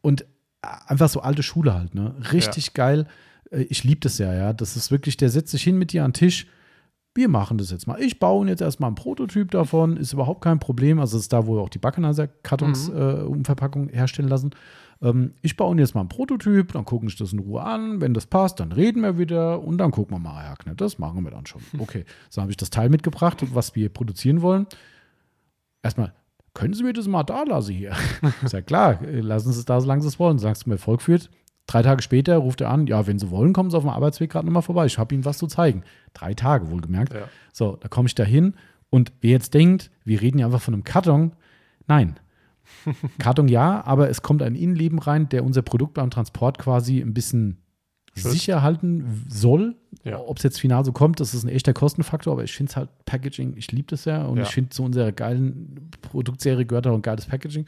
und einfach so alte Schule halt, ne? Richtig geil. Äh, Ich liebe das ja, ja. Das ist wirklich, der setzt sich hin mit dir an den Tisch. Wir machen das jetzt mal. Ich baue jetzt erstmal einen Prototyp davon, ist überhaupt kein Problem. Also, das ist da, wo wir auch die Backenizer-Kartons Mhm. äh, Umverpackung herstellen lassen. Ähm, ich baue jetzt mal einen Prototyp, dann gucken ich das in Ruhe an. Wenn das passt, dann reden wir wieder und dann gucken wir mal, ja, ne, das machen wir dann schon. <laughs> Okay, so habe ich das Teil mitgebracht, was wir produzieren wollen. Erstmal, können Sie mir das mal da lassen hier? <laughs> Ist ja klar, lassen Sie es da, solange Sie es wollen. Sagst du mir, Volk führt. Drei Tage später ruft er an, ja, wenn Sie wollen, kommen Sie auf dem Arbeitsweg gerade nochmal vorbei. Ich habe Ihnen was zu zeigen. Drei Tage, wohlgemerkt. Ja. So, da komme ich da hin und wer jetzt denkt, wir reden ja einfach von einem Karton, nein. <laughs> Karton ja, aber es kommt ein Innenleben rein, der unser Produkt beim Transport quasi ein bisschen Schützt. sicher halten soll. Ja. Ob es jetzt final so kommt, das ist ein echter Kostenfaktor, aber ich finde es halt Packaging, ich liebe das ja und Ja. ich finde zu unserer geilen Produktserie gehört auch ein geiles Packaging.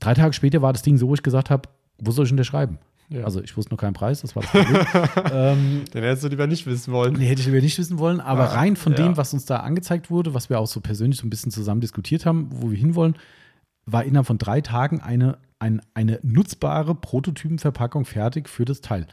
Drei Tage später war das Ding so, wo ich gesagt habe, wo soll ich unterschreiben? Ja. Also ich wusste noch keinen Preis, das war das Problem. <laughs> ähm, Den hättest du lieber nicht wissen wollen. Nee, hätte ich lieber nicht wissen wollen, aber Ah, rein von ja. dem, was uns da angezeigt wurde, was wir auch so persönlich so ein bisschen zusammen diskutiert haben, wo wir hinwollen, war innerhalb von drei Tagen eine, ein, eine nutzbare Prototypenverpackung fertig für das Teil.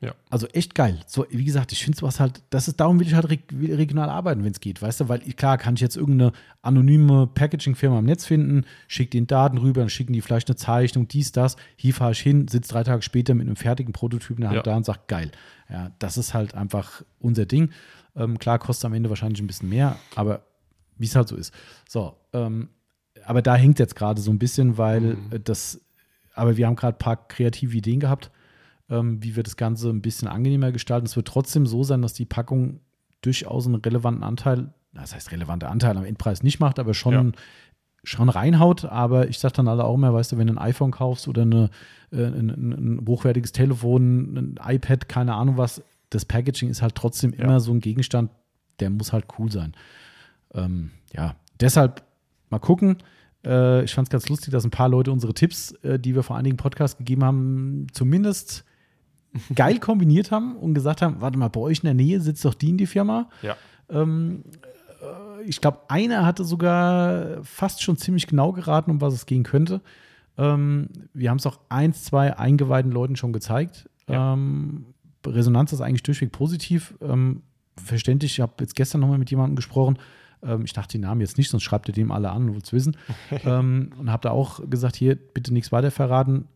Ja. Also echt geil. So, wie gesagt, ich finde sowas halt, das ist, darum will ich halt reg regional arbeiten, wenn es geht, weißt du, weil klar kann ich jetzt irgendeine anonyme Packaging-Firma im Netz finden, schicke den Daten rüber, dann schicken die vielleicht eine Zeichnung, dies, das, hier fahre ich hin, sitze drei Tage später mit einem fertigen Prototypen in der Hand Ja. da und sage, geil. Ja, das ist halt einfach unser Ding. Ähm, klar kostet am Ende wahrscheinlich ein bisschen mehr, aber wie es halt so ist. So, ähm, aber da hängt jetzt gerade so ein bisschen, weil Mhm. das, aber wir haben gerade ein paar kreative Ideen gehabt, ähm, wie wir das Ganze ein bisschen angenehmer gestalten. Es wird trotzdem so sein, dass die Packung durchaus einen relevanten Anteil, das heißt relevanter Anteil am Endpreis nicht macht, aber schon, Ja. schon reinhaut. Aber ich sage dann alle auch immer, weißt du, wenn du ein iPhone kaufst oder eine, äh, ein, ein, ein hochwertiges Telefon, ein iPad, keine Ahnung was, das Packaging ist halt trotzdem Ja. immer so ein Gegenstand, der muss halt cool sein. Ähm, ja, deshalb mal gucken. Äh, ich fand es ganz lustig, dass ein paar Leute unsere Tipps, äh, die wir vor einigen Podcasts gegeben haben, zumindest geil <laughs> kombiniert haben und gesagt haben: Warte mal, bei euch in der Nähe sitzt doch die in die Firma. Ja. Ähm, äh, ich glaube, einer hatte sogar fast schon ziemlich genau geraten, um was es gehen könnte. Ähm, wir haben es auch eins, zwei eingeweihten Leuten schon gezeigt. Ja. Ähm, Resonanz ist eigentlich durchweg positiv. Ähm, verständlich, ich habe jetzt gestern nochmal mit jemandem gesprochen. Ähm, ich dachte den Namen jetzt nicht, sonst schreibt ihr dem alle an und wollt es wissen. <laughs> ähm, und habe da auch gesagt, hier, bitte nichts weiter verraten.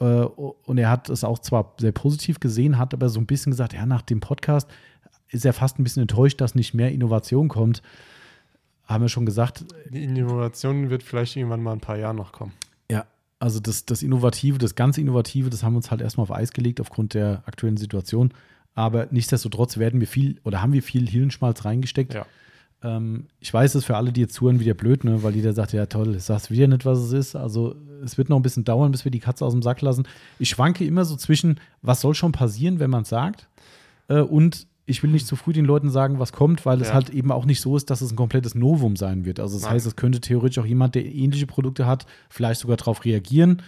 Äh, und er hat es auch zwar sehr positiv gesehen, hat aber so ein bisschen gesagt, ja, nach dem Podcast ist er fast ein bisschen enttäuscht, dass nicht mehr Innovation kommt. Haben wir schon gesagt, Die Innovation wird vielleicht irgendwann mal ein paar Jahre noch kommen. ja, also das, das Innovative, das ganze Innovative, das haben wir uns halt erstmal auf Eis gelegt aufgrund der aktuellen Situation. Aber nichtsdestotrotz werden wir viel oder haben wir viel Hirnschmalz reingesteckt. Ja. Ähm, ich weiß, es für alle, die jetzt zuhören, wieder blöd, ne? weil jeder sagt, ja toll, ich sag's wieder nicht, was es ist. Also es wird noch ein bisschen dauern, bis wir die Katze aus dem Sack lassen. Ich schwanke immer so zwischen, was soll schon passieren, wenn man es sagt, äh, und ich will nicht zu früh den Leuten sagen, was kommt, weil es Ja. halt eben auch nicht so ist, dass es ein komplettes Novum sein wird. Also das Nein. heißt, es könnte theoretisch auch jemand, der ähnliche Produkte hat, vielleicht sogar darauf reagieren,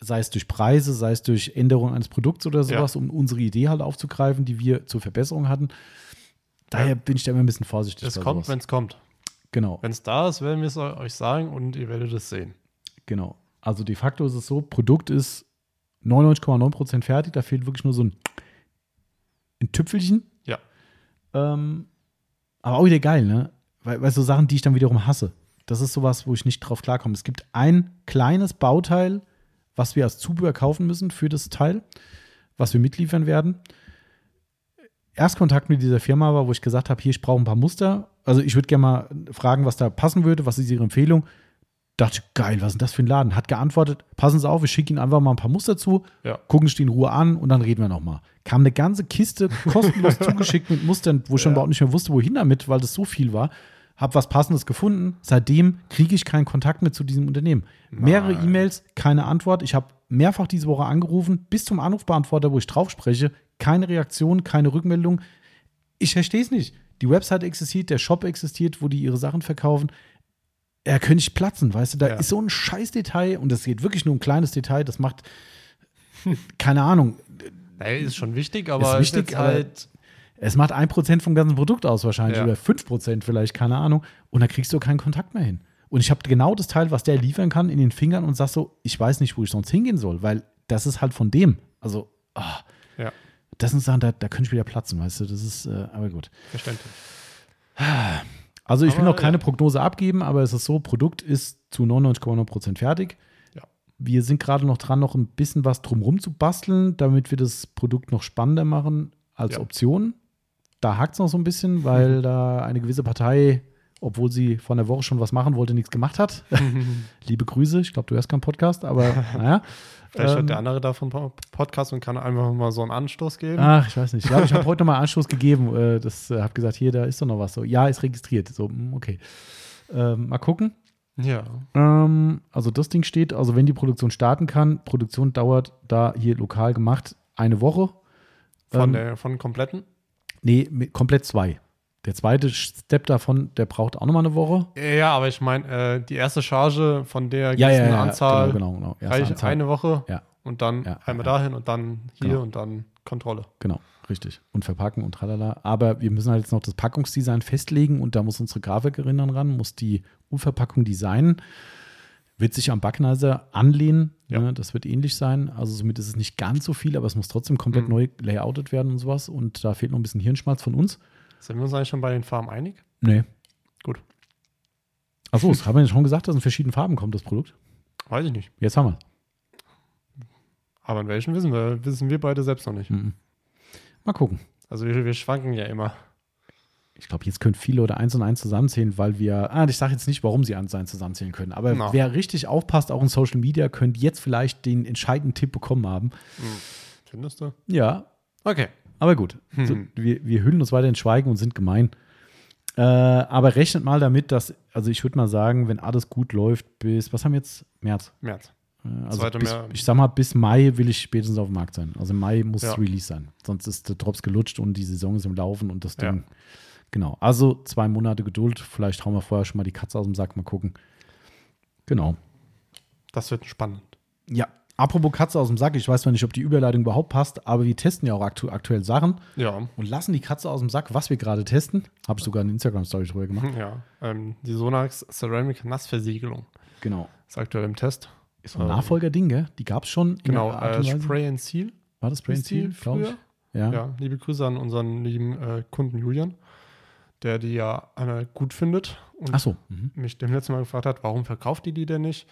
sei es durch Preise, sei es durch Änderung eines Produkts oder sowas, um unsere Idee halt aufzugreifen, die wir zur Verbesserung hatten. Daher bin ich da immer ein bisschen vorsichtig. Es kommt, wenn es kommt. Genau, Wenn es da ist, werden wir es euch sagen und ihr werdet es sehen. genau. Also de facto ist es so, Produkt ist 99,9% fertig, da fehlt wirklich nur so ein, ein Tüpfelchen. Ja. Ähm, aber auch wieder geil, ne? Weil, weil so Sachen, die ich dann wiederum hasse. Das ist sowas, wo ich nicht drauf klarkomme. Es gibt ein kleines Bauteil, was wir als Zubehör kaufen müssen für das Teil, was wir mitliefern werden. Erstkontakt mit dieser Firma war, wo ich gesagt habe, hier, ich brauche ein paar Muster. Also ich würde gerne mal fragen, was da passen würde, was ist Ihre Empfehlung? Dachte ich, geil, was ist denn das für ein Laden? Hat geantwortet, passen Sie auf, ich schicke Ihnen einfach mal ein paar Muster zu, Ja. gucken Sie die in Ruhe an und dann reden wir nochmal. Kam eine ganze Kiste kostenlos <laughs> zugeschickt mit Mustern, wo ich schon Ja. überhaupt nicht mehr wusste, wohin damit, weil das so viel war. Hab was Passendes gefunden. Seitdem kriege ich keinen Kontakt mehr zu diesem Unternehmen. Mehrere Nein. E-Mails, keine Antwort. Ich habe mehrfach diese Woche angerufen, bis zum Anrufbeantworter, wo ich drauf spreche. Keine Reaktion, keine Rückmeldung. Ich verstehe es nicht. Die Website existiert, der Shop existiert, wo die ihre Sachen verkaufen. Er könnte nicht platzen, weißt du? Da Ja. ist so ein scheiß Detail und es geht wirklich nur um ein kleines Detail. Das macht, <laughs> keine Ahnung, Naja, ist schon wichtig, aber Ist wichtig, aber- halt. Es macht ein Prozent vom ganzen Produkt aus wahrscheinlich Ja. oder fünf Prozent vielleicht, keine Ahnung. Und da kriegst du keinen Kontakt mehr hin. Und ich habe genau das Teil, was der liefern kann, in den Fingern und sag so, ich weiß nicht, wo ich sonst hingehen soll, weil das ist halt von dem. Also, ah, Ja, das sind Sachen, da, da könnte ich wieder platzen, weißt du, das ist, äh, aber gut. verständlich. Also ich will Aber, noch keine ja. Prognose abgeben, aber es ist so, Produkt ist zu 99,9 Prozent fertig. Ja. Wir sind gerade noch dran, noch ein bisschen was drumherum zu basteln, damit wir das Produkt noch spannender machen als. Option. Da hakt es noch so ein bisschen, weil da eine gewisse Partei, obwohl sie vor einer Woche schon was machen wollte, nichts gemacht hat. <laughs> Liebe Grüße, ich glaube, du hörst keinen Podcast, aber <laughs> naja. Vielleicht Ähm, hört der andere davon Po- Podcast und kann einfach mal so einen Anstoß geben. Ach, ich weiß nicht. Ja, ich habe heute nochmal Anschluss gegeben. Äh, das äh, habe gesagt, hier, da ist doch noch was. So, ja, ist registriert. So, mm, okay. Ähm, mal gucken. Ja. Ähm, also das Ding steht, also wenn die Produktion starten kann, Produktion dauert da hier lokal gemacht eine Woche. Von, Ähm, der, von kompletten? Nee, komplett zwei. Der zweite Step davon, der braucht auch nochmal eine Woche. Ja, aber ich meine, äh, die erste Charge von der Ja, ja, ja, Anzahl genau, genau, genau. Reicht eine Woche. Ja, und dann Ja, einmal dahin und dann hier Genau. und dann Kontrolle. Genau, richtig. Und verpacken und tralala. Aber wir müssen halt jetzt noch das Packungsdesign festlegen und da muss unsere Grafikerin dann ran, muss die Unverpackung designen. Wird sich am Backnizer anlehnen. Ja. Ne? Das wird ähnlich sein. Also somit ist es nicht ganz so viel, aber es muss trotzdem komplett Mhm. neu layoutet werden und sowas. Und da fehlt noch ein bisschen Hirnschmalz von uns. Sind wir uns eigentlich schon bei den Farben einig? Nee. Gut. Achso, das haben wir ja schon gesagt, dass in verschiedenen Farben kommt, das Produkt. Weiß ich nicht. Jetzt haben wir Aber in welchen wissen wir, wissen wir beide selbst noch nicht. Mhm. Mal gucken. Also wir, wir schwanken ja immer. Ich glaube, jetzt können viele oder eins und eins zusammenzählen, weil wir, ah, ich sage jetzt nicht, warum sie eins und eins zusammenzählen können, aber Na. wer richtig aufpasst, auch in Social Media, könnte jetzt vielleicht den entscheidenden Tipp bekommen haben. Findest du? Ja, Okay. aber gut. Hm. So, wir, wir hüllen uns weiter in Schweigen und sind gemein. Äh, aber rechnet mal damit, dass, also ich würde mal sagen, wenn alles gut läuft, bis, was haben wir jetzt? März. März. Äh, Also bis, März. ich sag mal, bis Mai will ich spätestens auf dem Markt sein. Also im Mai muss Ja. es Release sein. Sonst ist der Drops gelutscht und die Saison ist im Laufen und das Ja. Genau. Also zwei Monate Geduld. Vielleicht hauen wir vorher schon mal die Katze aus dem Sack. Mal gucken. Genau. Das wird spannend. Ja. Apropos Katze aus dem Sack. Ich weiß zwar nicht, ob die Überleitung überhaupt passt, aber wir testen ja auch aktu aktuell Sachen Ja. und lassen die Katze aus dem Sack, was wir gerade testen. Habe ich sogar eine Instagram-Story drüber gemacht. Ja. Ähm, die Sonax Ceramic Nassversiegelung Genau. ist aktuell im Test. Ist so ein Ähm, Nachfolgerding, gell? Die gab es schon. Genau. Äh. Spray and Seal. War das Spray and Seal, glaube ich? Ja. Ja. Liebe Grüße an unseren lieben äh, Kunden Julian, der die ja äh, gut findet und Ach so. Mhm. mich dem letzten Mal gefragt hat, warum verkauft die die denn nicht?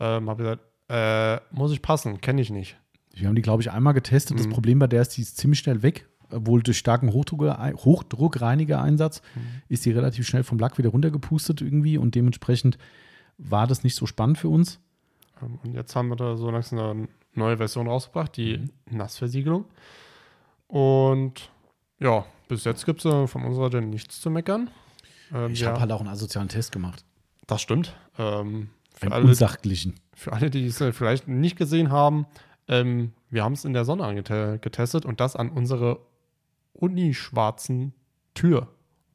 Ähm, habe gesagt, äh, muss ich passen, kenne ich nicht. Wir haben die, glaube ich, einmal getestet. Das Mhm. Problem bei der ist, die ist ziemlich schnell weg. Wohl durch starken Hochdruck, Hochdruckreiniger-Einsatz ist die relativ schnell vom Lack wieder runtergepustet irgendwie und dementsprechend war das nicht so spannend für uns. Ähm, und jetzt haben wir da so langsam eine neue Version rausgebracht, die Mhm. Nassversiegelung. Und ja, bis jetzt gibt es äh, von unserer Seite nichts zu meckern. Ähm, Ich ja, habe halt auch einen asozialen Test gemacht. das stimmt. Ähm, für, Einen alle, unsachlichen. für alle, die es äh, vielleicht nicht gesehen haben, ähm, wir haben es in der Sonne getestet und das an unsere unischwarzen Tür.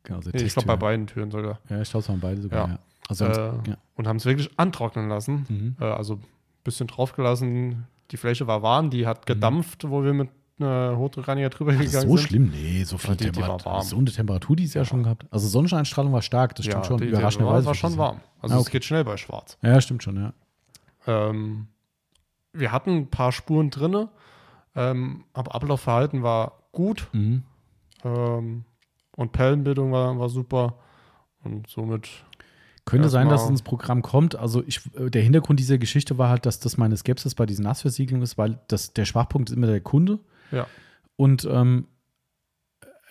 Genau, so Nee, ich glaube bei beiden Türen sogar. Ja, ich glaube, es waren beide sogar. Ja. Ja. Also, Äh, ja. Und haben es wirklich antrocknen lassen. Mhm. Äh, also ein bisschen draufgelassen. Die Fläche war warm, die hat gedampft, wo wir mit äh, Hochdruckreiniger drüber ist gegangen so sind. schlimm? Nee, so viel die- die war Temperatur. warm. So eine Temperatur, die es ja. schon gehabt. Also Sonneneinstrahlung war stark, das stimmt schon. die, die Überraschenderweise. war, war schon warm. Also Ah, es okay. geht schnell bei Schwarz. Ja, stimmt schon, ja. Ähm, wir hatten ein paar Spuren drinne, ähm, aber Ablaufverhalten war gut Mhm. ähm, und Pellenbildung war, war super und somit Könnte sein, dass es ins Programm kommt. Also ich, äh, der Hintergrund dieser Geschichte war halt, dass das meine Skepsis bei diesen Nassversiegelungen ist, weil das, der Schwachpunkt ist immer der Kunde. Ja, Und ähm,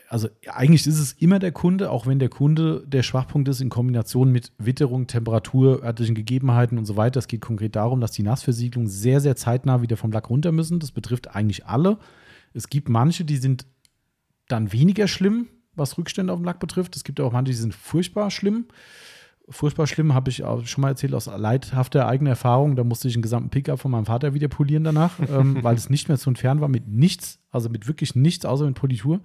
also eigentlich ist es immer der Kunde, auch wenn der Kunde der Schwachpunkt ist in Kombination mit Witterung, Temperatur, örtlichen Gegebenheiten und so weiter. Es geht konkret darum, dass die Nassversiegelungen sehr, sehr zeitnah wieder vom Lack runter müssen. Das betrifft eigentlich alle. Es gibt manche, die sind dann weniger schlimm, was Rückstände auf dem Lack betrifft. Es gibt auch manche, die sind furchtbar schlimm. Furchtbar schlimm, habe ich auch schon mal erzählt aus leidhafter eigener Erfahrung. Da musste ich einen gesamten Pickup von meinem Vater wieder polieren danach, <laughs> ähm, weil es nicht mehr zu entfernen war mit nichts, also mit wirklich nichts, außer mit Politur.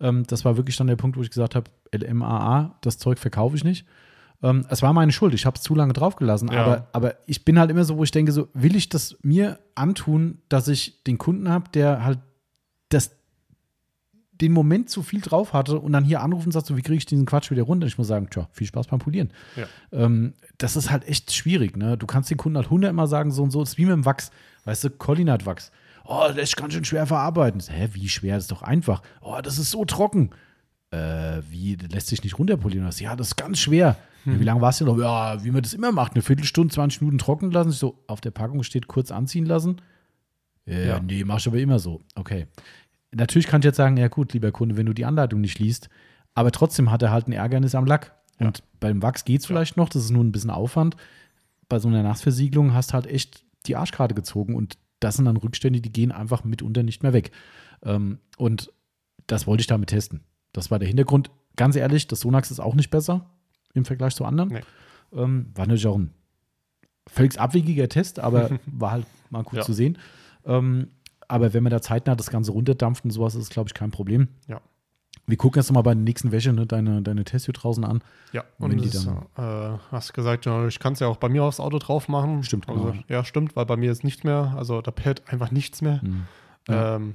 Ähm, das war wirklich dann der Punkt, wo ich gesagt habe, LMAA, das Zeug verkaufe ich nicht. Ähm, es war meine Schuld, ich habe es zu lange draufgelassen, Ja. aber, aber ich bin halt immer so, wo ich denke, so will ich das mir antun, dass ich den Kunden habe, der halt den Moment zu viel drauf hatte und dann hier anrufen und sagt so, wie kriege ich diesen Quatsch wieder runter? Ich muss sagen, tja, viel Spaß beim Polieren. Ja. Ähm, das ist halt echt schwierig, ne? Du kannst den Kunden halt hundertmal sagen, so und so, das ist wie mit dem Wachs. Weißt du, Colin hat Wachs. Oh, das ist ganz schön schwer verarbeiten. Hä, wie schwer? Das ist doch einfach. Oh, das ist so trocken. Äh, wie, das lässt sich nicht runterpolieren. Ja, das ist ganz schwer. Ja, wie lange warst du noch? Ja, wie man das immer macht, eine Viertelstunde, 20 Minuten trocknen lassen. Ich so, auf der Packung steht kurz anziehen lassen. Äh, Ja. Nee, mach ich aber immer so. Okay. Natürlich kann ich jetzt sagen, ja gut, lieber Kunde, wenn du die Anleitung nicht liest, aber trotzdem hat er halt ein Ärgernis am Lack. Und beim Wachs geht es vielleicht noch, das ist nur ein bisschen Aufwand. Bei so einer Nassversiegelung hast du halt echt die Arschkarte gezogen und das sind dann Rückstände, die gehen einfach mitunter nicht mehr weg. Ähm, und das wollte ich damit testen. Das war der Hintergrund. Ganz ehrlich, das Sonax ist auch nicht besser im Vergleich zu anderen. Nee. Ähm, war natürlich auch ein völlig abwegiger Test, aber <laughs> war halt mal gut Ja. zu sehen. Aber wenn man da zeitnah das Ganze runterdampft und sowas, ist es, glaube ich, kein Problem. Ja. Wir gucken jetzt noch mal bei der nächsten Wäsche ne, deine, deine Testio draußen an. Ja, Und und, das, dann- äh, hast gesagt, ja, ich kann es ja auch bei mir aufs Auto drauf machen. Stimmt, also, genau. Ja, stimmt, weil bei mir ist nichts mehr, also da perlt einfach nichts mehr. Hm. Ja. Ähm,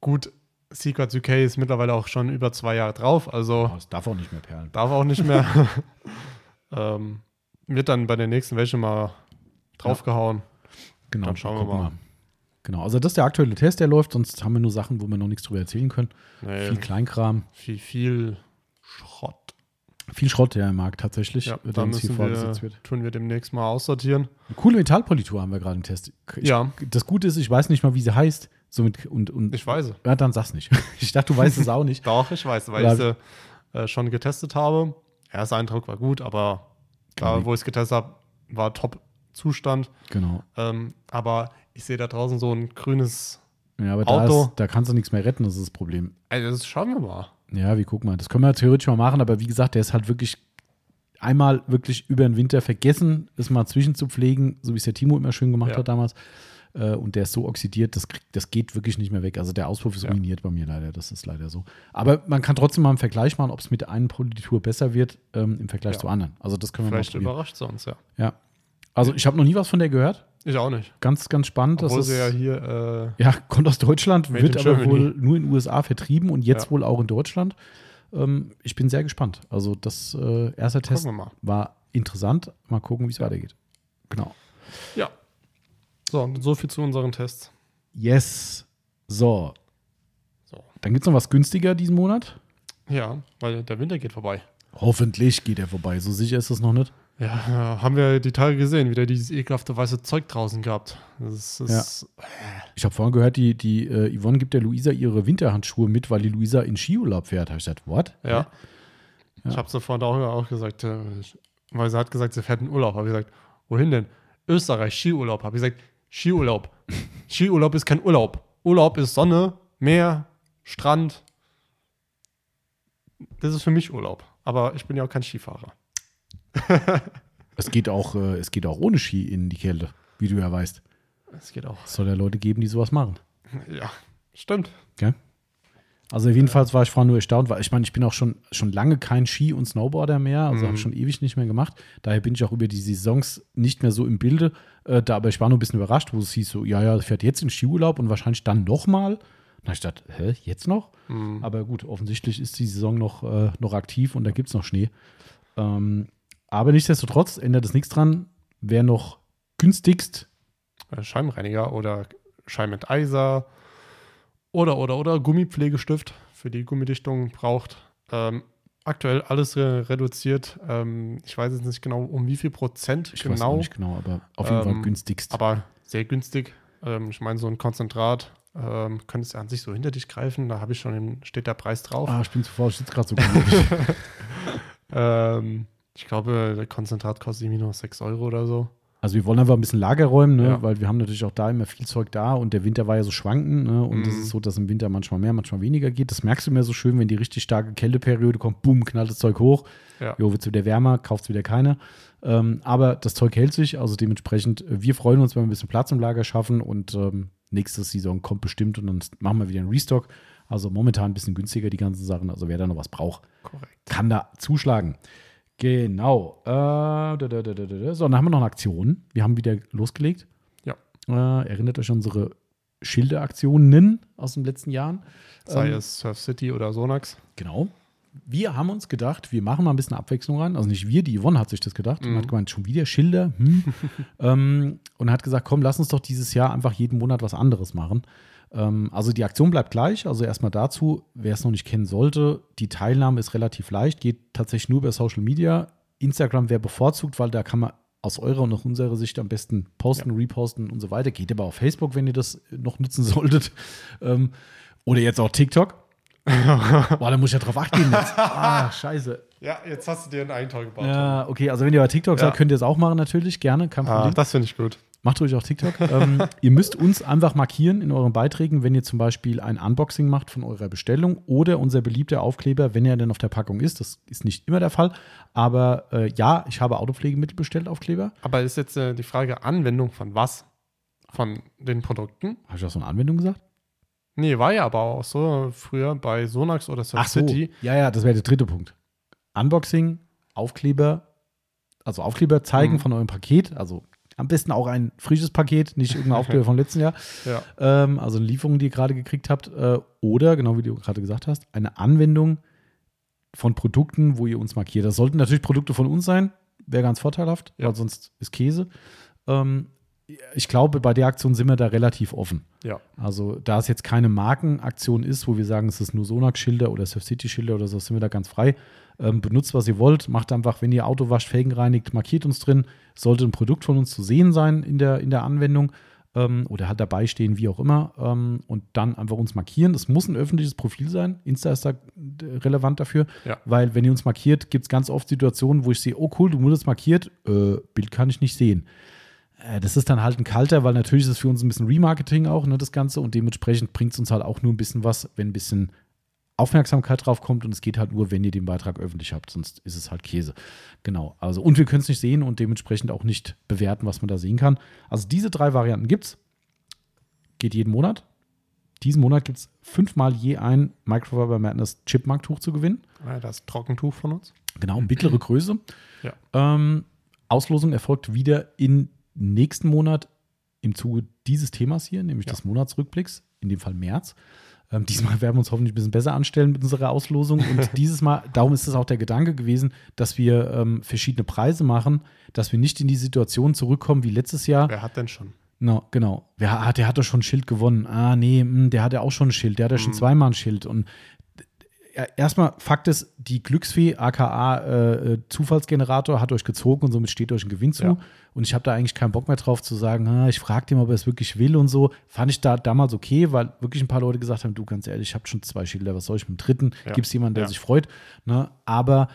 gut, Secrets UK ist mittlerweile auch schon über zwei Jahre drauf, also Oh, es darf auch nicht mehr perlen. darf auch nicht mehr. <laughs> ähm, wird dann bei der nächsten Wäsche mal draufgehauen. Genau, Dann schauen wir gucken mal. Genau, also das ist der aktuelle Test, der läuft, sonst haben wir nur Sachen, wo wir noch nichts drüber erzählen können. Nee, Viel Kleinkram, viel, viel Schrott. viel Schrott, der im Markt tatsächlich, Ja, da müssen wir, vorgesetzt wird. tun wir demnächst mal aussortieren. Eine coole Metallpolitur haben wir gerade im Test. Ich, Ja. Das Gute ist, ich weiß nicht mal, wie sie heißt. Somit, und, und, Ich weiß es. Ja, dann sag's nicht. <laughs> Ich dachte, du weißt es auch nicht. <laughs> Doch, ich weiß, weil ich sie äh, schon getestet habe. Erster Eindruck war gut, aber da, wo ich es getestet habe, war Top-Zustand. Genau. Ähm, aber ich sehe da draußen so ein grünes. Ja, aber da, Auto. ist, da kannst du nichts mehr retten, das ist das Problem. Also das schauen wir mal. Ja, wie guck mal. Das können wir theoretisch mal machen, aber wie gesagt, der ist halt wirklich einmal wirklich über den Winter vergessen, es mal zwischenzupflegen, so wie es der Timo immer schön gemacht Ja. hat damals. Äh, Und der ist so oxidiert, das, kriegt, das geht wirklich nicht mehr weg. Also der Auspuff ist Ja. ruiniert bei mir leider, das ist leider so. Aber man kann trotzdem mal einen Vergleich machen, ob es mit der einen Politur besser wird ähm, im Vergleich Ja. zu anderen. Also das können wir Vielleicht mal überrascht uns, ja. Ja. Also ich habe noch nie was von der gehört. Ich auch nicht. Ganz, ganz spannend. Obwohl das ist, ja hier. ja, kommt aus Deutschland, wird aber Germany. wohl nur in den USA vertrieben und jetzt Ja. wohl auch in Deutschland. Ähm, ich bin sehr gespannt. Also das äh, erste Äh, Test war interessant. Mal gucken, wie es weitergeht. Genau. Ja. So, und so viel zu unseren Tests. Yes. So. So. Dann gibt es noch was günstiger diesen Monat. Ja, weil der Winter geht vorbei. Hoffentlich geht er vorbei. So sicher ist es noch nicht. Ja, ja, <laughs> haben wir die Tage gesehen, wieder dieses ekelhafte weiße Zeug draußen gehabt. Das ist, Ich habe vorhin gehört, die, die äh, Yvonne gibt der Luisa ihre Winterhandschuhe mit, weil die Luisa in Skiurlaub fährt. Habe ich gesagt, what? ja. Ja. Ich habe sie vorhin auch, auch gesagt, äh, weil sie hat gesagt, sie fährt in Urlaub. Habe ich gesagt, wohin denn? Österreich, Skiurlaub. Habe ich gesagt, Skiurlaub. <laughs> Skiurlaub ist kein Urlaub. Urlaub ist Sonne, Meer, Strand. Das ist für mich Urlaub. Aber ich bin ja auch kein Skifahrer. <laughs> Es geht auch, äh, es geht auch ohne Ski in die Kälte, wie du ja weißt. Es geht auch. Es soll ja Leute geben, die sowas machen. Ja, stimmt. Gell? Also jedenfalls war ich vorhin nur erstaunt, weil ich meine, ich bin auch schon, schon lange kein Ski- und Snowboarder mehr, also habe ich schon ewig nicht mehr gemacht. Daher bin ich auch über die Saisons nicht mehr so im Bilde. Äh, da, aber ich war nur ein bisschen überrascht, wo es hieß so, ja, ja, fährt jetzt in Skiurlaub und wahrscheinlich dann nochmal. Habe ich gedacht, hä, jetzt noch? Mhm. Aber gut, offensichtlich ist die Saison noch, äh, noch aktiv und da gibt es noch Schnee. Ähm, aber nichtsdestotrotz ändert es nichts dran. Wer noch günstigst, Äh, Scheibenreiniger oder Scheibenenteiser oder, oder, oder Gummipflegestift für die Gummidichtung braucht. Ähm, aktuell alles reduziert. Ähm, ich weiß jetzt nicht genau, um wie viel Prozent ich weiß genau, nicht genau, aber auf jeden Fall Ähm, günstigst. aber sehr günstig. Ähm, ich meine, so ein Konzentrat ähm, könntest du an sich so hinter dich greifen. Da habe ich schon, den, steht der Preis drauf. ah, ich bin zu faul, ich sitze gerade so <laughs> gemütlich. Ähm, ich glaube, der Konzentrat kostet irgendwie nur 6 Euro oder so. Also wir wollen einfach ein bisschen Lager räumen, ne? Ja. weil wir haben natürlich auch da immer viel Zeug da und der Winter war ja so schwankend ne? und es Mhm. ist so, dass im Winter manchmal mehr, manchmal weniger geht. Das merkst du immer so schön, wenn die richtig starke Kälteperiode kommt, boom, knallt das Zeug hoch, Ja. jo, wird es wieder wärmer, kauft es wieder keiner. Ähm, aber das Zeug hält sich, also dementsprechend, äh, wir freuen uns, wenn wir ein bisschen Platz im Lager schaffen und ähm, nächste Saison kommt bestimmt und dann machen wir wieder einen Restock. Also momentan ein bisschen günstiger die ganzen Sachen, also wer da noch was braucht, Korrekt. kann da zuschlagen. Genau. Äh, da, da, da. So, dann haben wir noch eine Aktion. Wir haben wieder losgelegt. Ja. Äh, erinnert euch an unsere Schilderaktionen aus den letzten Jahren. Sei Ähm, es Surf City oder Sonax. Genau. Wir haben uns gedacht, wir machen mal ein bisschen Abwechslung rein. Also nicht wir, die Yvonne hat sich das gedacht und Mhm. hat gemeint, schon wieder Schilder. Hm. <laughs> ähm, und hat gesagt, komm, lass uns doch dieses Jahr einfach jeden Monat was anderes machen. Ähm, also die Aktion bleibt gleich. Also erstmal dazu, wer es noch nicht kennen sollte, die Teilnahme ist relativ leicht, geht tatsächlich nur über Social Media. Instagram wäre bevorzugt, weil da kann man aus eurer und aus unserer Sicht am besten posten, reposten und so weiter. Geht aber auf Facebook, wenn ihr das noch nutzen solltet. Ähm, oder jetzt auch TikTok. <laughs> Boah, da muss ich ja drauf achten jetzt. <laughs> Ah, scheiße. Ja, jetzt hast du dir einen Eigentor gebaut. Ja, okay, also wenn ihr bei TikTok Ja. seid, könnt ihr es auch machen natürlich, gerne, kein Ah, Problem. das finde ich gut. Macht ruhig auch TikTok. <laughs> ähm, ihr müsst uns einfach markieren in euren Beiträgen, wenn ihr zum Beispiel ein Unboxing macht von eurer Bestellung oder unser beliebter Aufkleber, wenn er denn auf der Packung ist. Das ist nicht immer der Fall. Aber äh, ja, ich habe Autopflegemittel bestellt, Aufkleber. Aber ist jetzt äh, die Frage Anwendung von was? Von den Produkten? Habe ich auch so eine Anwendung gesagt? Nee, war ja aber auch so früher bei Sonax oder Surf Ach so. Ja, ja, das wäre der dritte Punkt. Unboxing, Aufkleber, also Aufkleber zeigen Mhm. von eurem Paket. Also am besten auch ein frisches Paket, nicht irgendein <laughs> Aufkleber vom letzten Jahr. Ja. Ähm, also eine Lieferung, die ihr gerade gekriegt habt. Äh, oder, genau wie du gerade gesagt hast, eine Anwendung von Produkten, wo ihr uns markiert. Das sollten natürlich Produkte von uns sein. Wäre ganz vorteilhaft, Ja. weil sonst ist Käse. Ähm, ich glaube, bei der Aktion sind wir da relativ offen. Ja. Also, da es jetzt keine Markenaktion ist, wo wir sagen, es ist nur Sonax-Schilder oder Surf City-Schilder oder so, sind wir da ganz frei. Ähm, benutzt, was ihr wollt. Macht einfach, wenn ihr Auto wascht, Felgen reinigt, markiert uns drin. Sollte ein Produkt von uns zu sehen sein in der, in der Anwendung ähm, oder halt dabei stehen, wie auch immer. Ähm, und dann einfach uns markieren. Es muss ein öffentliches Profil sein. Insta ist da äh, relevant dafür. Ja. Weil, wenn ihr uns markiert, gibt es ganz oft Situationen, wo ich sehe, oh cool, du wurdest markiert, äh, Bild kann ich nicht sehen. Äh, Das ist dann halt ein kalter, weil natürlich ist es für uns ein bisschen Remarketing auch, ne, das Ganze. Und dementsprechend bringt es uns halt auch nur ein bisschen was, wenn ein bisschen Aufmerksamkeit drauf kommt. Und es geht halt nur, wenn ihr den Beitrag öffentlich habt, sonst ist es halt Käse. Genau. Also, und wir können es nicht sehen und dementsprechend auch nicht bewerten, was man da sehen kann. Also, diese drei Varianten gibt es. Geht jeden Monat. Diesen Monat gibt es fünfmal je ein Microfiber Madness Chipmark-Tuch zu gewinnen. Ja, Das Trockentuch von uns. Genau, mittlere Größe. <clears throat> Ja. Ähm, Auslosung erfolgt wieder im nächsten Monat im Zuge dieses Themas hier, nämlich Ja. des Monatsrückblicks, in dem Fall März. Ähm, diesmal werden wir uns hoffentlich ein bisschen besser anstellen mit unserer Auslosung. Und <laughs> dieses Mal, darum ist es auch der Gedanke gewesen, dass wir ähm, verschiedene Preise machen, dass wir nicht in die Situation zurückkommen wie letztes Jahr. Wer hat denn schon? No, genau. Wer hat, der hat doch schon ein Schild gewonnen. Ah, nee, mh, der hat ja auch schon ein Schild. Der hat ja schon Mhm. zweimal ein Schild. Und erstmal, Fakt ist, die Glücksfee, aka äh, Zufallsgenerator, hat euch gezogen und somit steht euch ein Gewinn zu. Ja. Und ich habe da eigentlich keinen Bock mehr drauf zu sagen, ah, ich frage den, ob er es wirklich will und so. Fand ich da damals okay, weil wirklich ein paar Leute gesagt haben, du ganz ehrlich, ich habe schon zwei Schilder, was soll ich mit dem dritten? Ja. Gibt es jemanden, der Ja. sich freut? Ne? Aber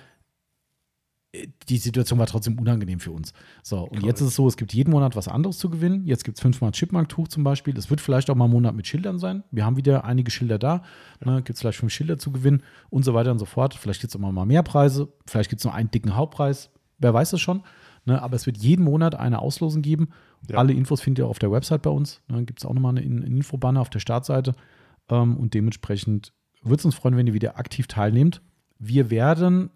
die Situation war trotzdem unangenehm für uns. So, und Korrekt. jetzt ist es so, es gibt jeden Monat was anderes zu gewinnen. Jetzt gibt es fünfmal ein Chipmark-Tuch zum Beispiel. Es wird vielleicht auch mal ein Monat mit Schildern sein. Wir haben wieder einige Schilder da. Ne, gibt es vielleicht fünf Schilder zu gewinnen und so weiter und so fort. Vielleicht gibt es auch mal mehr Preise. Vielleicht gibt es nur einen dicken Hauptpreis. Wer weiß es schon. Ne, aber es wird jeden Monat eine Auslosung geben. Ja. Alle Infos findet ihr auch auf der Website bei uns. Ne, gibt es auch nochmal eine, eine Infobanner auf der Startseite. Ähm, und dementsprechend würde es uns freuen, wenn ihr wieder aktiv teilnehmt. Wir werden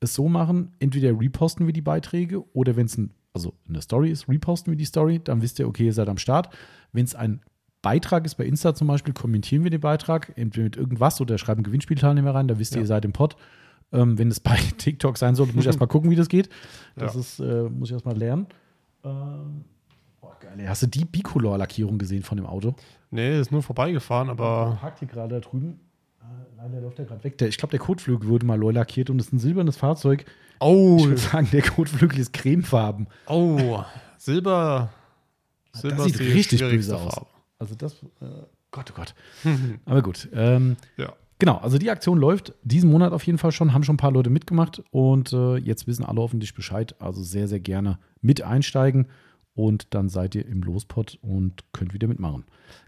es so machen, entweder reposten wir die Beiträge oder wenn es ein, also eine Story ist, reposten wir die Story, dann wisst ihr, okay, ihr seid am Start. Wenn es ein Beitrag ist bei Insta zum Beispiel, kommentieren wir den Beitrag, entweder mit irgendwas oder schreiben Gewinnspielteilnehmer rein, da wisst ihr, Ja. ihr seid im Pod. Ähm, wenn es bei <laughs> TikTok sein sollte, muss ich erstmal gucken, wie das geht. Das Ja. ist, äh, muss ich erstmal lernen. Ähm, boah, geil. Hast du die Bicolor-Lackierung gesehen von dem Auto? Nee, ist nur vorbeigefahren, aber parkt hier gerade da drüben. Äh, Leider läuft er gerade weg. Der, ich glaube, der Kotflügel wurde mal neu lackiert und ist ein silbernes Fahrzeug. Oh, Ich würde sagen, der Kotflügel ist cremefarben. oh, Silber. Das Silber sieht ist die richtig böse aus. Farbe. Also das, äh, Gott, oh Gott. <laughs> Aber gut. Ähm, Ja. genau, also die Aktion läuft diesen Monat auf jeden Fall schon, haben schon ein paar Leute mitgemacht und äh, jetzt wissen alle hoffentlich Bescheid. Also sehr, sehr gerne mit einsteigen und dann seid ihr im Lospot und könnt wieder mitmachen.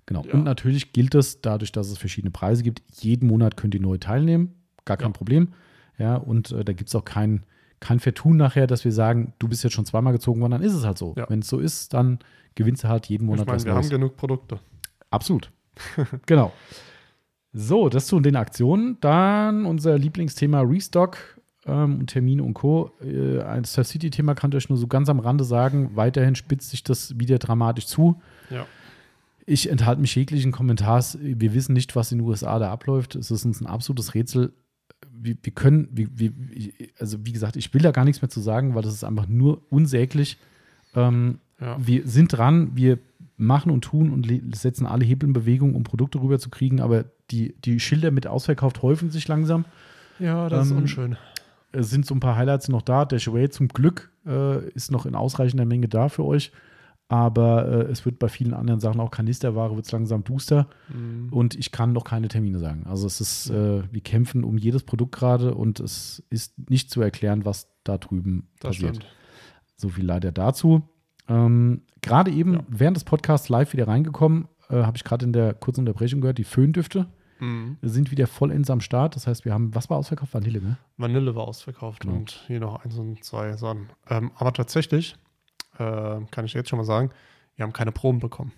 Genau. Ja. Und natürlich gilt es, dadurch, dass es verschiedene Preise gibt, jeden Monat könnt ihr neu teilnehmen. Gar kein Ja. Problem. Ja, und äh, da gibt es auch kein, kein Vertun nachher, dass wir sagen, du bist jetzt schon zweimal gezogen worden, dann ist es halt so. Ja. Wenn es so ist, dann gewinnst du halt jeden Monat Ich meine, was wir Neues. haben genug Produkte. Absolut. <laughs> genau. So, das zu den Aktionen. Dann unser Lieblingsthema Restock ähm, und Termine und Co. Äh, ein Star City-Thema kann ich euch nur so ganz am Rande sagen. Weiterhin spitzt sich das wieder dramatisch zu. Ja. Ich enthalte mich jeglichen Kommentars. Wir wissen nicht, was in den USA da abläuft. Es ist uns ein absolutes Rätsel. Wir, wir können, wir, wir, also wie gesagt, ich will da gar nichts mehr zu sagen, weil das ist einfach nur unsäglich. Ähm, Ja. wir sind dran, wir machen und tun und setzen alle Hebel in Bewegung, um Produkte rüberzukriegen, aber die, die Schilder mit ausverkauft häufen sich langsam. Ja, das ist Ähm, unschön. Es sind so ein paar Highlights noch da. Der Shuey zum Glück äh, ist noch in ausreichender Menge da für euch. Aber äh, es wird bei vielen anderen Sachen, auch Kanisterware, wird es langsam duster. Mhm. Und ich kann noch keine Termine sagen. Also es ist, äh, wir kämpfen um jedes Produkt gerade und es ist nicht zu erklären, was da drüben Das passiert. stimmt. So viel leider dazu. Ähm, gerade eben Ja. während des Podcasts live wieder reingekommen, äh, habe ich gerade in der kurzen Unterbrechung gehört, die Föhndüfte Mhm. sind wieder vollends am Start. Das heißt, wir haben, was war ausverkauft? Vanille, ne? Vanille war ausverkauft Genau. und hier noch eins und zwei Sachen. Ähm, aber tatsächlich, äh, kann ich jetzt schon mal sagen, wir haben keine Proben bekommen.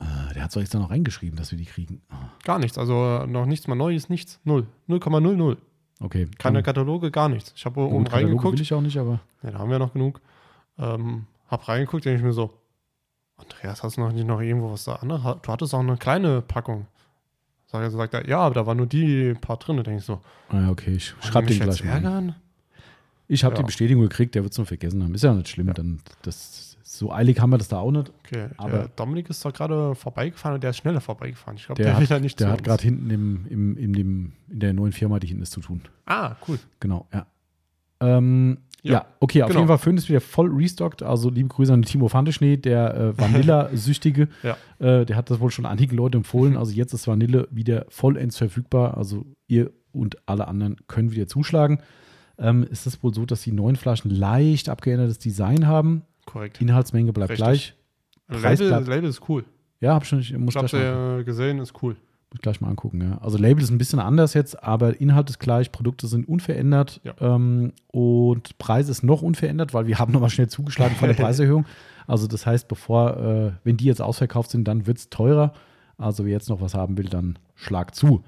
Ah, der hat es doch jetzt noch reingeschrieben, dass wir die kriegen. Ah, Gar nichts. Also äh, noch nichts mal Neues, nichts. Null. 0,00. okay. Keine dann- Kataloge, gar nichts. Ich habe oben Kataloge reingeguckt. will ich auch nicht, aber Ja, da haben wir noch genug. Ähm, hab reingeguckt, denke ich mir so, Andreas, hast du noch nicht noch irgendwo was da anderes? Du hattest auch eine kleine Packung. Sag er, sagt er, ja, aber da waren nur die paar drin. Da denke ich so, ah, ja, okay, ich schreibe die den gleich mal. ärgern? Ich habe Ja. die Bestätigung gekriegt, der wird es nur vergessen haben. Ist ja nicht schlimm, Ja. dann das so eilig haben wir das da auch nicht. Okay, Aber- Dominik ist doch gerade vorbeigefahren und der ist schneller vorbeigefahren. Ich glaube, Der, der, will da hat, nicht der hat gerade hinten im, im, in, dem, in der neuen Firma, die hinten ist, zu tun. Ah, cool. Genau, ja. Ähm, ja. Ja, okay, auf genau. jeden Fall Föhn ist wieder voll restockt. Also liebe Grüße an Timo Fandeschnee, der äh, Vanilla-Süchtige. <laughs> Ja. äh, der hat das wohl schon einigen Leuten empfohlen. Also jetzt ist Vanille wieder vollends verfügbar. Also ihr und alle anderen können wieder zuschlagen. Ähm, ist es wohl so, dass die neuen Flaschen leicht abgeändertes Design haben. Korrekt. Inhaltsmenge bleibt Richtig. gleich. Preis Label, bleibt- Label ist cool. Ja, hab schon, ich muss Ich mal, äh, gesehen, ist cool. Muss gleich mal angucken. Ja. Also Label ist ein bisschen anders jetzt, aber Inhalt ist gleich, Produkte sind unverändert Ja. ähm, und Preis ist noch unverändert, weil wir haben nochmal schnell zugeschlagen von der <laughs> Preiserhöhung. Also das heißt, bevor, äh, wenn die jetzt ausverkauft sind, dann wird es teurer. Also wer jetzt noch was haben will, dann schlag zu.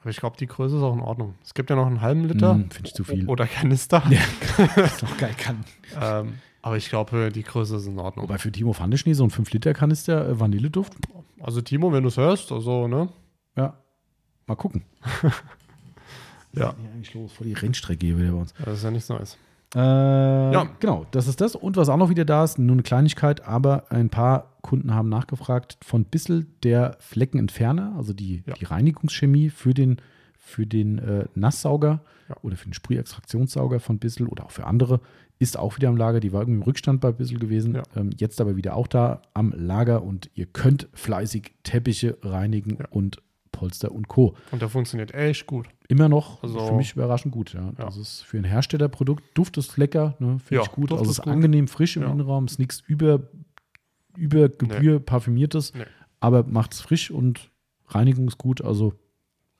Aber ich glaube, die Größe ist auch in Ordnung. Es gibt ja noch einen halben Liter. Mm, Finde ich zu viel. Oder Kanister. <laughs> <laughs> ist doch geil kann. Ähm, aber ich glaube, die Größe ist in Ordnung. Wobei für Timo Fandeschnee so ein 5-Liter-Kanister äh, Vanilleduft, Also Timo, wenn du es hörst, also, ne? Ja, mal gucken. Ja. <laughs> Was ist hier eigentlich los vor die Rennstrecke hier wieder bei uns? Das ist ja nichts Neues. Äh, Genau, das ist das. Und was auch noch wieder da ist, nur eine Kleinigkeit, aber ein paar Kunden haben nachgefragt von Bissel der Fleckenentferner, also die, Ja. die Reinigungschemie für den, für den äh, Nasssauger Ja. oder für den Sprühextraktionssauger von Bissel oder auch für andere, ist auch wieder am Lager. Die war irgendwie im Rückstand bei Bissel gewesen, Ja. ähm, jetzt aber wieder auch da am Lager und ihr könnt fleißig Teppiche reinigen Ja. und Polster und Co. Und der funktioniert echt gut. Immer noch Also- für mich überraschend gut. Ja. Ja. Das ist für ein Herstellerprodukt. Duft ist lecker, ne? finde Ja, ich gut. Duft Also ist es ist gut. angenehm frisch im Ja. Innenraum. Es ist nichts über, über Gebühr parfümiertes, Nee. aber macht es frisch und Reinigung ist gut. Also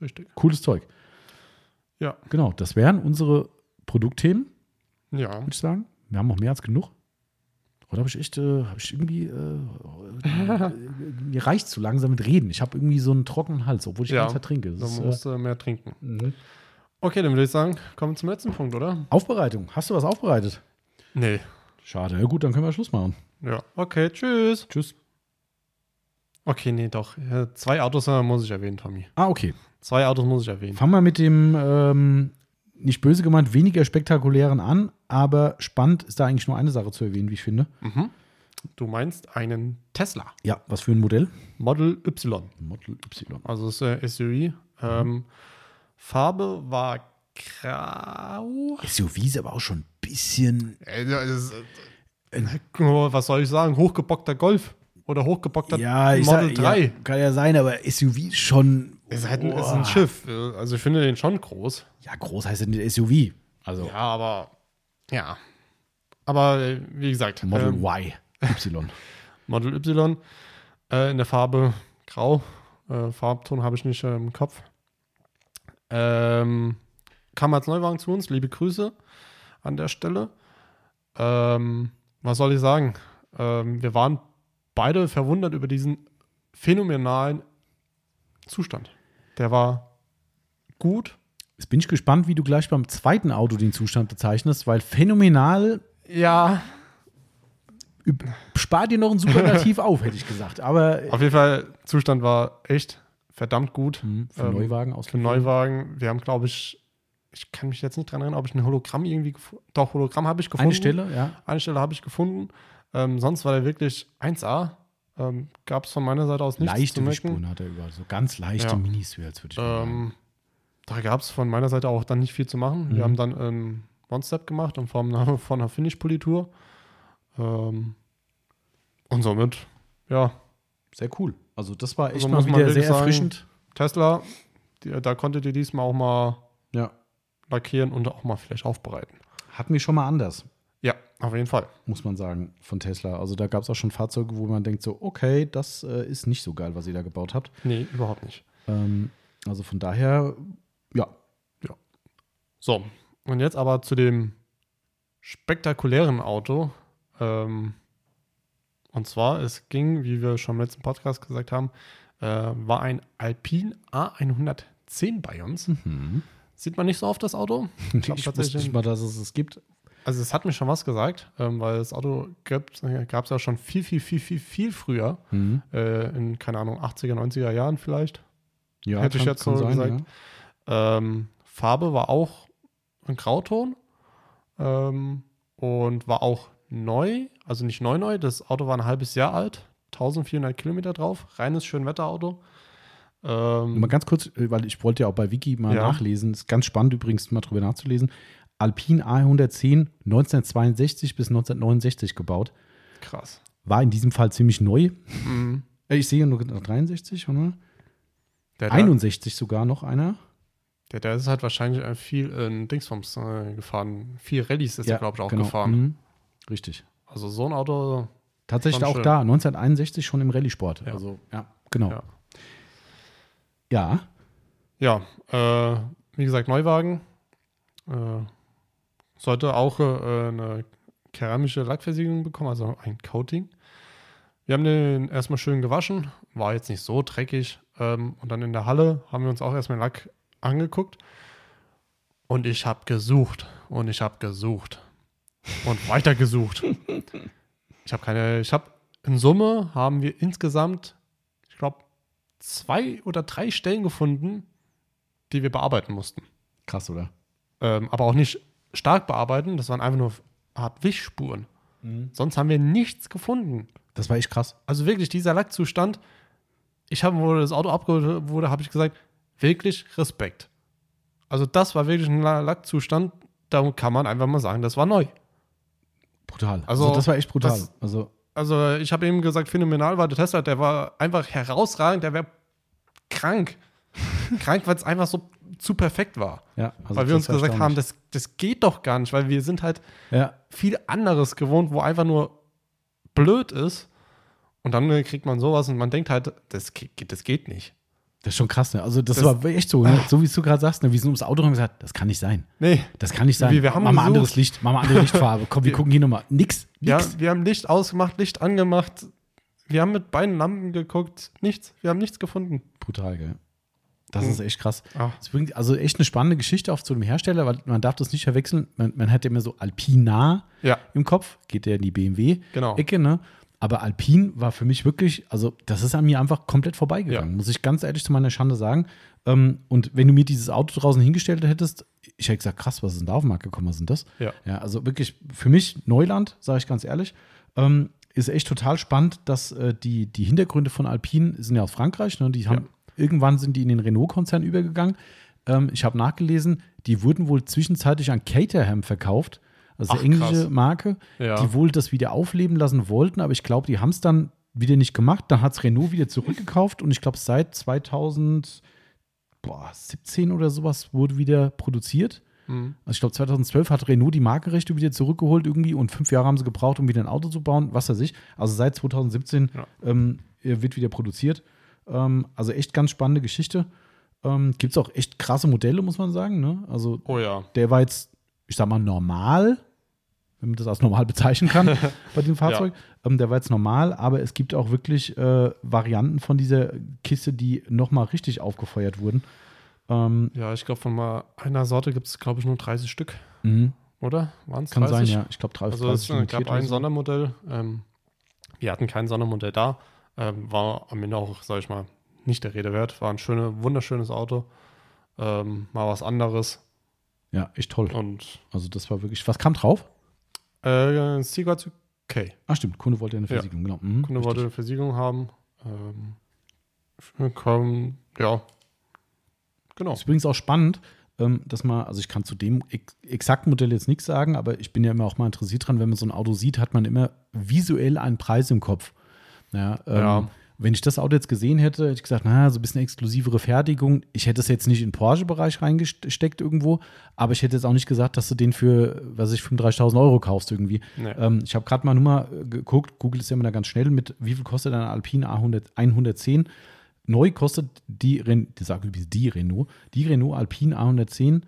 Richtig. cooles Zeug. Ja. Genau, das wären unsere Produktthemen, Ja. würde ich sagen. Wir haben noch mehr als genug. Oder habe ich echt, äh, habe ich irgendwie, äh, <laughs> äh, mir reicht zu langsam mit Reden. Ich habe irgendwie so einen trockenen Hals, obwohl ich Ja, die ganze Zeit trinke. Das musst du mehr trinken. äh, mhm. Okay, dann würde ich sagen, kommen wir zum letzten Punkt, oder? Aufbereitung. Hast du was aufbereitet? Nee. Schade. Ja gut, dann können wir Schluss machen. Ja. Okay, tschüss. Tschüss. Okay, nee, doch. Ja, Zwei Autos äh, muss ich erwähnen, Tommy. Ah, okay. Zwei Autos muss ich erwähnen. Fangen wir mit dem, ähm, nicht böse gemeint, weniger spektakulären an, aber spannend ist da eigentlich nur eine Sache zu erwähnen, wie ich finde. Mhm. Du meinst einen Tesla Ja, was für ein Modell? Model Y. Model Y. Also das äh, SUV. Ähm, Farbe war grau. SUV ist aber auch schon ein bisschen. Äh, das äh, oh, was soll ich sagen? Hochgebockter Golf oder hochgebockter Ja, Model sag, 3. Ja, kann ja sein, aber SUV ist schon. Ist halt ein, ist ein Schiff. Äh, Also ich finde den schon groß. Ja, groß heißt nicht SUV. Also Ja, aber ja. Aber äh, wie gesagt, Model ähm, Y. Y. <laughs> Model Y äh, in der Farbe grau. Äh, Farbton habe ich nicht äh, im Kopf. Ähm, kam als Neuwagen zu uns. Liebe Grüße an der Stelle. Ähm, was soll ich sagen? Ähm, wir waren beide verwundert über diesen phänomenalen Zustand. Der war gut. Jetzt bin ich gespannt, wie du gleich beim zweiten Auto den Zustand bezeichnest, weil phänomenal Ja. spart dir noch ein Superlativ <laughs> auf, hätte ich gesagt. Aber Auf jeden Fall, Zustand war echt verdammt gut. Mhm, für Ähm, Neuwagen Für ausgeführt. Neuwagen. Wir haben, glaube ich, ich kann mich jetzt nicht dran erinnern, ob ich ein Hologramm irgendwie gefunden Doch, Hologramm habe ich gefunden. Eine Stelle, ja. Eine Stelle habe ich gefunden. Ähm, sonst war der wirklich 1A. Ähm, Gab es von meiner Seite aus nichts Leichte zu mecken. Spuren hat er überall. So ganz leichte Ja. Miniswirls, würde ich. Ähm, da gab es von meiner Seite auch dann nicht viel zu machen. Mhm. Wir haben dann einen One-Step gemacht Form einer- von einer Finish-Politur. Ähm, und somit, ja, Sehr cool. Also das war echt Also mal wieder sehr sagen, erfrischend. Tesla, die, da konntet ihr diesmal auch mal Ja. lackieren und auch mal vielleicht aufbereiten. Hatten wir schon mal anders, auf jeden Fall. muss man sagen, von Tesla. Also da gab es auch schon Fahrzeuge, wo man denkt so, okay, das äh, ist nicht so geil, was ihr da gebaut habt. Nee, überhaupt nicht. Ähm, also von daher, ja, So, und jetzt aber zu dem spektakulären Auto. Ähm, Und zwar, es ging, wie wir schon im letzten Podcast gesagt haben, äh, war ein Alpine A110 bei uns. Mhm. Sieht man nicht so oft das Auto. <laughs> Ich, glaub, wusste nicht mal, dass es es gibt. Also es hat mir schon was gesagt, ähm, weil das Auto gab es ja schon viel, viel, viel, viel, viel früher. Mhm. Äh, in, keine Ahnung, 80er, 90er Jahren vielleicht. Ja, Hätte ich jetzt so gesagt. ja. Ähm, Farbe war auch ein Grauton ähm, und war auch neu, also nicht neu neu, das Auto war ein halbes Jahr alt, 1400 Kilometer drauf, reines Schönwetterauto. Ähm, Mal ganz kurz, äh, weil ich wollte ja auch bei Wiki mal Ja. nachlesen. Ist ganz spannend übrigens mal drüber nachzulesen. Alpine A110 1962 bis 1969 gebaut. krass. War in diesem Fall ziemlich neu. Mhm. Äh, Ich sehe nur 63, oder? Der, der, 61 sogar noch einer. der, der ist halt wahrscheinlich äh, viel in Dingsbums äh, gefahren. Viel Rallyes ist er, glaube ich, auch genau. gefahren. Mhm. Richtig. Also so ein Auto, Tatsächlich auch schön. da, 1961 schon im Rallye-Sport. Ja. Also, ja, genau. Ja. Ja, ja, äh, wie gesagt, Neuwagen. Äh, sollte auch äh, eine keramische Lackversiegelung bekommen, also ein Coating. Wir haben den erstmal schön gewaschen, war jetzt nicht so dreckig. Ähm, und dann in der Halle haben wir uns auch erstmal den Lack angeguckt. Und ich habe gesucht und ich habe gesucht und <laughs> weiter gesucht. Ich habe keine, ich habe in Summe haben wir insgesamt, ich glaube, zwei oder drei Stellen gefunden, die wir bearbeiten mussten. krass, oder? Ähm, aber auch nicht stark bearbeiten, das waren einfach nur Art Wischspuren. Mhm. Sonst haben wir nichts gefunden. Das war echt krass. Also wirklich, dieser Lackzustand, ich habe, wo das Auto abgeholt wurde, habe ich gesagt, wirklich Respekt. Also das war wirklich ein La- Lackzustand, da kann man einfach mal sagen, das war neu. Brutal. Also, Also, das war echt brutal. das- also, Also ich habe eben gesagt, phänomenal war der Tesla, der war einfach herausragend, der wäre krank. Krank, weil es einfach so zu perfekt war. ja. Also weil wir uns gesagt haben, das, das geht doch gar nicht, weil wir sind halt Ja, viel anderes gewohnt, wo einfach nur blöd ist. Und dann äh, kriegt man sowas und man denkt halt, das geht, das geht nicht. das ist schon krass. Ne? Also, das, Das- war echt so. Ne? So wie du gerade sagst, ne? wir sind ums Auto und gesagt, das kann nicht sein. Nee, Das kann nicht sein. Wir- wir haben mach mal anderes Licht, mach mal andere Lichtfarbe. Komm, wir Wir- gucken hier nochmal. Nix. ja, Nix. wir haben Licht ausgemacht, Licht angemacht. Wir haben mit beiden Lampen geguckt, nichts. Wir haben nichts gefunden. Brutal, gell? Das Mhm. ist echt krass. Ah. Das bringt also echt eine spannende Geschichte auf zu dem Hersteller, weil man darf das nicht verwechseln. Man, man hat ja immer so Alpina Ja, im Kopf, geht ja in die BMW-Ecke, genau. ne? Aber Alpine war für mich wirklich, also das ist an mir einfach komplett vorbeigegangen, Ja. muss ich ganz ehrlich zu meiner Schande sagen. Ähm, und wenn du mir dieses Auto draußen hingestellt hättest, ich hätte gesagt, krass, was ist denn da auf den Markt gekommen, was ist denn das? Ja. Ja, also wirklich für mich Neuland, sage ich ganz ehrlich. Ähm, ist echt total spannend, dass äh, die, die Hintergründe von Alpine sind ja aus Frankreich. Ne? Die haben, Irgendwann sind die in den Renault-Konzern übergegangen. Ähm, ich habe nachgelesen, die wurden wohl zwischenzeitlich an Caterham verkauft, also Ach, englische krass. Marke, Ja. die wohl das wieder aufleben lassen wollten, aber ich glaube, die haben es dann wieder nicht gemacht. Dann hat es Renault wieder zurückgekauft und ich glaube, seit 2017 oder sowas wurde wieder produziert. Mhm. Also ich glaube, 2012 hat Renault die Markenrechte wieder zurückgeholt irgendwie und fünf Jahre haben sie gebraucht, um wieder ein Auto zu bauen, was weiß ich. Also seit 2017 Ja. ähm, wird wieder produziert. Ähm, also echt ganz spannende Geschichte. Ähm, Gibt es auch echt krasse Modelle, muss man sagen. Ne? Also Oh ja. der war jetzt, ich sag mal, normal, wenn man das als normal bezeichnen kann <laughs> bei dem Fahrzeug. Ähm, der war jetzt normal, aber es gibt auch wirklich äh, Varianten von dieser Kiste, die nochmal richtig aufgefeuert wurden. Ähm, Ja, ich glaube, von mal einer Sorte gibt es, glaube ich, nur 30 Stück, mhm. oder? Waren es Kann 30? sein, ja. Ich glaube, 30, Also es 30 limitiert gab ein so. Sondermodell. Ähm, wir hatten kein Sondermodell da. Ähm, war am Ende auch, sag ich mal, nicht der Rede wert. War ein schöne, wunderschönes Auto. Ähm, mal was anderes. Ja, echt toll. Und Also das war wirklich. Was kam drauf? äh, Seagulls UK. Ah, stimmt. Kunde wollte eine Ja. Versiegelung, genau. Mhm, Kunde richtig. wollte eine Versiegelung haben. Ähm, komm, ja. Genau. Ist übrigens auch spannend, ähm, dass man, also ich kann zu dem ex exakten Modell jetzt nichts sagen, aber ich bin ja immer auch mal interessiert dran, wenn man so ein Auto sieht, hat man immer visuell einen Preis im Kopf. Ja, ähm, Ja. Wenn ich das Auto jetzt gesehen hätte, hätte ich gesagt, na, so ein bisschen exklusivere Fertigung. Ich hätte es jetzt nicht in den Porsche-Bereich reingesteckt irgendwo, aber ich hätte jetzt auch nicht gesagt, dass du den für, was weiß ich, 35.000 Euro kaufst irgendwie. Nee. Ähm, ich habe gerade mal nur mal äh, geguckt, Google ist ja immer da ganz schnell mit, wie viel kostet ein Alpine A100, 110? Neu kostet die, Ren die, die Renault, die Renault Alpine A110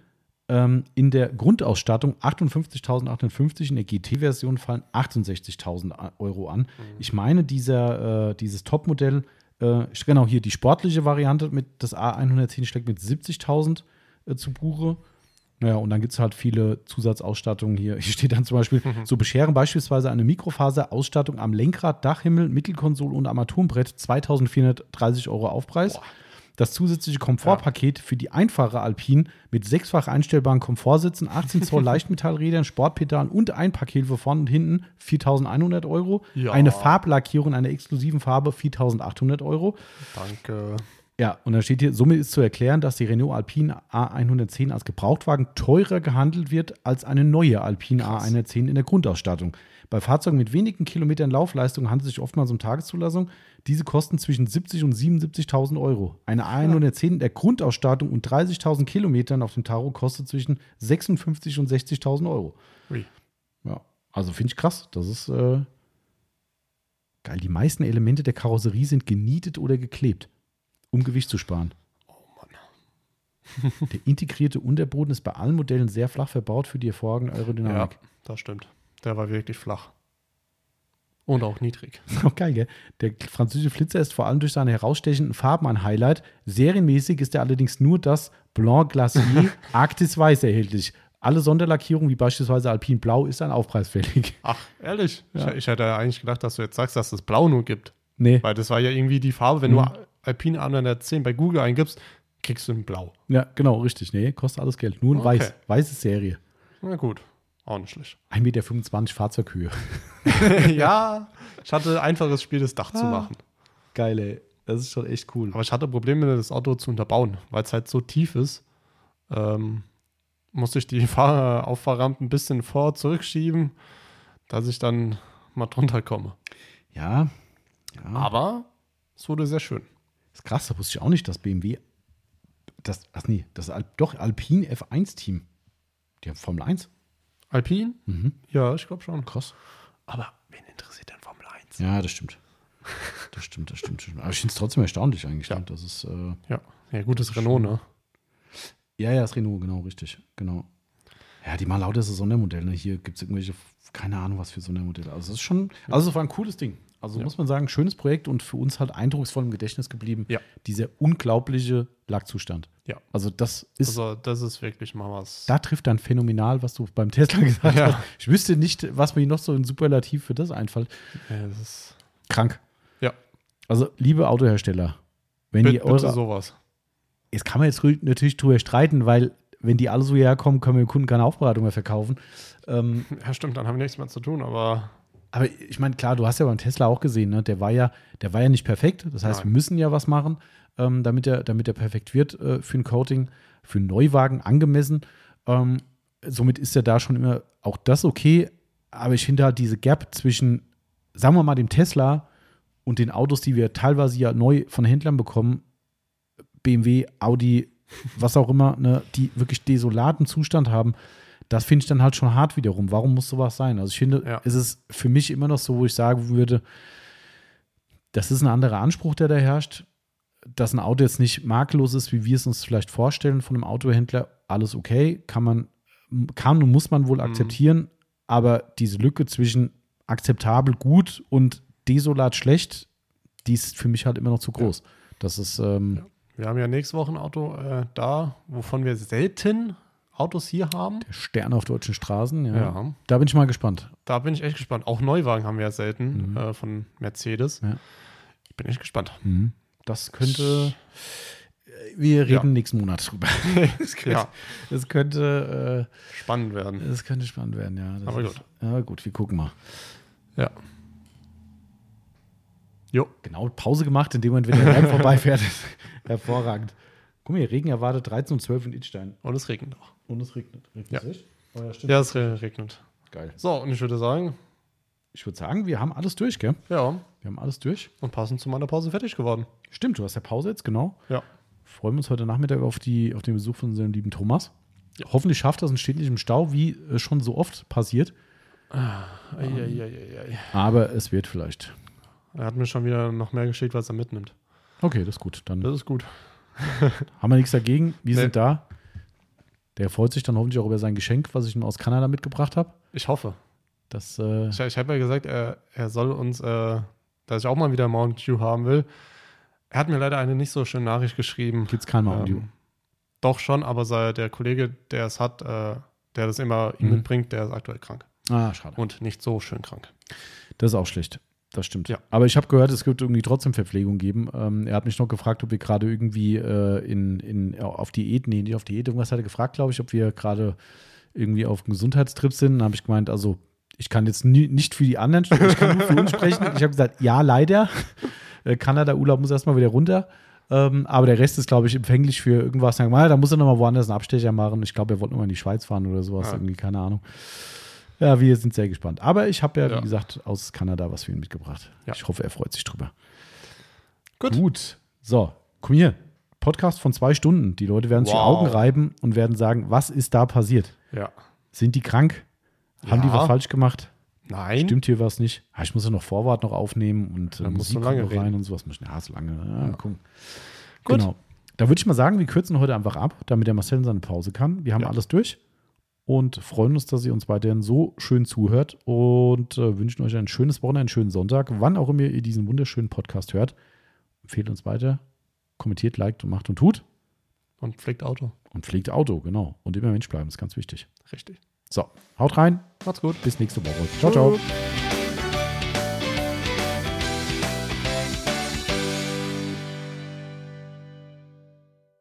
Ähm, in der Grundausstattung 58.850, in der GT-Version fallen 68.000 Euro an. Ich meine, dieser, äh, dieses Topmodell, äh, genau hier die sportliche Variante mit das A110 schlägt mit 70.000 äh, zu Buche. Naja, und dann gibt es halt viele Zusatzausstattungen hier. <laughs> Hier steht dann zum Beispiel, <laughs> so bescheren beispielsweise eine Mikrofaserausstattung am Lenkrad, Dachhimmel, Mittelkonsole und Armaturenbrett 2430 Euro Aufpreis. Das zusätzliche Komfortpaket für die einfache Alpine mit sechsfach einstellbaren Komfortsitzen, 18 Zoll <laughs> Leichtmetallrädern, Sportpedalen und Einpackhilfe vorne und hinten 4100 Euro. Ja. Eine Farblackierung in einer exklusiven Farbe 4800 Euro. Danke. Ja, und da steht hier, somit ist zu erklären, dass die Renault Alpine A110 als Gebrauchtwagen teurer gehandelt wird als eine neue Alpine A110 in der Grundausstattung. Bei Fahrzeugen mit wenigen Kilometern Laufleistung handelt es sich oftmals um Tageszulassung. Diese kosten zwischen 70 und 77.000 Euro. Eine A110 in der Grundausstattung und 30.000 Kilometern auf dem Taro kostet zwischen 56 und 60.000 Euro. Ui. Ja, also finde ich krass. Das ist äh, geil. Die meisten Elemente der Karosserie sind genietet oder geklebt, um Gewicht zu sparen. Oh Mann. Der integrierte Unterboden ist bei allen Modellen sehr flach verbaut für die hervorragende Ja, Aerodynamik. das stimmt. Der war wirklich flach. Und auch niedrig. <laughs> Auch geil, gell? Der französische Flitzer ist vor allem durch seine herausstechenden Farben ein Highlight. Serienmäßig ist er allerdings nur das Blanc Glacier <laughs> Arctis Weiß erhältlich. Alle Sonderlackierungen, wie beispielsweise Alpin Blau, ist dann aufpreisfällig. Ach, ehrlich? Ja. Ich, ich hätte eigentlich gedacht, dass du jetzt sagst, dass es Blau nur gibt. Nee. Weil das war ja irgendwie die Farbe, wenn Mhm. du Alpine A110 bei Google eingibst, kriegst du ein Blau. Ja, genau, richtig. Nee, kostet alles Geld. Nur in Okay. Weiß. Weiße Serie. Na gut, auch nicht schlecht. 1,25 Meter Fahrzeughöhe. <laughs> ja, ich hatte einfaches Spiel, das Dach zu Ah. machen. Geil, ey. Das ist schon echt cool. Aber ich hatte Probleme, das Auto zu unterbauen, weil es halt so tief ist. Ähm, musste ich die <laughs> Fahr Auffahrrampen ein bisschen vor zurückschieben, dass ich dann mal drunter komme. Ja. ja. Aber es wurde sehr schön. ist krass, da wusste ich auch nicht, dass BMW das, ach nee, das Al doch Alpine F1-Team. Die haben Formel 1. Alpine? Mhm. Ja, ich glaube schon. Krass. Aber wen interessiert denn Formel 1? Ja, das stimmt. Das stimmt, das stimmt. das stimmt. Aber ich finde es trotzdem erstaunlich eigentlich. Ja. Ne? Das ist, äh, Ja, ja gutes Renault, ne? ja, ja, das Renault, genau, richtig. Genau. Ja, die machen lauter so Sondermodelle. Ne? Hier gibt es irgendwelche, keine Ahnung, was für Sondermodelle. Also, das ist schon, also, es war ein cooles Ding. Also, Ja. muss man sagen, schönes Projekt und für uns halt eindrucksvoll im Gedächtnis geblieben. Ja. Dieser unglaubliche Lackzustand. Ja. Also, das ist, Also, das ist wirklich mal was. da trifft dann phänomenal, was du beim Tesla <laughs> gesagt Ja. hast. Ich wüsste nicht, was mir noch so ein Superlativ für das einfällt. Ja, das ist, Krank. Ja. Also, liebe Autohersteller, wenn bitte, ihr eure bitte sowas. Jetzt kann man jetzt natürlich drüber streiten, weil wenn die alle so herkommen, können wir dem Kunden keine Aufbereitung mehr verkaufen. Ähm, <laughs> Ja, stimmt, dann haben wir nichts mehr zu tun, aber aber ich meine, klar, du hast ja beim Tesla auch gesehen, ne? der war ja, der war ja nicht perfekt. Das heißt, Nein. wir müssen ja was machen, ähm, damit er, damit er perfekt wird äh, für ein Coating, für einen Neuwagen angemessen. Ähm, somit ist ja da schon immer auch das okay. Aber ich finde halt diese Gap zwischen, sagen wir mal, dem Tesla und den Autos, die wir teilweise ja neu von Händlern bekommen, BMW, Audi, was auch immer, ne, die wirklich desolaten Zustand haben, das finde ich dann halt schon hart wiederum. Warum muss sowas sein? Also ich finde, Ja. es ist für mich immer noch so, wo ich sagen würde, das ist ein anderer Anspruch, der da herrscht. Dass ein Auto jetzt nicht makellos ist, wie wir es uns vielleicht vorstellen von einem Autohändler, alles okay, kann man, kann und muss man wohl akzeptieren, aber diese Lücke zwischen akzeptabel gut und desolat schlecht, die ist für mich halt immer noch zu groß. Das ist, ähm, wir haben ja nächste Woche ein Auto äh, da, wovon wir selten Autos hier haben. der Stern auf deutschen Straßen. Ja. Ja. Da bin ich mal gespannt. Da bin ich echt gespannt. Auch Neuwagen haben wir ja selten Mhm. äh, von Mercedes. Ja. Ich bin echt gespannt. Das könnte. Wir reden Ja. nächsten Monat drüber. <laughs> Das könnte, Ja, das könnte, spannend äh, werden. das könnte spannend werden, ja. Das Aber ist, gut. Ja, gut, wir gucken mal. Ja. Jo. Genau, Pause gemacht, in dem Moment, wenn der <laughs> vorbeifährt. <laughs> Hervorragend. Guck mal, hier, Regen erwartet 13 und 12 in Idstein. Und es regnet auch. Und es regnet. Regnet Ja. es? Oh, ja, stimmt. Ja, es re- regnet. Geil. So, und ich würde sagen, Ich würde sagen, wir haben alles durch, gell? ja, Wir haben alles durch. und passend zu meiner Pause fertig geworden. Stimmt, du hast ja Pause jetzt, genau. Ja. Freuen wir uns heute Nachmittag auf, die, auf den Besuch von unserem lieben Thomas. Hoffentlich schafft das und steht nicht im Stau, wie äh, schon so oft passiert. Eieieiei. Aber es wird vielleicht. Er hat mir schon wieder noch mehr geschickt, was er mitnimmt. Okay, das ist gut. Dann Das ist gut. <laughs> haben wir nichts dagegen. Wir Nee. sind da. Der freut sich dann hoffentlich auch über sein Geschenk, was ich ihm aus Kanada mitgebracht habe. Ich hoffe. Das, äh, Ich, ich habe ja gesagt, er, er soll uns, äh, dass ich auch mal wieder Mount Dew haben will. Er hat mir leider eine nicht so schöne Nachricht geschrieben. gibt's kein Mountain Dew. Ähm, doch schon, aber sei, der Kollege, der es hat, äh, der das immer ihm Mhm. mitbringt, der ist aktuell krank. Ah, schade. Und nicht so schön krank. Das ist auch schlecht. Das stimmt. Ja. Aber ich habe gehört, es wird irgendwie trotzdem Verpflegung geben. Ähm, er hat mich noch gefragt, ob wir gerade irgendwie äh, in, in, auf Diät, nee, nicht auf Diät, irgendwas hat er gefragt, glaube ich, ob wir gerade irgendwie auf einem Gesundheitstrip sind. Dann habe ich gemeint, also ich kann jetzt nie, nicht für die anderen, sprechen, ich kann nur für uns <laughs> sprechen. Ich habe gesagt, ja, leider. Äh, Kanada-Urlaub muss erstmal wieder runter. Ähm, aber der Rest ist, glaube ich, empfänglich für irgendwas. Sagen, mal, da muss er nochmal woanders einen Abstecher machen. Ich glaube, er wollte nochmal in die Schweiz fahren oder sowas. Ja. Irgendwie, keine Ahnung. Ja, wir sind sehr gespannt. Aber ich habe ja, wie Ja. gesagt, aus Kanada was für ihn mitgebracht. Ja. Ich hoffe, er freut sich drüber. Gut. Gut. So, komm hier. Podcast von zwei Stunden. Die Leute werden sich die Wow. Augen reiben und werden sagen, was ist da passiert? Ja. Sind die krank? Haben die Ja. was falsch gemacht? Nein. Stimmt hier was nicht? Ah, ich muss ja noch Vorwort noch aufnehmen und äh, Dann musst Musik du lange rein reden. und sowas. Ja, so lange. Ja, Ja. gucken. Gut. Genau. Da würde ich mal sagen, wir kürzen heute einfach ab, damit der Marcel in seine Pause kann. Wir haben Ja. alles durch und freuen uns, dass ihr uns weiterhin so schön zuhört und äh, wünschen euch ein schönes Wochenende, einen schönen Sonntag, wann auch immer ihr diesen wunderschönen Podcast hört. Empfehlt uns weiter, kommentiert, liked und macht und tut Und pflegt Auto. und pflegt Auto, genau. Und immer Mensch bleiben, ist ganz wichtig. Richtig. So, haut rein, Macht's gut. bis nächste Woche. Ciao, ciao. Ciao.